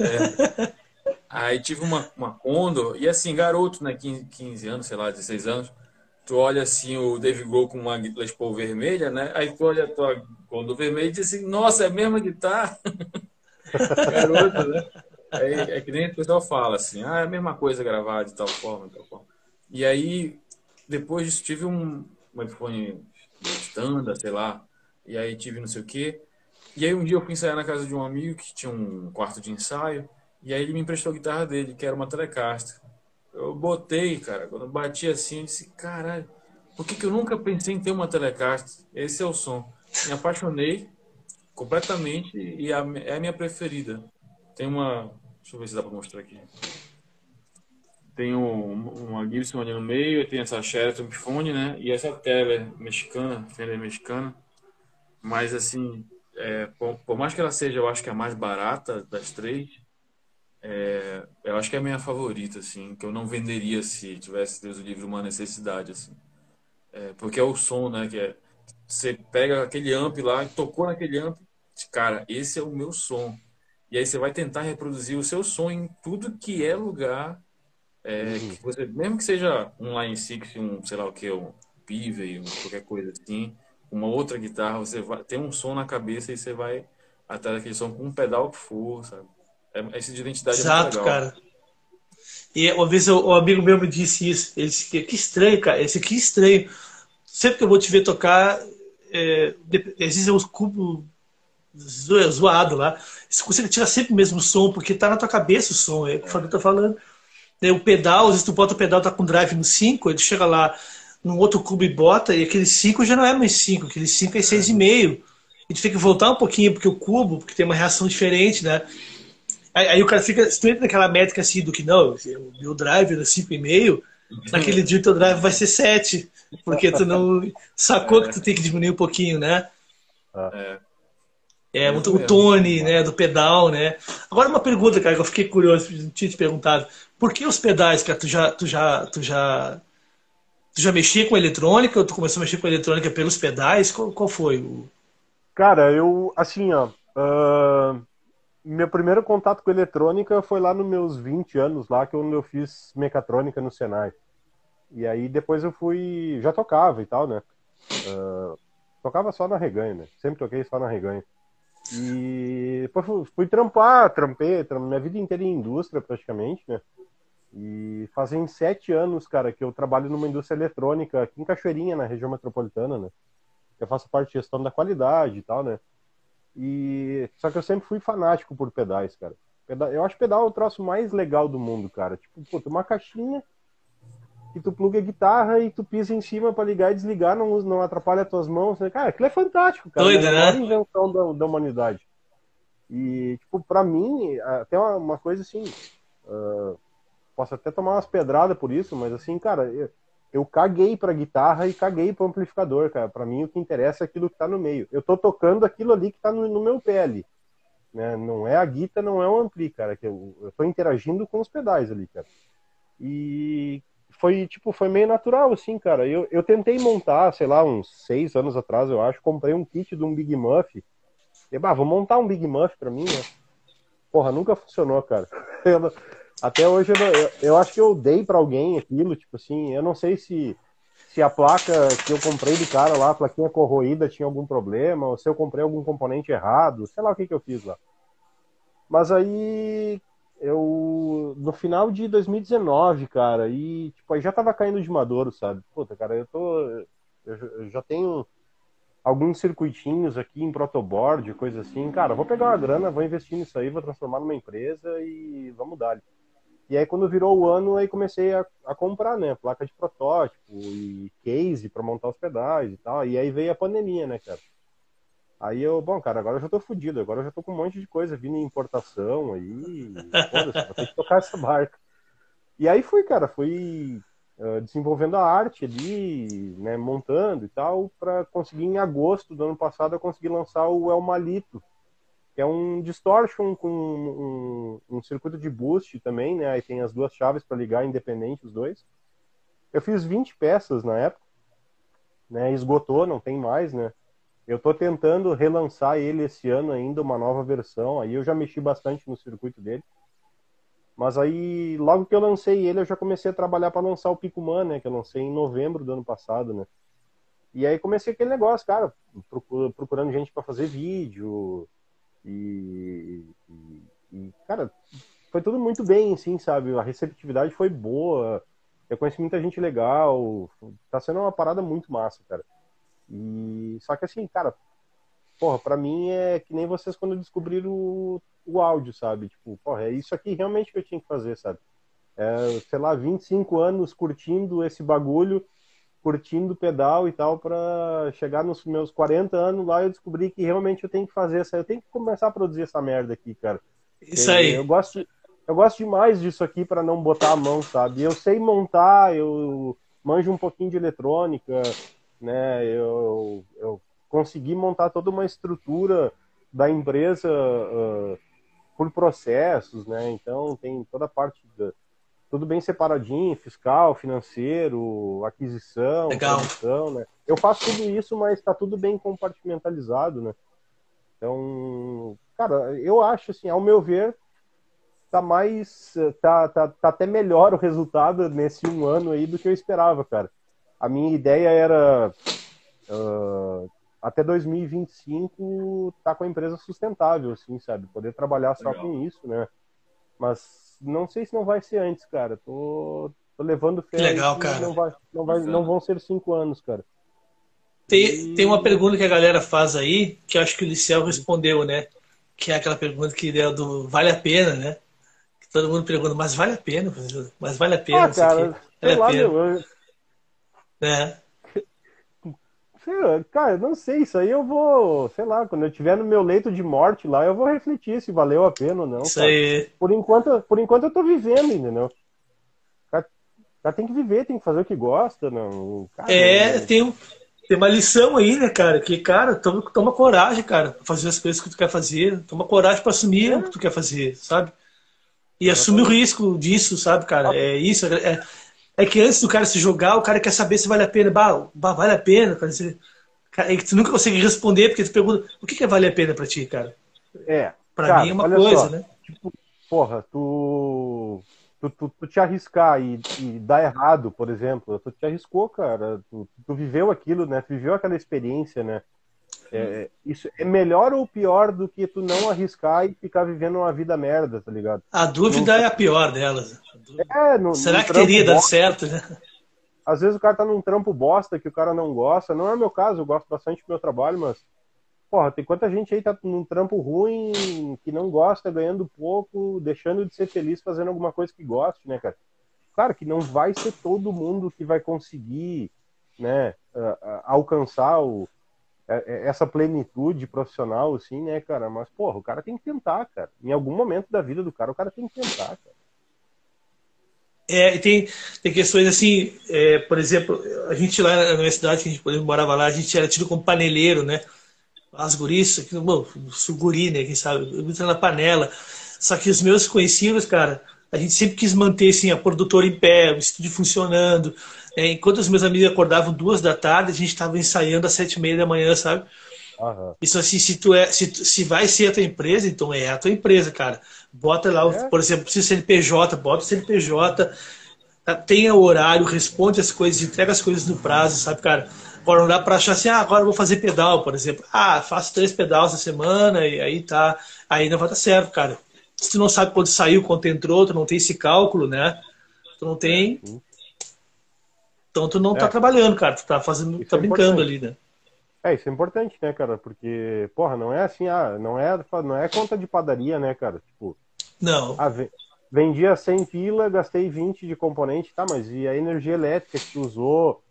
É. Aí tive uma, uma Condor, e assim, garoto, né, 15, 15 anos, sei lá, 16 anos, tu olha assim o Dave Grohl com uma Les Paul vermelha, né? Aí tu olha a tua Condor vermelha e diz assim, nossa, é a mesma guitarra? garoto, né? É, é, que nem o pessoal fala assim, ah, é a mesma coisa gravar de tal forma, de tal forma. E aí, depois disso, tive um, um iPhone standard, sei lá, e aí tive não sei o quê. E aí um dia eu fui ensaiar na casa de um amigo que tinha um quarto de ensaio, e aí ele me emprestou a guitarra dele, que era uma Telecaster. Eu botei, cara, quando eu bati assim, eu disse, caralho, por que, que eu nunca pensei em ter uma Telecaster? Esse é o som. Me apaixonei completamente e é a minha preferida. Tem uma, deixa eu ver se dá para mostrar aqui. Tem um, uma Gibson ali no meio, tem essa Sheraton Epiphone, né? E essa tela mexicana, Fender mexicana. Mas assim, é, por, por mais que ela seja, eu acho que a mais barata das três, é, eu acho que é a minha favorita, assim, que eu não venderia se tivesse, Deus o livre, uma necessidade, assim. É, porque é o som, né? Que é, você pega aquele amp lá, tocou naquele amp, cara, esse é o meu som. E aí você vai tentar reproduzir o seu som em tudo que é lugar. É, uhum. que você, mesmo que seja um Line 6, um, sei lá o que, um Pivey, um, qualquer coisa assim, uma outra guitarra, você vai ter um som na cabeça e você vai atrás daquele som com um pedal que for, sabe? É, esse de identidade Exato, é muito legal. cara. E uma vez o, amigo meu me disse isso. Ele disse que, que estranho, cara. Esse é estranho. Sempre que eu vou te ver tocar, é, existe uns cubos zoado lá. Você consegue tirar sempre o mesmo som, porque tá na tua cabeça o som. É o que eu tô falando. O pedal, às vezes tu bota o pedal, tá com drive no 5, ele chega lá num outro cubo e bota, e aquele 5 já não é mais 5, aquele 5 é 6,5. E tu tem que voltar um pouquinho, porque o cubo, porque tem uma reação diferente, né? Aí, aí, o cara fica, se tu entra naquela métrica assim do que não, o meu drive era 5,5, naquele dia o teu drive vai ser 7, porque tu não sacou que tu tem que diminuir um pouquinho, né? É. É, o, o tone, né, do pedal, né? Agora uma pergunta, cara, que eu fiquei curioso, não tinha te perguntado. Por que os pedais, cara? Tu já, tu já, tu já, tu já mexia com eletrônica ou tu começou a mexer com eletrônica pelos pedais? Qual, qual foi. Cara, eu, assim, ó, uh, meu primeiro contato com eletrônica foi lá nos meus 20 anos, lá que eu fiz mecatrônica no Senai. E aí depois eu fui. Já tocava e tal, né? Uh, tocava só na reganha, né? Sempre toquei só na reganha. E depois fui, fui trampar, trampei, trampei, minha vida inteira em indústria praticamente, né? E fazem sete anos, cara, que eu trabalho numa indústria eletrônica aqui em Cachoeirinha, na região metropolitana, né? Eu faço parte de gestão da qualidade e tal, né? E só que eu sempre fui fanático por pedais, cara. Pedal, eu acho pedal o troço mais legal do mundo, cara. Tipo, pô, uma caixinha que tu pluga a guitarra e tu pisa em cima para ligar e desligar, não, não atrapalha as tuas mãos. Né? Cara, aquilo é fantástico, cara. Doido, é a né? invenção da, da humanidade. E, tipo, pra mim, até uma, uma coisa assim, uh, posso até tomar umas pedradas por isso, mas assim, cara, eu, eu caguei pra guitarra e caguei pro amplificador, cara. Pra mim, o que interessa é aquilo que tá no meio. Eu tô tocando aquilo ali que tá no, no meu pé ali. Né? Não é a guitarra, não é o ampli, cara. Que eu, eu tô interagindo com os pedais ali, cara. E foi, tipo, foi meio natural, assim, cara. Eu, eu tentei montar, sei lá, uns seis anos atrás, eu acho, comprei um kit de um Big Muff e, bah, vou montar um Big Muff pra mim, né? Porra, nunca funcionou, cara. Eu, até hoje eu, eu, eu, acho que eu dei pra alguém aquilo, tipo assim, eu não sei se, se a placa que eu comprei do cara lá, a plaquinha corroída, tinha algum problema, ou se eu comprei algum componente errado, sei lá o que, que eu fiz lá. Mas aí eu no final de 2019, cara, e tipo, aí já tava caindo de maduro, sabe? Puta, cara, eu tô eu já tenho alguns circuitinhos aqui em protoboard, coisa assim. Cara, vou pegar uma grana, vou investir nisso aí, vou transformar numa empresa e vamos dar. E aí quando virou o ano, aí comecei a, a comprar, né, placa de protótipo e case para montar os pedais e tal. E aí veio a pandemia, né, cara? Aí eu, bom, cara, agora eu já tô fudido, agora eu já tô com um monte de coisa vindo em importação aí. Foda-se, vou ter que tocar essa barca. E aí fui, cara, fui uh, desenvolvendo a arte ali, né, montando e tal, para conseguir em agosto do ano passado eu consegui lançar o El Malito, é um distortion com um, um, circuito de boost também, né? Aí tem as duas chaves para ligar independente os dois. Eu fiz 20 peças na época, né? Esgotou, não tem mais, né? Eu estou tentando relançar ele esse ano ainda, uma nova versão. Aí eu já mexi bastante no circuito dele. Mas aí, logo que eu lancei ele, eu já comecei a trabalhar para lançar o Picuman, né? Que eu lancei em novembro do ano passado, né? E aí comecei aquele negócio, cara, procurando gente para fazer vídeo. E, e, e, cara, foi tudo muito bem, assim, sabe? A receptividade foi boa. Eu conheci muita gente legal. Tá sendo uma parada muito massa, cara. E só que assim, cara, porra, pra mim é que nem vocês quando descobriram o, o áudio, sabe? Tipo, porra, é isso aqui realmente que eu tinha que fazer, sabe? É, sei lá, 25 anos curtindo esse bagulho, curtindo pedal e tal, para chegar nos meus 40 anos lá eu descobri que realmente eu tenho que fazer essa, eu tenho que começar a produzir essa merda aqui, cara. Isso aí. Eu, eu gosto, eu gosto demais disso aqui para não botar a mão, sabe? Eu sei montar, eu manjo um pouquinho de eletrônica, né? Eu, eu consegui montar toda uma estrutura da empresa uh, por processos, né? Então tem toda a parte da, tudo bem separadinho, fiscal, financeiro, aquisição, Legal. produção, né? Eu faço tudo isso, mas está tudo bem compartimentalizado, né? Então, cara, eu acho assim, ao meu ver, tá mais, tá, tá, tá até melhor o resultado nesse um ano aí do que eu esperava, cara a minha ideia era uh, até 2025 estar tá com a empresa sustentável, assim, sabe? Poder trabalhar só Legal. com isso, né? Mas não sei se não vai ser antes, cara. Tô, tô levando fé. Legal, cara. Não, vai, não, vai, não vão ser cinco anos, cara. Tem, tem uma pergunta que a galera faz aí, que eu acho que o Liceu respondeu, né? Que é aquela pergunta que deu do vale a pena, né? Que todo mundo pergunta, mas vale a pena? Mas vale a pena? Ah, cara, vale lá, pena. Meu, é. Cara, não sei, isso aí eu vou, sei lá, quando eu estiver no meu leito de morte lá, eu vou refletir se valeu a pena ou não. Isso cara. aí. Por enquanto, por enquanto eu tô vivendo, entendeu? O cara, tem que viver, tem que fazer o que gosta, não. Cara, é, não... tem, tem uma lição aí, né, cara? Que, cara, toma, toma coragem, cara, pra fazer as coisas que tu quer fazer. Toma coragem pra assumir é. o que tu quer fazer, sabe? E assumir o risco disso, sabe, cara? É isso. É, é que antes do cara se jogar, o cara quer saber se vale a pena. Bah, bah vale a pena, cara. Você, cara, tu nunca consegue responder porque tu pergunta o que, que é vale a pena pra ti, cara? É. Pra cara, mim é uma coisa, só, né? Tipo, porra, tu, tu, tu, tu te arriscar e, e, dar errado, por exemplo, tu te arriscou, cara. Tu, tu viveu aquilo, né? Tu viveu aquela experiência, né? É, isso é melhor ou pior do que tu não arriscar e ficar vivendo uma vida merda, tá ligado? A dúvida é a pior delas. É, no, Será no que teria dado certo, né? Às vezes o cara tá num trampo bosta que o cara não gosta. Não é o meu caso, eu gosto bastante do meu trabalho, mas porra, tem quanta gente aí tá num trampo ruim, que não gosta, ganhando pouco, deixando de ser feliz fazendo alguma coisa que goste, né, cara? Claro que não vai ser todo mundo que vai conseguir, né, alcançar o, essa plenitude profissional, assim, né, cara? Mas, porra, o cara tem que tentar, cara. Em algum momento da vida do cara, o cara tem que tentar, cara. É, e tem, tem questões assim, é, por exemplo, a gente lá na universidade, que a gente por exemplo, morava lá, a gente era tido como paneleiro, né? As guris, aqui, bom, guri, né? Quem sabe, eu na panela. Só que os meus conhecidos, cara, a gente sempre quis manter assim, a produtora em pé, o estúdio funcionando. É, enquanto os meus amigos acordavam duas da tarde, a gente estava ensaiando às sete e meia da manhã, sabe? Uhum. Isso assim, se tu é, se, se vai ser a tua empresa, então é a tua empresa, cara. Bota lá, é. por exemplo, se CNPJ, bota o CNPJ, tá, tenha o horário, responde as coisas, entrega as coisas no prazo, sabe, cara? Agora não dá para achar assim, ah, agora eu vou fazer pedal, por exemplo. Ah, faço três pedais na semana e aí tá, aí não vai dar certo, cara. Se tu não sabe quando saiu, quando entrou, tu não tem esse cálculo, né? Tu não tem. Então tu não tá é. tá trabalhando, cara. Tu tá fazendo, Isso tá é brincando ali, né? É, isso é importante, né, cara? Porque, porra, não é assim, ah, não é, não é conta de padaria, né, cara? Tipo, não. Ah, vendia 100 pila, gastei 20 de componente, tá, mas e a energia elétrica que tu usou,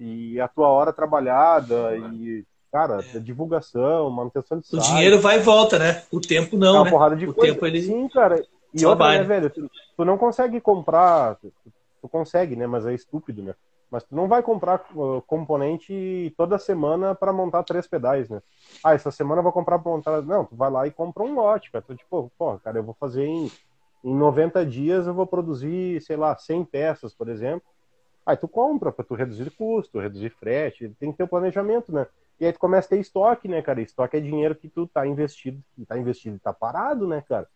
e a tua hora trabalhada, e, cara, é. divulgação, manutenção de site. O dinheiro vai e volta, né? O tempo não, é uma né? porrada de o coisa. tempo ele... Sim, cara. E outra, né, velho, tu, tu, não consegue comprar, tu, tu consegue, né, mas é estúpido, né? Mas tu não vai comprar uh, componente toda semana para montar três pedais, né? Ah, essa semana eu vou comprar para montar. Não, tu vai lá e compra um lote, cara. Tu, tipo, pô, cara, eu vou fazer em, em 90 dias, eu vou produzir, sei lá, 100 peças, por exemplo. Aí tu compra para tu reduzir custo, reduzir frete, tem que ter o um planejamento, né? E aí tu começa a ter estoque, né, cara? Estoque é dinheiro que tu tá investido, que tá investido e tá parado, né, cara?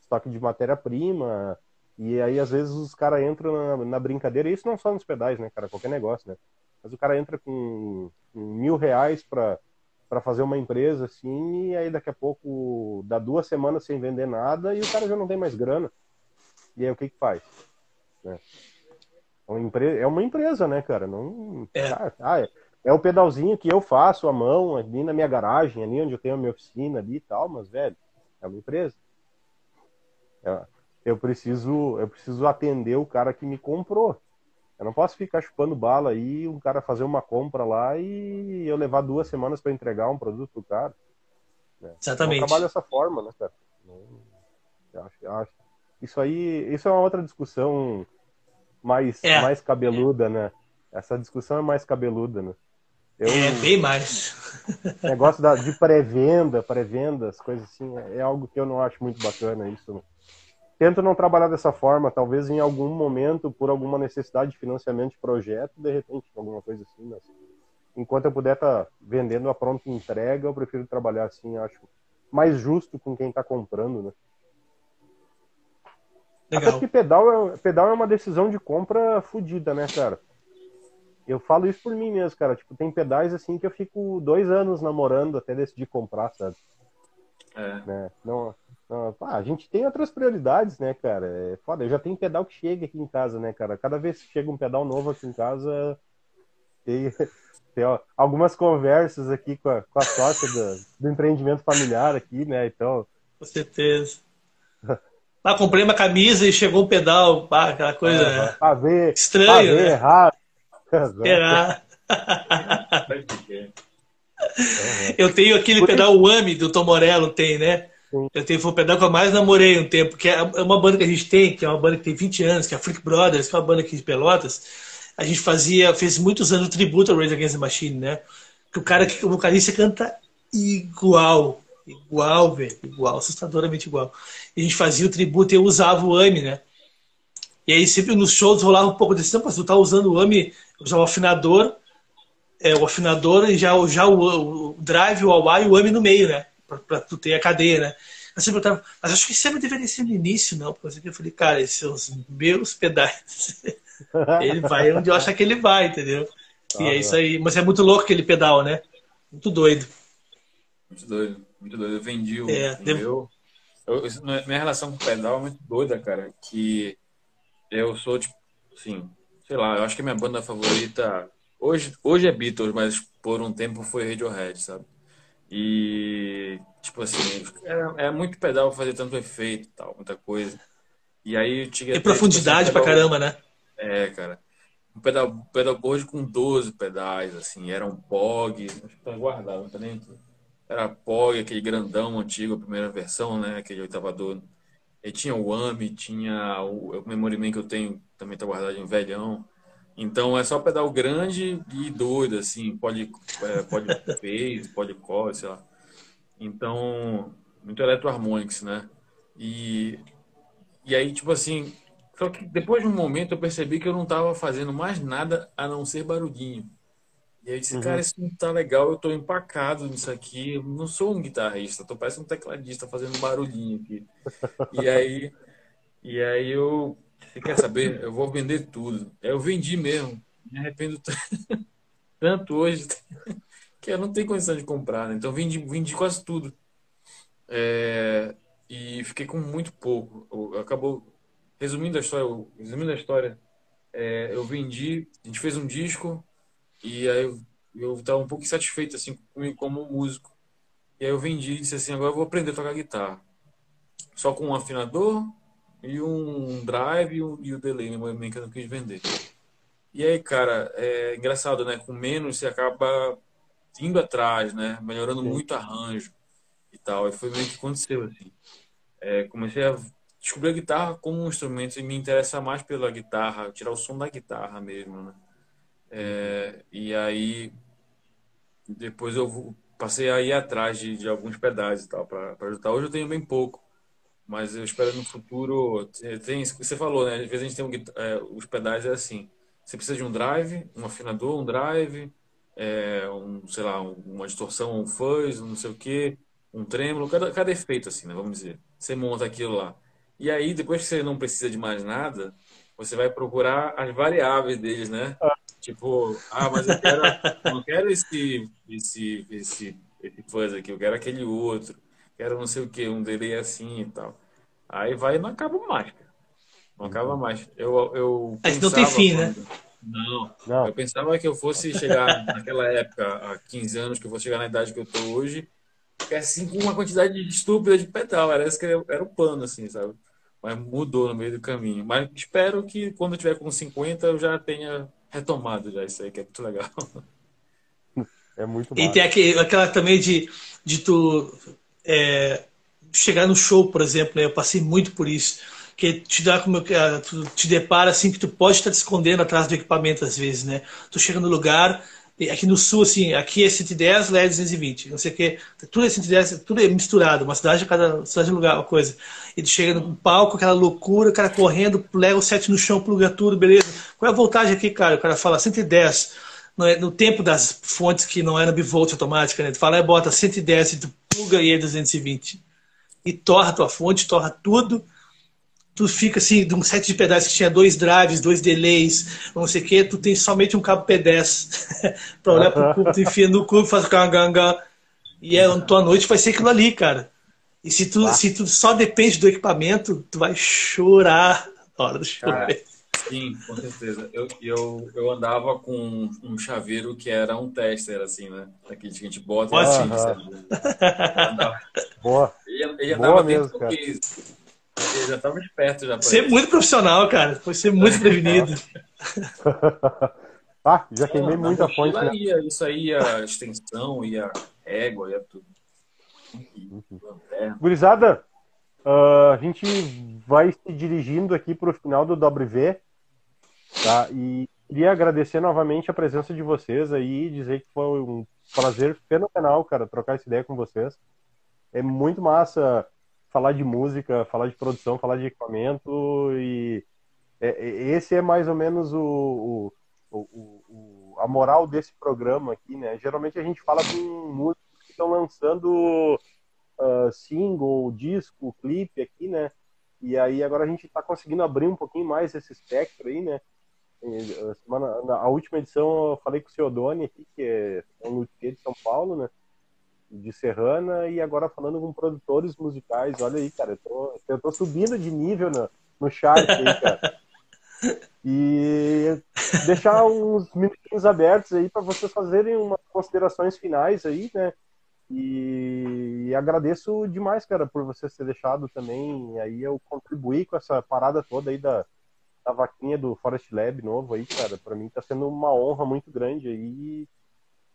Estoque de matéria-prima, e aí, às vezes, os caras entram na, na, brincadeira, e isso não só nos pedais, né, cara? Qualquer negócio, né? Mas o cara entra com, mil reais para para fazer uma empresa assim, e aí daqui a pouco dá duas semanas sem vender nada e o cara já não tem mais grana. E aí o que que faz? Né? É, uma empresa, é uma empresa, né, cara? Não, é. Ah, é, é o pedalzinho que eu faço à mão ali na minha garagem, ali onde eu tenho a minha oficina ali e tal, mas, velho, é uma empresa. É, eu preciso, eu preciso atender o cara que me comprou. Eu não posso ficar chupando bala aí, um cara fazer uma compra lá e eu levar duas semanas para entregar um produto pro cara. Né? Exatamente. Eu não trabalho dessa forma, né, cara? Eu acho, eu acho. Isso aí, isso é uma outra discussão mais, é. mais cabeluda, né? Essa discussão é mais cabeluda, né? Eu, é, bem mais. negócio da, de pré-venda, pré-vendas, coisas assim, é algo que eu não acho muito bacana isso. Tento não trabalhar dessa forma, talvez em algum momento, por alguma necessidade de financiamento de projeto, de repente, alguma coisa assim, mas enquanto eu puder estar tá vendendo a pronta entrega, eu prefiro trabalhar assim, acho mais justo com quem está comprando, né? Legal. Até porque pedal é, pedal é uma decisão de compra fodida, né, cara? Eu falo isso por mim mesmo, cara. Tipo, tem pedais assim que eu fico dois anos namorando até decidir comprar, sabe? É. Né? Não, não, pá, a gente tem outras prioridades, né, cara? É foda, eu já tenho pedal que chega aqui em casa, né, cara? Cada vez que chega um pedal novo aqui em casa, tem, tem ó, algumas conversas aqui com a, com a sócia do, do empreendimento familiar aqui, né? Então. Com certeza. Ah, comprei uma camisa e chegou um pedal, pá, aquela coisa é, né? pra ver, estranho, pra ver, né? errado. Eu tenho aquele pedal Wami do Tom Morello, tem, né? Eu tenho, foi o pedal que eu mais namorei um tempo, que é, é uma banda que a gente tem, que é uma banda que tem 20 anos, que é a Freak Brothers, que é uma banda aqui de Pelotas. A gente fazia, fez muitos anos tributo ao Rage Against the Machine, né? Que o cara, que o vocalista canta igual, igual, velho, igual, assustadoramente igual. E a gente fazia o tributo e eu usava o AMI, né? E aí sempre nos shows rolava um pouco desse, não, mas tu tá usando o AMI, usava o afinador, é, o afinador e já, já o, o drive, o AUA e o AMI no meio, né? Para tu ter a cadeia, né? Mas, eu perguntava, mas acho que sempre deveria ser no início, não. Porque eu falei, cara, esses são os meus pedais. ele vai onde eu acho que ele vai, entendeu? E ah, é isso aí. Mas é muito louco aquele pedal, né? Muito doido. Muito doido, muito doido. Eu vendi o, é, o meu. Eu, minha relação com o pedal é muito doida, cara. Que eu sou, tipo, assim, sei lá, eu acho que a minha banda favorita. Hoje, hoje é Beatles, mas por um tempo foi Radiohead, sabe? E, tipo assim, é, é muito pedal fazer tanto efeito tal, muita coisa. E aí eu tinha. E profundidade assim, pra caramba, né? É, cara. Um pedal, pedalboard com 12 pedais, assim, era um POG, acho que tá guardado, não tá nem. Era POG, aquele grandão antigo, a primeira versão, né? Aquele oitavador. E tinha o AMI, tinha o, o Memory Man que eu tenho, também tá guardado em velhão. Então é só pedal grande e doido, assim, pode, é, pode phase, pode core, sei lá. Então, muito eletroharmonics, né? E, e aí, tipo assim, só que depois de um momento eu percebi que eu não estava fazendo mais nada a não ser barulhinho. E aí eu disse, uhum. cara, isso não tá legal, eu tô empacado nisso aqui, eu não sou um guitarrista, tô parecendo um tecladista fazendo barulhinho aqui. E aí, e aí eu você quer saber? Eu vou vender tudo. Eu vendi mesmo. Me arrependo tanto hoje que eu não tenho condição de comprar. Né? Então vendi, vendi quase tudo. É, e fiquei com muito pouco. Acabou resumindo a história. Resumindo a história, é, eu vendi. A gente fez um disco e aí eu estava um pouco insatisfeito assim comigo como músico. E aí eu vendi e disse assim, agora eu vou aprender a tocar guitarra. Só com um afinador, e um drive e, um, e o delay, memory que eu não quis vender. E aí, cara, é engraçado, né? Com menos você acaba indo atrás, né? Melhorando Sim. muito arranjo e tal. E foi meio que aconteceu, assim. É, comecei a descobrir a guitarra como um instrumento e me interessar mais pela guitarra, tirar o som da guitarra mesmo, né? É, e aí, depois eu passei a ir atrás de, de alguns pedais e tal, para ajudar. Hoje eu tenho bem pouco mas eu espero no futuro. Tem isso que você falou, né? Às vezes a gente tem um, é, os pedais é assim. Você precisa de um drive, um afinador, um drive, é, um, sei lá, uma distorção, um fuzz, um não sei o quê, um trêmulo, cada, cada efeito, assim, né? Vamos dizer. Você monta aquilo lá. E aí, depois que você não precisa de mais nada, você vai procurar as variáveis deles, né? Tipo, ah, mas eu quero, não quero esse, esse, esse, esse fuzz aqui, eu quero aquele outro quero não sei o que, um delay assim e tal. Aí vai e não acaba mais, cara. Não acaba mais. Eu, eu Mas não tem fim, né? quando... né? Não. não. Eu pensava que eu fosse chegar naquela época, há 15 anos, que eu fosse chegar na idade que eu tô hoje, que é assim com uma quantidade estúpida de pedal. Era, que era o pano, assim, sabe? Mas mudou no meio do caminho. Mas espero que quando eu tiver com 50 eu já tenha retomado já isso aí, que é muito legal. É muito E tem aquele, aquela também de, de tu é, chegar no show, por exemplo, né? eu passei muito por isso, que te dá como tu te depara assim que tu pode estar te escondendo atrás do equipamento às vezes, né? Tu chega no lugar, aqui no sul assim, aqui é 110, lá é 220, não sei o que, tudo é 110, tudo é misturado, uma cidade cada cidade é lugar, uma coisa. E tu chega no palco, aquela loucura, o cara correndo, leva o set no chão, pluga tudo, beleza. Qual é a voltagem aqui, cara? O cara fala 110 é, no tempo das fontes que não era bivolt automática, né? Tu fala, e bota 110 e tu pluga e é 220. E torra a tua fonte, torra tudo. Tu fica assim, de um set de pedais que tinha dois drives, dois delays, não sei o que, tu tem somente um cabo P10 para olhar pro cubo, tu enfia no cubo, faz ganganga. E é, a tua noite vai ser aquilo ali, cara. E se tu, se tu só depende do equipamento, tu vai chorar na hora do show. Sim, com certeza. Eu, eu, eu andava com um chaveiro que era um tester, assim, né? Aquele que a gente bota Pode assim, Boa. Ele, ele andava Boa mesmo, cara. Ele já estava esperto já. Você é muito profissional, cara. Foi ser muito prevenido. ah, já queimei Não, muita fonte. Né? Ia, isso aí ia extensão, ia égua, ia tudo. Gurizada, uh, a gente vai se dirigindo aqui para o final do WV. Tá? E queria agradecer novamente a presença de vocês aí e dizer que foi um prazer fenomenal, cara, trocar essa ideia com vocês. É muito massa falar de música, falar de produção, falar de equipamento e é, é esse é mais ou menos o, o, o, a moral desse programa aqui, né? Geralmente a gente fala com músicos que estão lançando uh, single, disco, clipe aqui, né? E aí agora a gente está conseguindo abrir um pouquinho mais esse espectro aí, né? A, semana, na, a última edição eu falei com o Ciodone aqui, que é um luthier de São Paulo, né? De Serrana, e agora falando com produtores musicais. Olha aí, cara, eu tô, eu tô subindo de nível no, no chart aí, cara. E deixar uns minutinhos abertos aí para vocês fazerem umas considerações finais aí, né? E, agradeço demais, cara, por você ter deixado também. Aí eu contribuí com essa parada toda aí da, da vaquinha do Forest Lab novo aí, cara. Para mim tá sendo uma honra muito grande aí.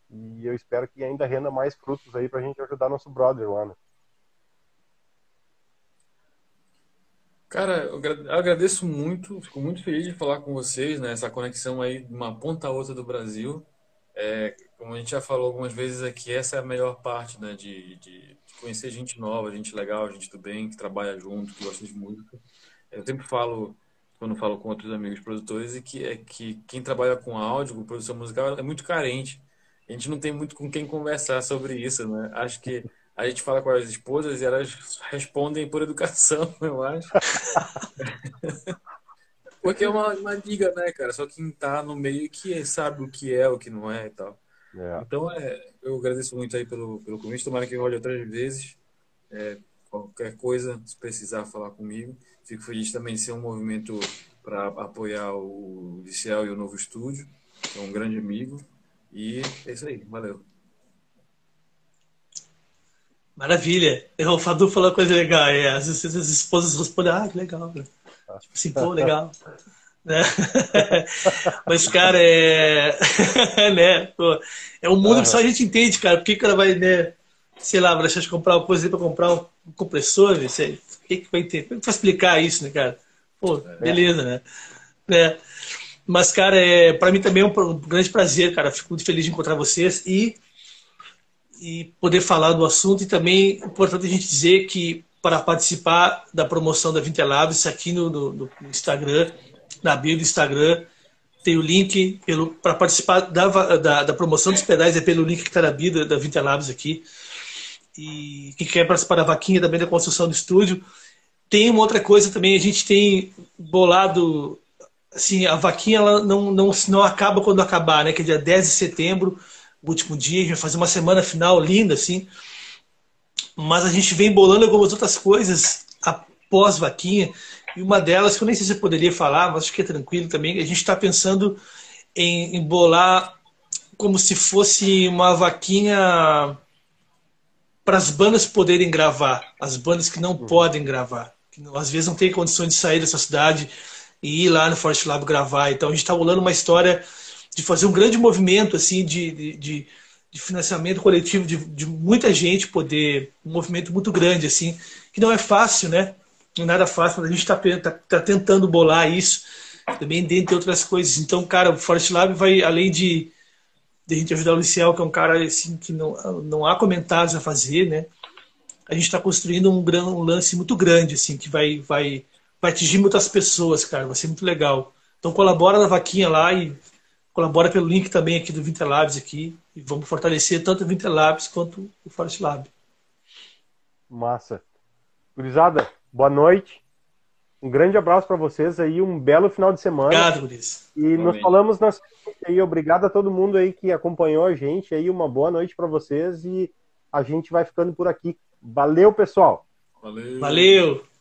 E eu espero que ainda renda mais frutos aí pra gente ajudar nosso brother lá, né? Cara, eu agradeço muito, fico muito feliz de falar com vocês, né? Essa conexão aí de uma ponta a outra do Brasil. É, como a gente já falou algumas vezes aqui, essa é a melhor parte, né? De, de, conhecer gente nova, gente legal, gente do bem, que trabalha junto, que gosta de música. Eu sempre falo, quando falo com outros amigos produtores, e que é que quem trabalha com áudio, com produção musical, é muito carente. A gente não tem muito com quem conversar sobre isso, né? Acho que a gente fala com as esposas e elas respondem por educação, eu acho. Porque é uma, uma liga, né, cara? Só quem tá no meio que sabe o que é, o que não é e tal. É. Então, é, eu agradeço muito aí pelo, pelo convite. Tomara que role outras vezes. É, qualquer coisa, se precisar falar comigo. Fico feliz também de ser um movimento para apoiar o Liceu e o novo estúdio. É um grande amigo. E é isso aí. Valeu. Maravilha. O Fadu falou uma coisa legal. Às vezes as esposas respondem, ah, que legal. Né? Tipo assim, pô, legal. né? Mas, cara, é. né? Pô, é um mundo que só a gente entende, cara. Por que o cara vai, né? Sei lá, deixar de comprar uma coisa para comprar um compressor, né? Sei, o que, que vai ter? Como é que vai explicar isso, né, cara? Pô, beleza, né? né? Mas, cara, é, para mim também é um grande prazer, cara. Fico muito feliz de encontrar vocês e e poder falar do assunto e também é importante a gente dizer que para participar da promoção da Vintelabs aqui no, no, no, Instagram, na bio do Instagram, tem o link para participar da, da, da, promoção dos pedais é pelo link que está na bio da, da Vintelabs aqui. E quem quer participar da vaquinha também da construção do estúdio. Tem uma outra coisa também, a gente tem bolado assim, a vaquinha ela não, não, não acaba quando acabar, né? Que é dia 10 de setembro o último dia, a gente vai fazer uma semana final linda, assim. Mas a gente vem bolando algumas outras coisas após vaquinha. E uma delas, que eu nem sei se eu poderia falar, mas acho que é tranquilo também, a gente está pensando em, em bolar como se fosse uma vaquinha para as bandas poderem gravar, as bandas que não uhum. podem gravar, que não, às vezes não tem condições de sair dessa cidade e ir lá no Forest Lab gravar. Então a gente está rolando uma história de fazer um grande movimento assim de, de, de financiamento coletivo de, de, muita gente poder um movimento muito grande assim que não é fácil né não é nada fácil mas a gente está tá, tá tentando bolar isso também dentre outras coisas então cara o Forest Lab vai além de de a gente ajudar o Liceu que é um cara assim que não não há comentários a fazer né a gente está construindo um, gran, um lance muito grande assim que vai vai vai atingir muitas pessoas cara vai ser muito legal então colabora na vaquinha lá e colabora pelo link também aqui do Vintelabs aqui e vamos fortalecer tanto o Vintelabs quanto o Forest Lab. Massa. Gurizada, boa noite. Um grande abraço para vocês aí, um belo final de semana. Obrigado, Guris. E nos falamos na aí. Obrigado a todo mundo aí que acompanhou a gente aí. Uma boa noite para vocês e a gente vai ficando por aqui. Valeu, pessoal. Valeu. Valeu.